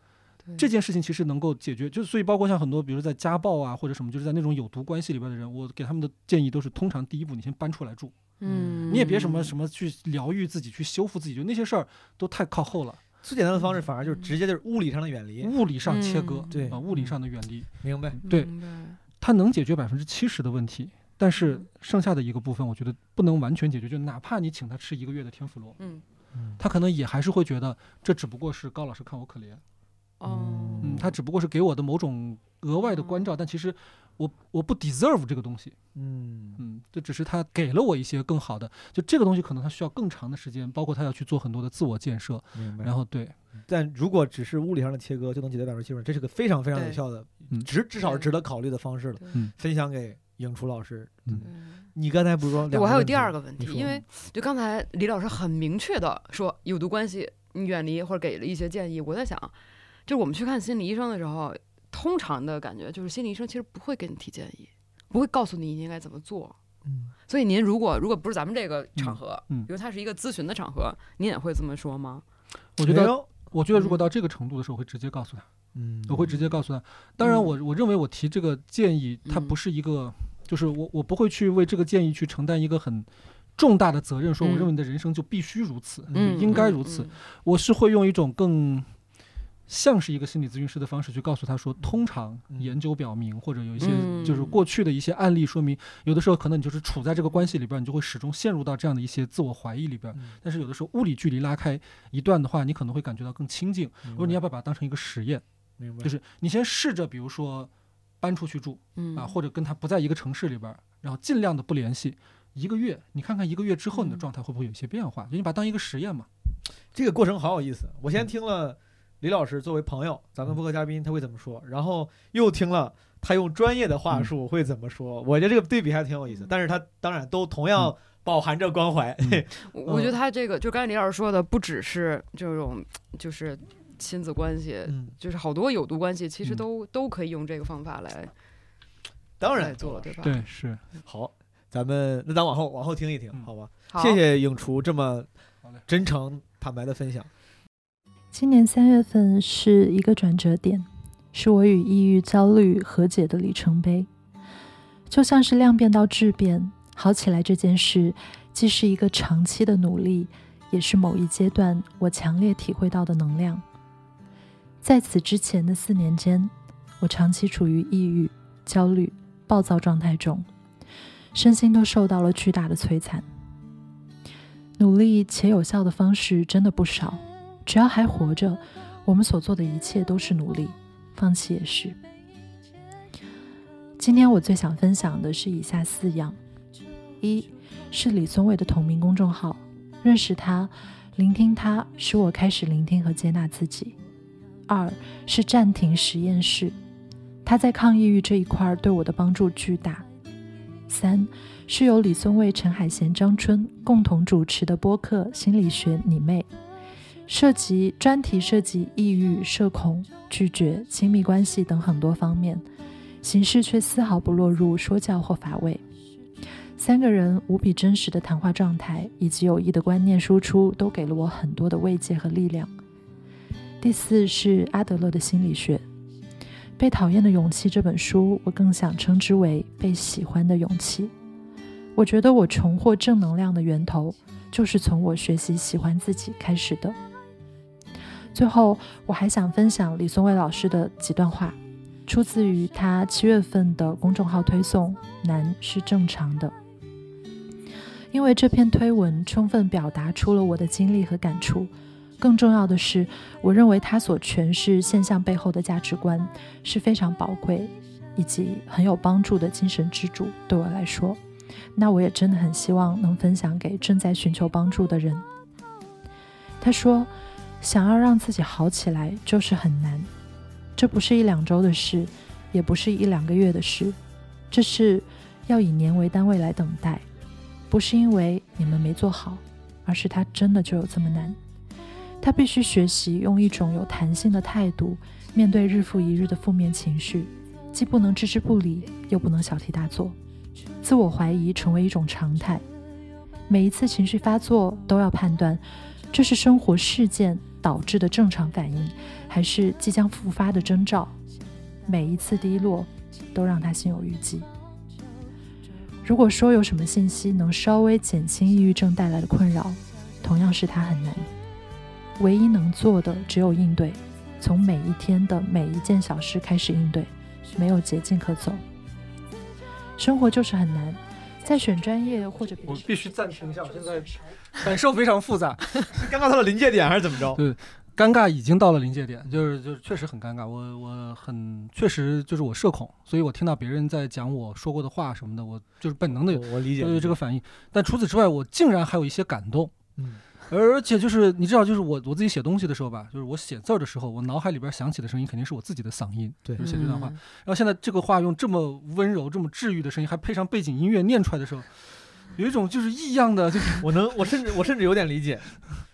这件事情其实能够解决，就所以包括像很多，比如在家暴啊或者什么，就是在那种有毒关系里边的人，我给他们的建议都是：通常第一步，你先搬出来住，嗯，你也别什么什么去疗愈自己、去修复自己，就那些事儿都太靠后了。最简单的方式，反而就是直接就是物理上的远离，物理上切割，对啊，物理上的远离，明白？对，它能解决百分之七十的问题，但是剩下的一个部分，我觉得不能完全解决。就哪怕你请他吃一个月的天妇罗，嗯，他可能也还是会觉得这只不过是高老师看我可怜。哦，嗯，他只不过是给我的某种额外的关照，但其实我我不 deserve 这个东西，嗯。嗯，这只是他给了我一些更好的，就这个东西可能他需要更长的时间，包括他要去做很多的自我建设，然后对，但如果只是物理上的切割就能解决百分之七十，这是个非常非常有效的，值至少是值得考虑的方式了，嗯，分享给影初老师，嗯，你刚才不是说我还有第二个问题，因为就刚才李老师很明确的说有毒关系你远离或者给了一些建议，我在想，就是我们去看心理医生的时候，通常的感觉就是心理医生其实不会给你提建议，不会告诉你应该怎么做，嗯，所以您如果如果不是咱们这个场合，嗯，比如它是一个咨询的场合，您也会这么说吗？我觉得，我觉得如果到这个程度的时候，会直接告诉他。嗯，我会直接告诉他。当然，我我认为我提这个建议，它不是一个，就是我我不会去为这个建议去承担一个很重大的责任。说我认为你的人生就必须如此，嗯应该如此。我是会用一种更像是一个心理咨询师的方式去告诉他说，通常研究表明，或者有一些就是过去的一些案例说明，有的时候可能你就是处在这个关系里边，你就会始终陷入到这样的一些自我怀疑里边。但是有的时候物理距离拉开一段的话，你可能会感觉到更亲近。如果你要不要把它当成一个实验？就是你先试着，比如说搬出去住，啊，或者跟他不在一个城市里边，然后尽量的不联系一个月，你看看一个月之后你的状态会不会有一些变化？就你把它当一个实验嘛。这个过程好有意思。我先听了李老师作为朋友，咱们播客嘉宾他会怎么说，然后又听了他用专业的话术会怎么说。我觉得这个对比还挺有意思。但是他当然都同样饱含着关怀。我觉得他这个就刚才李老师说的，不只是这种，就是。亲子关系，就是好多有毒关系，其实都都可以用这个方法来，当然做，对吧？对，是好，咱们那咱往后往后听一听，好吧？谢谢影厨这么真诚坦白的分享。今年三月份是一个转折点，是我与抑郁、焦虑和解的里程碑，就像是量变到质变，好起来这件事，既是一个长期的努力，也是某一阶段我强烈体会到的能量。在此之前的四年间，我长期处于抑郁、焦虑、暴躁状态中，身心都受到了巨大的摧残。努力且有效的方式真的不少，只要还活着，我们所做的一切都是努力，放弃也是。今天我最想分享的是以下四样：一是李松蔚的同名公众号，认识他、聆听他，使我开始聆听和接纳自己。二是暂停实验室，他在抗抑郁这一块对我的帮助巨大。三是由李松蔚、陈海贤、张春共同主持的播客《心理学你妹》，涉及专题涉及抑郁、社恐、拒绝、亲密关系等很多方面，形式却丝毫不落入说教或乏味。三个人无比真实的谈话状态以及有益的观念输出，都给了我很多的慰藉和力量。第四是阿德勒的心理学，《被讨厌的勇气》这本书，我更想称之为被喜欢的勇气。我觉得我重获正能量的源头，就是从我学习喜欢自己开始的。最后，我还想分享李松蔚老师的几段话，出自于他七月份的公众号推送：“难是正常的。”因为这篇推文充分表达出了我的经历和感触。更重要的是，我认为他所诠释现象背后的价值观是非常宝贵以及很有帮助的精神支柱。对我来说，那我也真的很希望能分享给正在寻求帮助的人。他说：“想要让自己好起来就是很难，这不是一两周的事，也不是一两个月的事，这是要以年为单位来等待。不是因为你们没做好，而是他真的就有这么难。”他必须学习用一种有弹性的态度面对日复一日的负面情绪，既不能置之不理，又不能小题大做。自我怀疑成为一种常态，每一次情绪发作都要判断，这是生活事件导致的正常反应，还是即将复发的征兆。每一次低落都让他心有余悸。如果说有什么信息能稍微减轻抑郁症带来的困扰，同样是他很难。唯一能做的只有应对，从每一天的每一件小事开始应对，没有捷径可走。生活就是很难，在选专业或者我必须暂停一下，我现在 感受非常复杂，是尴尬到了临界点还是怎么着？对，尴尬已经到了临界点，就是就是确实很尴尬。我我很确实就是我社恐，所以我听到别人在讲我说过的话什么的，我就是本能的我理解这个反应。但除此之外，我竟然还有一些感动。嗯。而且就是你知道，就是我我自己写东西的时候吧，就是我写字儿的时候，我脑海里边响起的声音肯定是我自己的嗓音，对，就写这段话。然后现在这个话用这么温柔、这么治愈的声音，还配上背景音乐念出来的时候，有一种就是异样的，就是 我能，我甚至我甚至有点理解，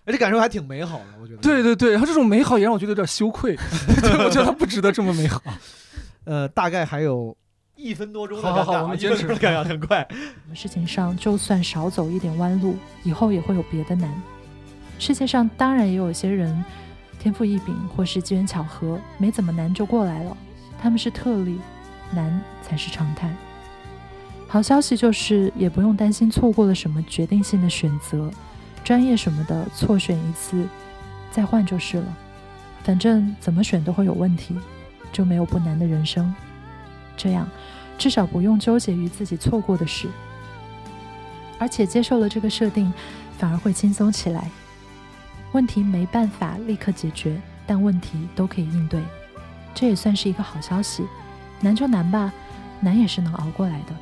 而且感受还挺美好的，我觉得。对对对，然后这种美好也让我觉得有点羞愧，我觉得它不值得这么美好。呃，大概还有。一分多钟，好好好，我们坚持，感觉很快。什么事情上，就算少走一点弯路，以后也会有别的难。世界上当然也有些人天赋异禀，或是机缘巧合，没怎么难就过来了。他们是特例，难才是常态。好消息就是，也不用担心错过了什么决定性的选择，专业什么的，错选一次再换就是了。反正怎么选都会有问题，就没有不难的人生。这样，至少不用纠结于自己错过的事，而且接受了这个设定，反而会轻松起来。问题没办法立刻解决，但问题都可以应对，这也算是一个好消息。难就难吧，难也是能熬过来的。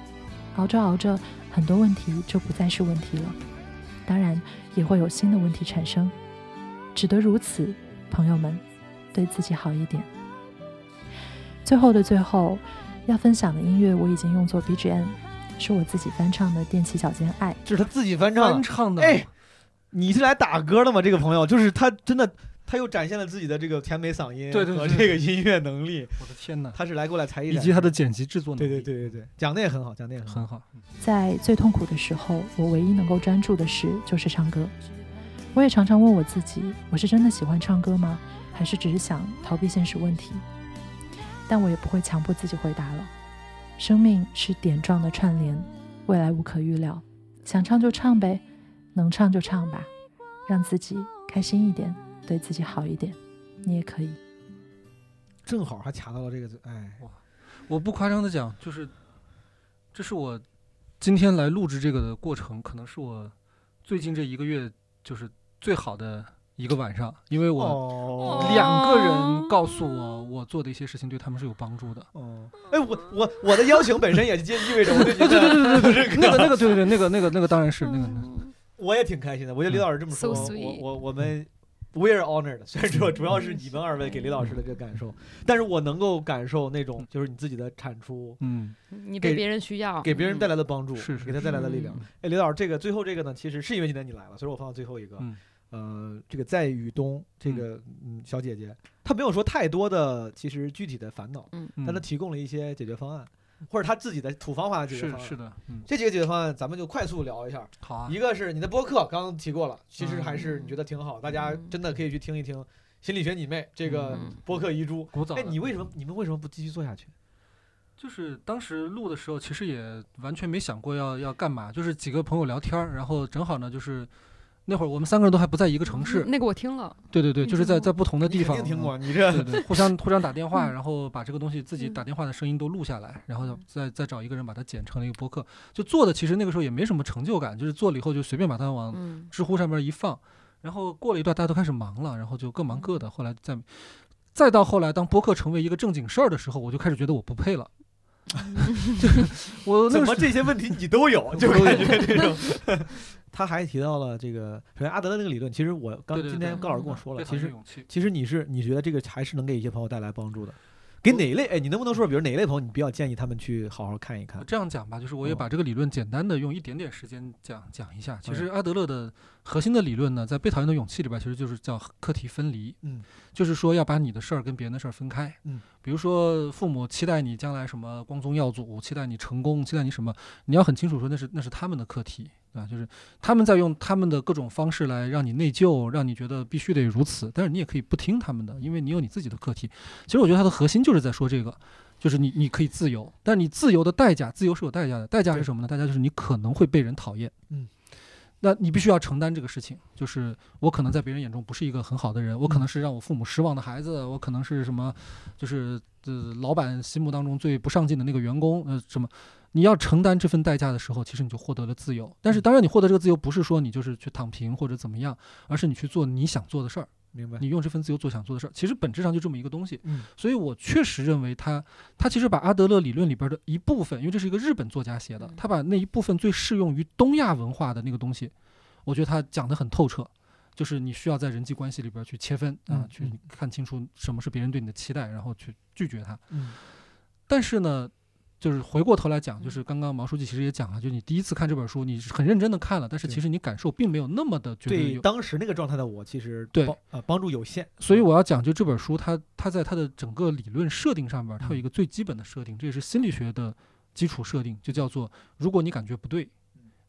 熬着熬着，很多问题就不再是问题了。当然，也会有新的问题产生，只得如此。朋友们，对自己好一点。最后的最后。要分享的音乐我已经用作 BGM，是我自己翻唱的《踮起脚尖爱》，这是他自己翻唱翻唱的。哎，你是来打歌的吗？这个朋友就是他，真的，他又展现了自己的这个甜美嗓音和这个音乐能力。我的天哪！他是来过来才艺，以及他的剪辑制作能力。对对对对对，讲的也很好，讲的也很好。在最痛苦的时候，我唯一能够专注的事就是唱歌。我也常常问我自己：我是真的喜欢唱歌吗？还是只是想逃避现实问题？但我也不会强迫自己回答了。生命是点状的串联，未来无可预料，想唱就唱呗，能唱就唱吧，让自己开心一点，对自己好一点，你也可以。正好还卡到了这个，哎，哇！我不夸张的讲，就是，这是我今天来录制这个的过程，可能是我最近这一个月就是最好的。一个晚上，因为我两个人告诉我，我做的一些事情对他们是有帮助的。哦，哎，我我我的邀请本身也就意味着我对你对对对对对，那个那个对对对，那个那个那个当然是那个。我也挺开心的，我觉得李老师这么说，我我我们 we are honored。虽然说主要是你们二位给李老师的这个感受，但是我能够感受那种就是你自己的产出，嗯，你被别人需要，给别人带来的帮助，是给他带来的力量。哎，李老师，这个最后这个呢，其实是因为今天你来了，所以我放到最后一个。呃，这个在雨东这个嗯。小姐姐，她没有说太多的其实具体的烦恼，嗯，但她提供了一些解决方案，或者他自己的土方法解决方案。是是的，嗯，这几个解决方案咱们就快速聊一下。好啊。一个是你的播客，刚刚提过了，其实还是你觉得挺好，大家真的可以去听一听《心理学你妹》这个播客遗珠。古早。哎，你为什么你们为什么不继续做下去？就是当时录的时候，其实也完全没想过要要干嘛，就是几个朋友聊天儿，然后正好呢就是。那会儿我们三个人都还不在一个城市。那个我听了。对对对，就是在在不同的地方。听过你这。对对，互相 互相打电话，然后把这个东西自己打电话的声音都录下来，然后再再找一个人把它剪成了一个播客。就做的其实那个时候也没什么成就感，就是做了以后就随便把它往知乎上面一放，然后过了一段大家都开始忙了，然后就各忙各的。后来再再到后来，当播客成为一个正经事儿的时候，我就开始觉得我不配了。就我怎么这些问题你都有？就感觉这种。他还提到了这个，首先阿德勒那个理论，其实我刚今天高老师跟我说了，其实其实你是你觉得这个还是能给一些朋友带来帮助的。给哪一类？哎，你能不能说，比如哪一类朋友，你比较建议他们去好好看一看？这样讲吧，就是我也把这个理论简单的用一点点时间讲讲一下。其实阿德勒的核心的理论呢，在《被讨厌的勇气》里边，其实就是叫课题分离。嗯，就是说要把你的事儿跟别人的事儿分开。嗯，比如说父母期待你将来什么光宗耀祖，期待你成功，期待你什么，你要很清楚说那是那是他们的课题。啊，就是他们在用他们的各种方式来让你内疚，让你觉得必须得如此。但是你也可以不听他们的，因为你有你自己的课题。其实我觉得它的核心就是在说这个，就是你你可以自由，但你自由的代价，自由是有代价的。代价是什么呢？代价就是你可能会被人讨厌。嗯，那你必须要承担这个事情。就是我可能在别人眼中不是一个很好的人，我可能是让我父母失望的孩子，我可能是什么，就是呃老板心目当中最不上进的那个员工，呃什么。你要承担这份代价的时候，其实你就获得了自由。但是，当然，你获得这个自由不是说你就是去躺平或者怎么样，而是你去做你想做的事儿。明白？你用这份自由做想做的事儿，其实本质上就这么一个东西。嗯。所以我确实认为他，他其实把阿德勒理论里边的一部分，因为这是一个日本作家写的，他把那一部分最适用于东亚文化的那个东西，我觉得他讲得很透彻。就是你需要在人际关系里边去切分啊，去看清楚什么是别人对你的期待，然后去拒绝他。嗯，但是呢。就是回过头来讲，就是刚刚毛书记其实也讲了，就你第一次看这本书，你是很认真的看了，但是其实你感受并没有那么的觉得对当时那个状态的我，其实对呃帮助有限。所以我要讲，就这本书，它它在它的整个理论设定上面，它有一个最基本的设定，这也是心理学的基础设定，就叫做如果你感觉不对，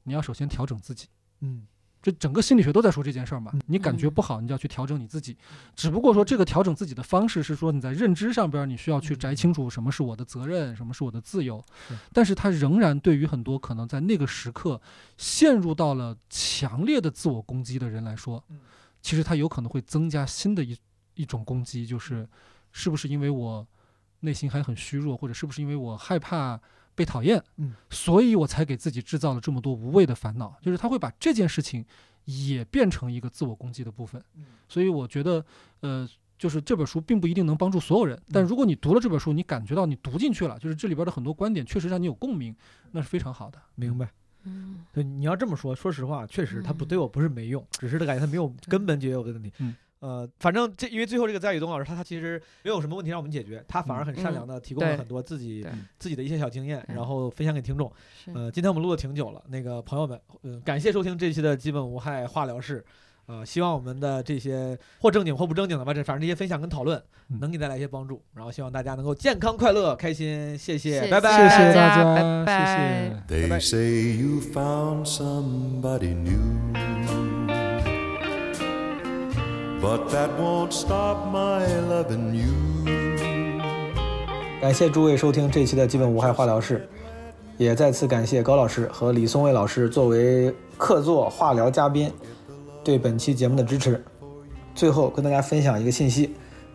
你要首先调整自己。嗯。这整个心理学都在说这件事儿嘛，你感觉不好，你就要去调整你自己。只不过说这个调整自己的方式是说你在认知上边，你需要去摘清楚什么是我的责任，什么是我的自由。但是它仍然对于很多可能在那个时刻陷入到了强烈的自我攻击的人来说，其实它有可能会增加新的一一种攻击，就是是不是因为我内心还很虚弱，或者是不是因为我害怕。被讨厌，嗯，所以我才给自己制造了这么多无谓的烦恼。就是他会把这件事情也变成一个自我攻击的部分。所以我觉得，呃，就是这本书并不一定能帮助所有人，但如果你读了这本书，你感觉到你读进去了，就是这里边的很多观点确实让你有共鸣，那是非常好的。明白？嗯，对，你要这么说，说实话，确实他不对我不是没用，只是他感觉他没有根本解决我的问题。嗯。呃，反正这因为最后这个在宇东老师他他其实没有什么问题让我们解决，他反而很善良的提供了很多自己自己的一些小经验，然后分享给听众。呃，今天我们录的挺久了，那个朋友们，嗯，感谢收听这期的基本无害化疗室。呃，希望我们的这些或正经或不正经的吧，这反正这些分享跟讨论能给大家一些帮助，然后希望大家能够健康快乐开心，谢谢，拜拜，谢谢大家，拜拜，拜拜。But that won't stop my loving you。感谢诸位收听这期的基本无害化疗室，也再次感谢高老师和李松蔚老师作为客座化疗嘉宾对本期节目的支持。最后跟大家分享一个信息：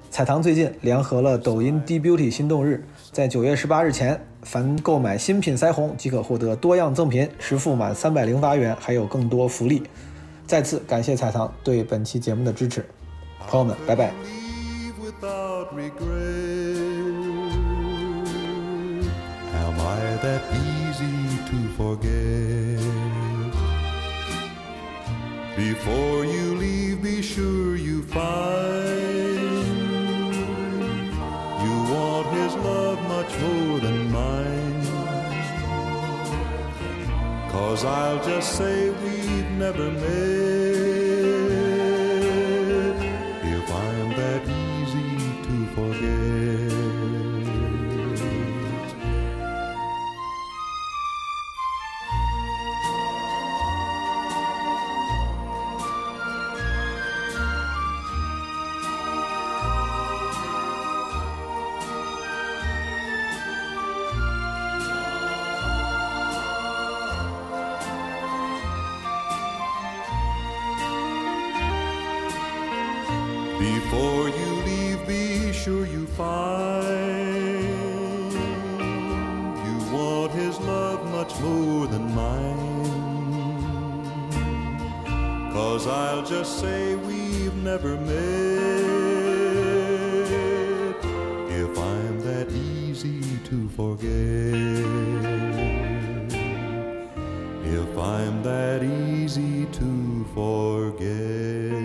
彩棠最近联合了抖音 D Beauty 心动日，在九月十八日前，凡购买新品腮红即可获得多样赠品，实付满三百零八元，还有更多福利。再次感谢彩棠对本期节目的支持，朋友们，拜拜。Cause I'll just say never made. Cause I'll just say we've never met if I'm that easy to forget. If I'm that easy to forget.